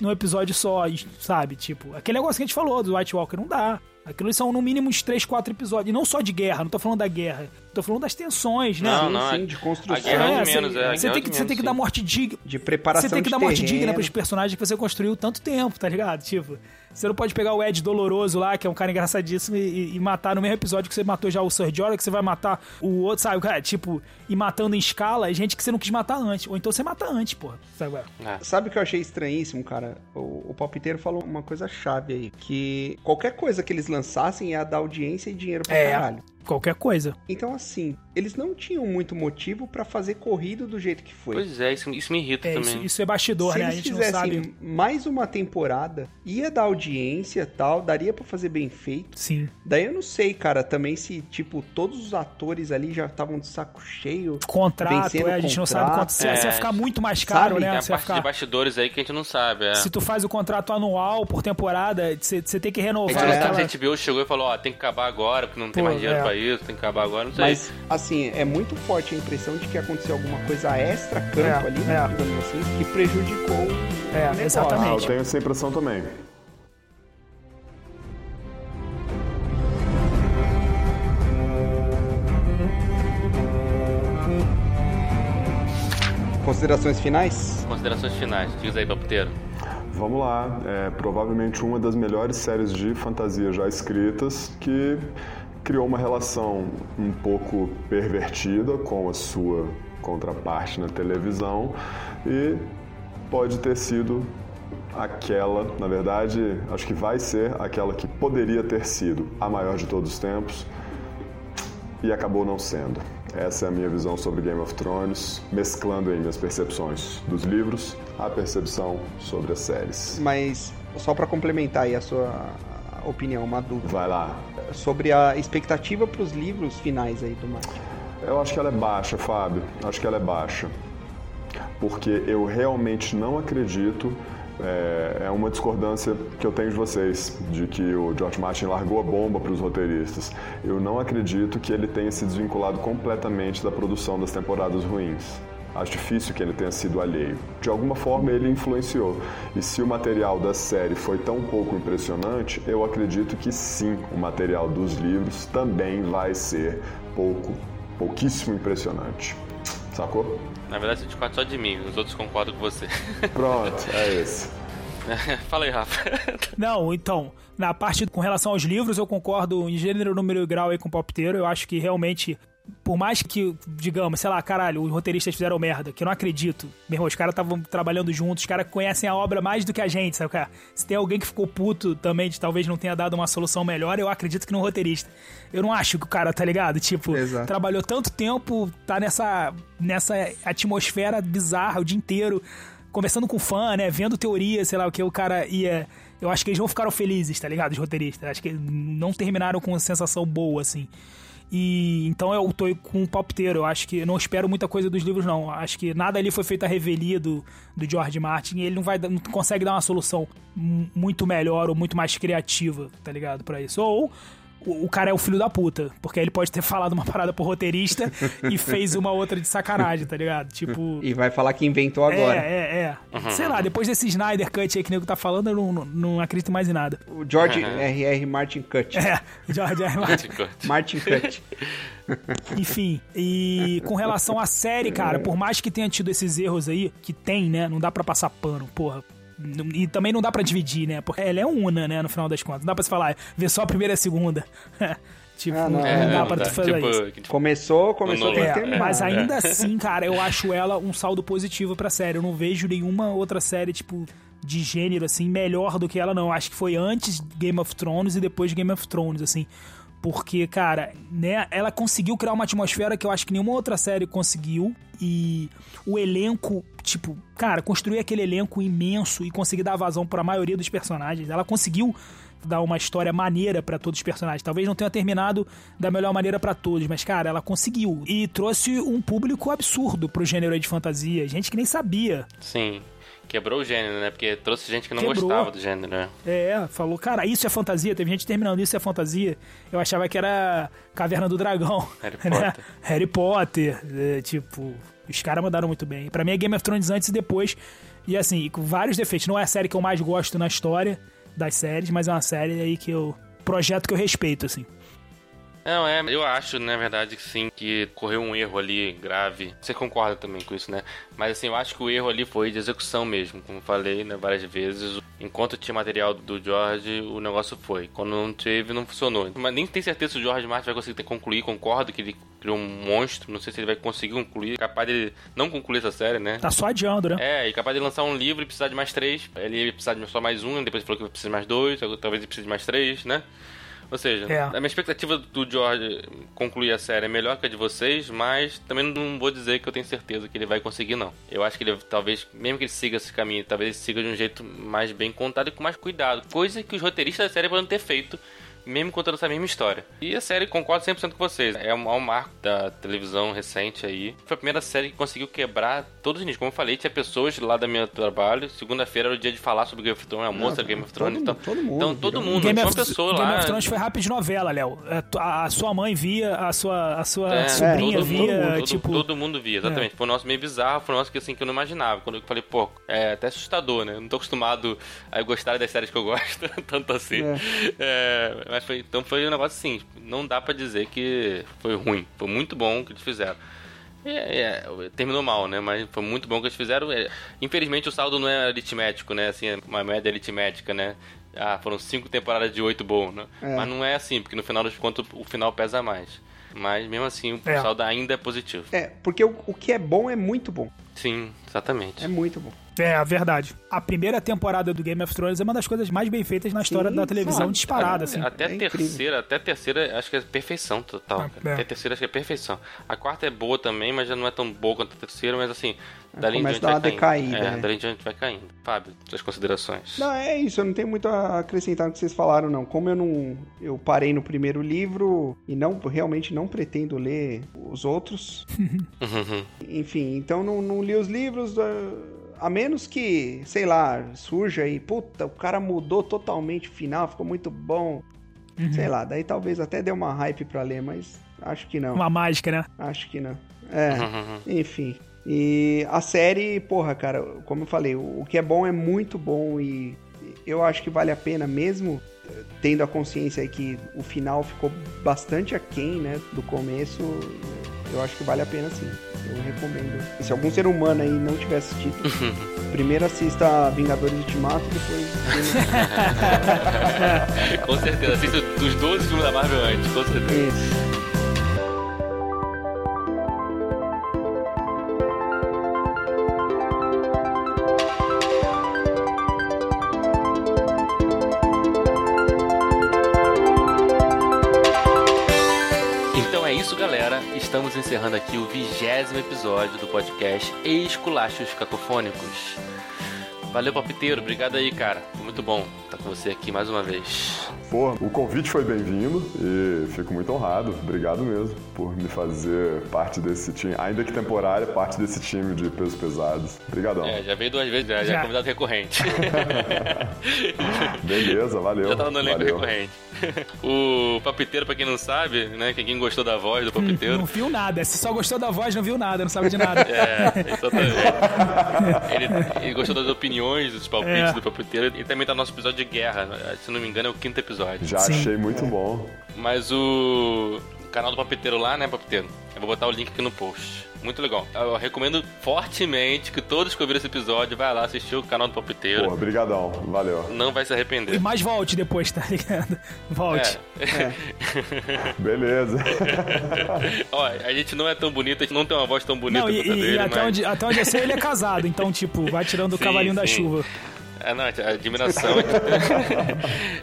num episódio só, sabe? Tipo, aquele negócio que a gente falou do White Walker, não dá. Aquilo são no mínimo uns 3, 4 episódios. E não só de guerra, não tô falando da guerra. Tô falando das tensões, né? Não, Sim, não, sim, é- de construção. a guerra é de você- menos, é, Você guerra tem que, você tem que dar morte digna. De preparação Você tem que dar morte terreno. digna pros personagens que você construiu tanto tempo, tá ligado? Tipo, você não pode pegar o Ed Doloroso lá, que é um cara engraçadíssimo, e, e matar no mesmo episódio que você matou já o Sir Jorah, que você vai matar o outro, sabe? Cara, tipo, e matando em escala gente que você não quis matar antes. Ou então você mata antes, porra. Sabe? é? É. Sabe o que eu achei estranhíssimo, cara? O, o palpiteiro falou uma coisa chave aí. Que qualquer coisa que eles lançassem ia dar audiência e dinheiro pra É. caralho. Qualquer coisa. Então, assim, eles não tinham muito motivo pra fazer corrido do jeito que foi. Pois é, isso, isso me irrita É, também. isso, isso é bastidor, Se né? A eles gente não fizessem sabe. mais uma temporada, ia dar audiência e tal, daria pra fazer bem feito. Sim. Daí eu não sei, cara, também se, tipo, todos os atores ali já estavam de saco cheio. Contrato, é, a gente não sabe contrato. quanto. Se, se É. ia ficar muito mais caro, Sabe? né? Tem a Se parte de ficar- bastidores aí que a gente não sabe. É. Se tu faz o contrato anual por temporada, você tem que A renovar gente não sabe aquela... se a HBO chegou e falou, ó, tem que acabar agora, porque não tem Pô, mais dinheiro é. pra isso, tem que acabar agora, não sei. Mas, assim, é muito forte a impressão de que aconteceu alguma coisa extra campo É, ali, né, é. digamos assim, que prejudicou o É, negócio. exatamente. Ah, eu tenho essa impressão também. Considerações finais? Considerações finais, diz aí, paputeiro. Vamos lá, é provavelmente uma das melhores séries de fantasia já escritas que criou uma relação um pouco pervertida com a sua contraparte na televisão e pode ter sido aquela, na verdade, acho que vai ser aquela que poderia ter sido a maior de todos os tempos e acabou não sendo. Essa é a minha visão sobre Game of Thrones, mesclando aí minhas percepções dos livros, a percepção sobre as séries. Mas, só pra complementar aí a sua opinião, uma dúvida. Vai lá. Sobre a expectativa pros livros finais aí do Mark. Eu acho que ela é baixa, Fábio. Acho que ela é baixa. Porque eu realmente não acredito. É, é uma discordância que eu tenho de vocês, de que o George Martin largou a bomba para os roteiristas. Eu não acredito que ele tenha se desvinculado completamente da produção das temporadas ruins. Acho difícil que ele tenha sido alheio. De alguma forma ele influenciou. E se o material da série foi tão pouco impressionante, eu acredito que sim, o material dos livros também vai ser pouco, pouquíssimo impressionante. Sacou? Na verdade, você discorda só de mim, os outros concordam com você. Pronto, é esse. Fala aí, Rafa. Não, então, na parte com relação aos livros, eu concordo em gênero, número e grau aí com o Palpiteiro. Eu acho que realmente, por mais que, digamos, sei lá, caralho, os roteiristas fizeram merda, que eu não acredito. Meu irmão, os caras estavam trabalhando juntos, os caras conhecem a obra mais do que a gente, sabe, cara? Se tem alguém que ficou puto também de talvez não tenha dado uma solução melhor, eu acredito que no roteirista. Eu não acho que o cara, tá ligado? Tipo, Exato. trabalhou tanto tempo, tá nessa, nessa atmosfera bizarra o dia inteiro conversando com fã, né? Vendo teoria, sei lá, o que o cara ia. Eu acho que eles não ficaram felizes, tá ligado? Os roteiristas. Acho que não terminaram com uma sensação boa, assim. E então eu tô com um palpiteiro. Eu acho que não espero muita coisa dos livros, não. Acho que nada ali foi feito a revelia do, do George Martin e ele não vai não consegue dar uma solução muito melhor ou muito mais criativa, tá ligado? para isso. Ou o, o, cara é o filho da puta. Porque ele pode ter falado uma parada pro roteirista e fez uma outra de sacanagem, tá ligado? Tipo. E vai falar que inventou agora. É, é, é. Uhum. Sei lá, depois desse Snyder Cut aí que o nego tá falando, eu não, não, não acredito mais em nada. O George uhum. R.R. Martin Cut. É, George R. Martin Cut. Martin Cut. Enfim, e com relação à série, cara, por mais que tenha tido esses erros aí, que tem, né? Não dá para passar pano, porra. E também não dá para dividir, né? Porque ela é una, né? No final das contas. Não dá pra se falar, ver só a primeira e a segunda. Tipo, ah, não, é, não, dá não pra dá. fazer tipo, isso. Tipo, começou, começou, tem que terminar. Mas ainda é. assim, cara, eu acho ela um saldo positivo pra série. Eu não vejo nenhuma outra série, tipo, de gênero, assim, melhor do que ela, não. Acho que foi antes Game of Thrones e depois Game of Thrones, assim. Porque, cara, né, ela conseguiu criar uma atmosfera que eu acho que nenhuma outra série conseguiu. E o elenco, tipo, cara, construir aquele elenco imenso e conseguir dar vazão para a maioria dos personagens. Ela conseguiu dar uma história maneira para todos os personagens. Talvez não tenha terminado da melhor maneira para todos, mas cara, ela conseguiu e trouxe um público absurdo pro gênero de fantasia, gente que nem sabia. Sim. Quebrou o gênero, né? Porque trouxe gente que não Quebrou. gostava do gênero, né? É, falou, cara, isso é fantasia. Teve gente terminando, isso é fantasia. Eu achava que era Caverna do Dragão. Harry né? Potter. Harry Potter. É, tipo, os caras mandaram muito bem. Para mim é Game of Thrones antes e depois. E assim, com vários defeitos. Não é a série que eu mais gosto na história das séries, mas é uma série aí que eu. Projeto que eu respeito, assim. Não, é, eu acho, na verdade, que sim, que correu um erro ali grave. Você concorda também com isso, né? Mas assim, eu acho que o erro ali foi de execução mesmo, como falei, né, várias vezes. Enquanto tinha material do George, o negócio foi. Quando não teve, não funcionou. Mas nem tem certeza se o George Martin vai conseguir concluir, concordo que ele criou um monstro, não sei se ele vai conseguir concluir, capaz de não concluir essa série, né? Tá só adiando, né? É, e capaz de lançar um livro e precisar de mais três. Ele ia precisar de só mais um, depois falou que vai precisar de mais dois, talvez ele precise de mais três, né? Ou seja, é. a minha expectativa do George concluir a série é melhor que a de vocês, mas também não vou dizer que eu tenho certeza que ele vai conseguir, não. Eu acho que ele talvez, mesmo que ele siga esse caminho, talvez ele siga de um jeito mais bem contado e com mais cuidado. Coisa que os roteiristas da série podem ter feito mesmo contando essa mesma história. E a série concordo 100% com vocês. É um, é um marco da televisão recente aí. Foi a primeira série que conseguiu quebrar todos os níveis. Como eu falei, tinha pessoas lá do meu trabalho. Segunda-feira era o dia de falar sobre Game of Thrones, a moça Game of Thrones. Todo, então, todo mundo. Então, todo mundo. Game of, pessoa Game lá. of Thrones foi rápido de novela, Léo. É, a sua mãe via, a sua, a sua é, sobrinha via, todo, tipo... Todo mundo via, exatamente. É. Foi um nosso meio bizarro, foi um nosso que, assim, que eu não imaginava. Quando eu falei, pô, é até assustador, né? Eu não tô acostumado a gostar das séries que eu gosto, tanto assim. É. É, mas foi, então foi um negócio assim, não dá para dizer que foi ruim. Foi muito bom o que eles fizeram. É, é, terminou mal, né? Mas foi muito bom o que eles fizeram. É, infelizmente o saldo não é aritmético, né? Assim, é uma média aritmética, né? Ah, foram cinco temporadas de oito bom, né? É. Mas não é assim, porque no final dos contos o final pesa mais. Mas mesmo assim o é. saldo ainda é positivo. É, porque o, o que é bom é muito bom. Sim, exatamente. É muito bom. É, a verdade. A primeira temporada do Game of Thrones é uma das coisas mais bem feitas na história Sim, da televisão sabe? disparada, assim. Até a é terceira, até a terceira acho que é perfeição total. Ah, é. Até a terceira acho que é perfeição. A quarta é boa também, mas já não é tão boa quanto a terceira, mas assim, dali em diante vai decaída. É, né? dali em diante vai caindo. Fábio, suas considerações. Não, é isso, eu não tenho muito a acrescentar no que vocês falaram, não. Como eu não. Eu parei no primeiro livro e não realmente não pretendo ler os outros. Enfim, então não, não li os livros. Uh a menos que, sei lá, surja aí, puta, o cara mudou totalmente o final, ficou muito bom. Uhum. Sei lá, daí talvez até dê uma hype pra ler, mas acho que não. Uma mágica, né? Acho que não. É, uhum. enfim. E a série, porra, cara, como eu falei, o que é bom é muito bom e eu acho que vale a pena mesmo tendo a consciência aí que o final ficou bastante aquém, né, do começo, eu acho que vale a pena sim. Eu recomendo. E se algum ser humano aí não tiver assistido, primeiro assista Vingadores Ultimato, depois. com certeza, assista os 12 filmes da Marvel antes, com certeza. Isso. Estamos encerrando aqui o vigésimo episódio do podcast Esculachos Cacofônicos. Valeu, palpiteiro. Obrigado aí, cara. Foi muito bom estar com você aqui mais uma vez. Pô, o convite foi bem-vindo e fico muito honrado. Obrigado mesmo por me fazer parte desse time, ainda que temporária, parte desse time de pesos pesados. Obrigadão. É, já veio duas vezes, já, já é convidado recorrente. Beleza, valeu. já tava no elenco recorrente. O palpiteiro, pra quem não sabe, né, que quem gostou da voz do Não palpiteiro... viu nada. Se só gostou da voz, não viu nada, não sabe de nada. É, exatamente. ele, ele gostou das opiniões, dos palpites É. do palpiteiro e também tá no nosso episódio de guerra. Se não me engano, é o quinto episódio. Já Sim. achei muito bom. Mas o canal do Palpiteiro lá, né, Palpiteiro? Eu vou botar o link aqui no post. Muito legal. Eu recomendo fortemente que todos que ouviram esse episódio vai lá assistir o canal do Palpiteiro. Porra, brigadão. Valeu. Não vai se E arrepender. mais volte depois, tá ligado? Volte. É. Beleza. Ó, a gente não é tão bonito, a gente não tem uma voz tão bonita Não, e, e- dele, e até, mas... onde, até onde eu sei, ele é casado, então, tipo, vai tirando o Sim, cavalinho da sim. chuva. É, não, a admiração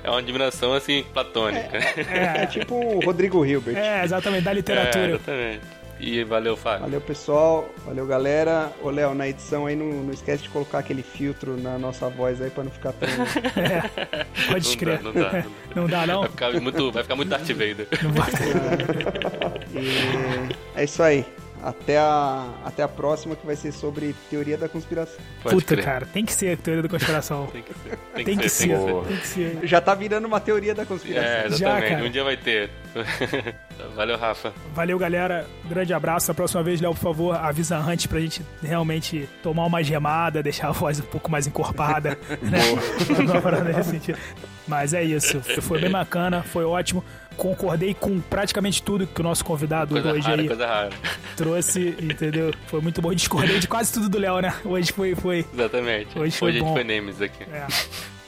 é uma admiração, assim, platônica. É tipo o Rodrigo Hilbert. É, exatamente, da É, literatura. exatamente. E valeu, Fábio. Valeu, pessoal. Valeu, galera. Ô, Léo, na edição aí, não, não esquece de colocar aquele filtro na nossa voz aí pra não ficar tão. Pode Não escrever. não dá, não dá. Não dá, não? Vai ficar muito, vai ficar muito Darth Vader. E é isso aí. Até a, até a próxima, que vai ser sobre teoria da conspiração. Pode Puta, crer. cara, tem que ser teoria da conspiração. Tem que ser. Tem Tem que ser, tem que Boa. tem que ser. Já tá virando uma teoria da conspiração. É, Já, exatamente. cara. um dia vai ter. Valeu, Rafa. Valeu, galera. Grande abraço. Na próxima vez, Léo, por favor, avisa antes pra gente realmente tomar uma gemada, deixar a voz um pouco mais encorpada. né? Nesse sentido. Mas é isso. Foi bem bacana, foi ótimo. Concordei com praticamente tudo que o nosso convidado Coisa hoje rara, aí coisa rara. trouxe, entendeu? Foi muito bom. Discordei de quase tudo do Léo, né? Hoje foi. foi Exatamente. Hoje foi a gente bom. foi Nemes aqui. é.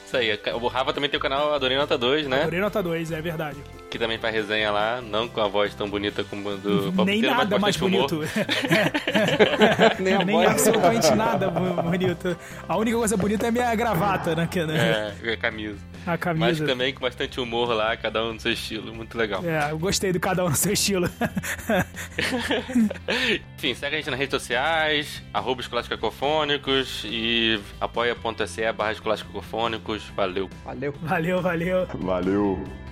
Isso aí. O Rafa também tem o canal Adorei Nota 2, né? Adorei nota 2, é verdade. Que também faz resenha lá, não com a voz tão bonita como a do Nem Palpiteiro, mas nada mais bonito. Nem a Nem absolutamente nada bonito. A única coisa bonita é a minha gravata, né? Que, né? É, a camisa. A Mas camisa. também com bastante humor lá, cada um no seu estilo. Muito legal. É, eu gostei do cada um no seu estilo. Enfim, segue a gente nas redes sociais, arroba Cacofônicos e apoia.se barra. Valeu. Valeu. valeu, valeu. Valeu.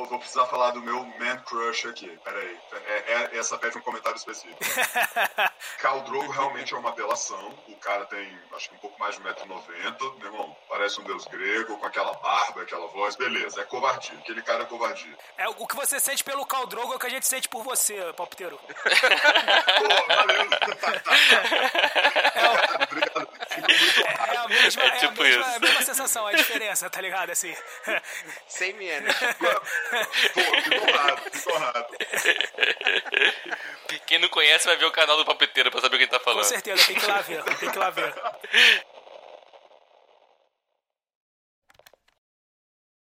Vou, vou precisar falar do meu man crush aqui. Peraí. É, é, essa pede um comentário específico. Khal Drogo realmente é uma apelação. O cara tem, acho que um pouco mais de 1,90m. Meu irmão, parece um deus grego, com aquela barba, aquela voz. Beleza, é covardia. Aquele cara é covardia. É, o que você sente pelo Caldrogo é o que a gente sente por você, palpiteiro. Pô, valeu. Obrigado. Fico muito É a mesma, É é a tipo mesma, isso. é a mesma sensação, a diferença, tá ligado? Assim. Same energy. Pô, fico honrado, fico honrado. Quem não conhece vai ver o canal do Palpiteiro pra saber o que ele tá Com falando. certeza, tem que ir lá ver, tem que ir lá ver.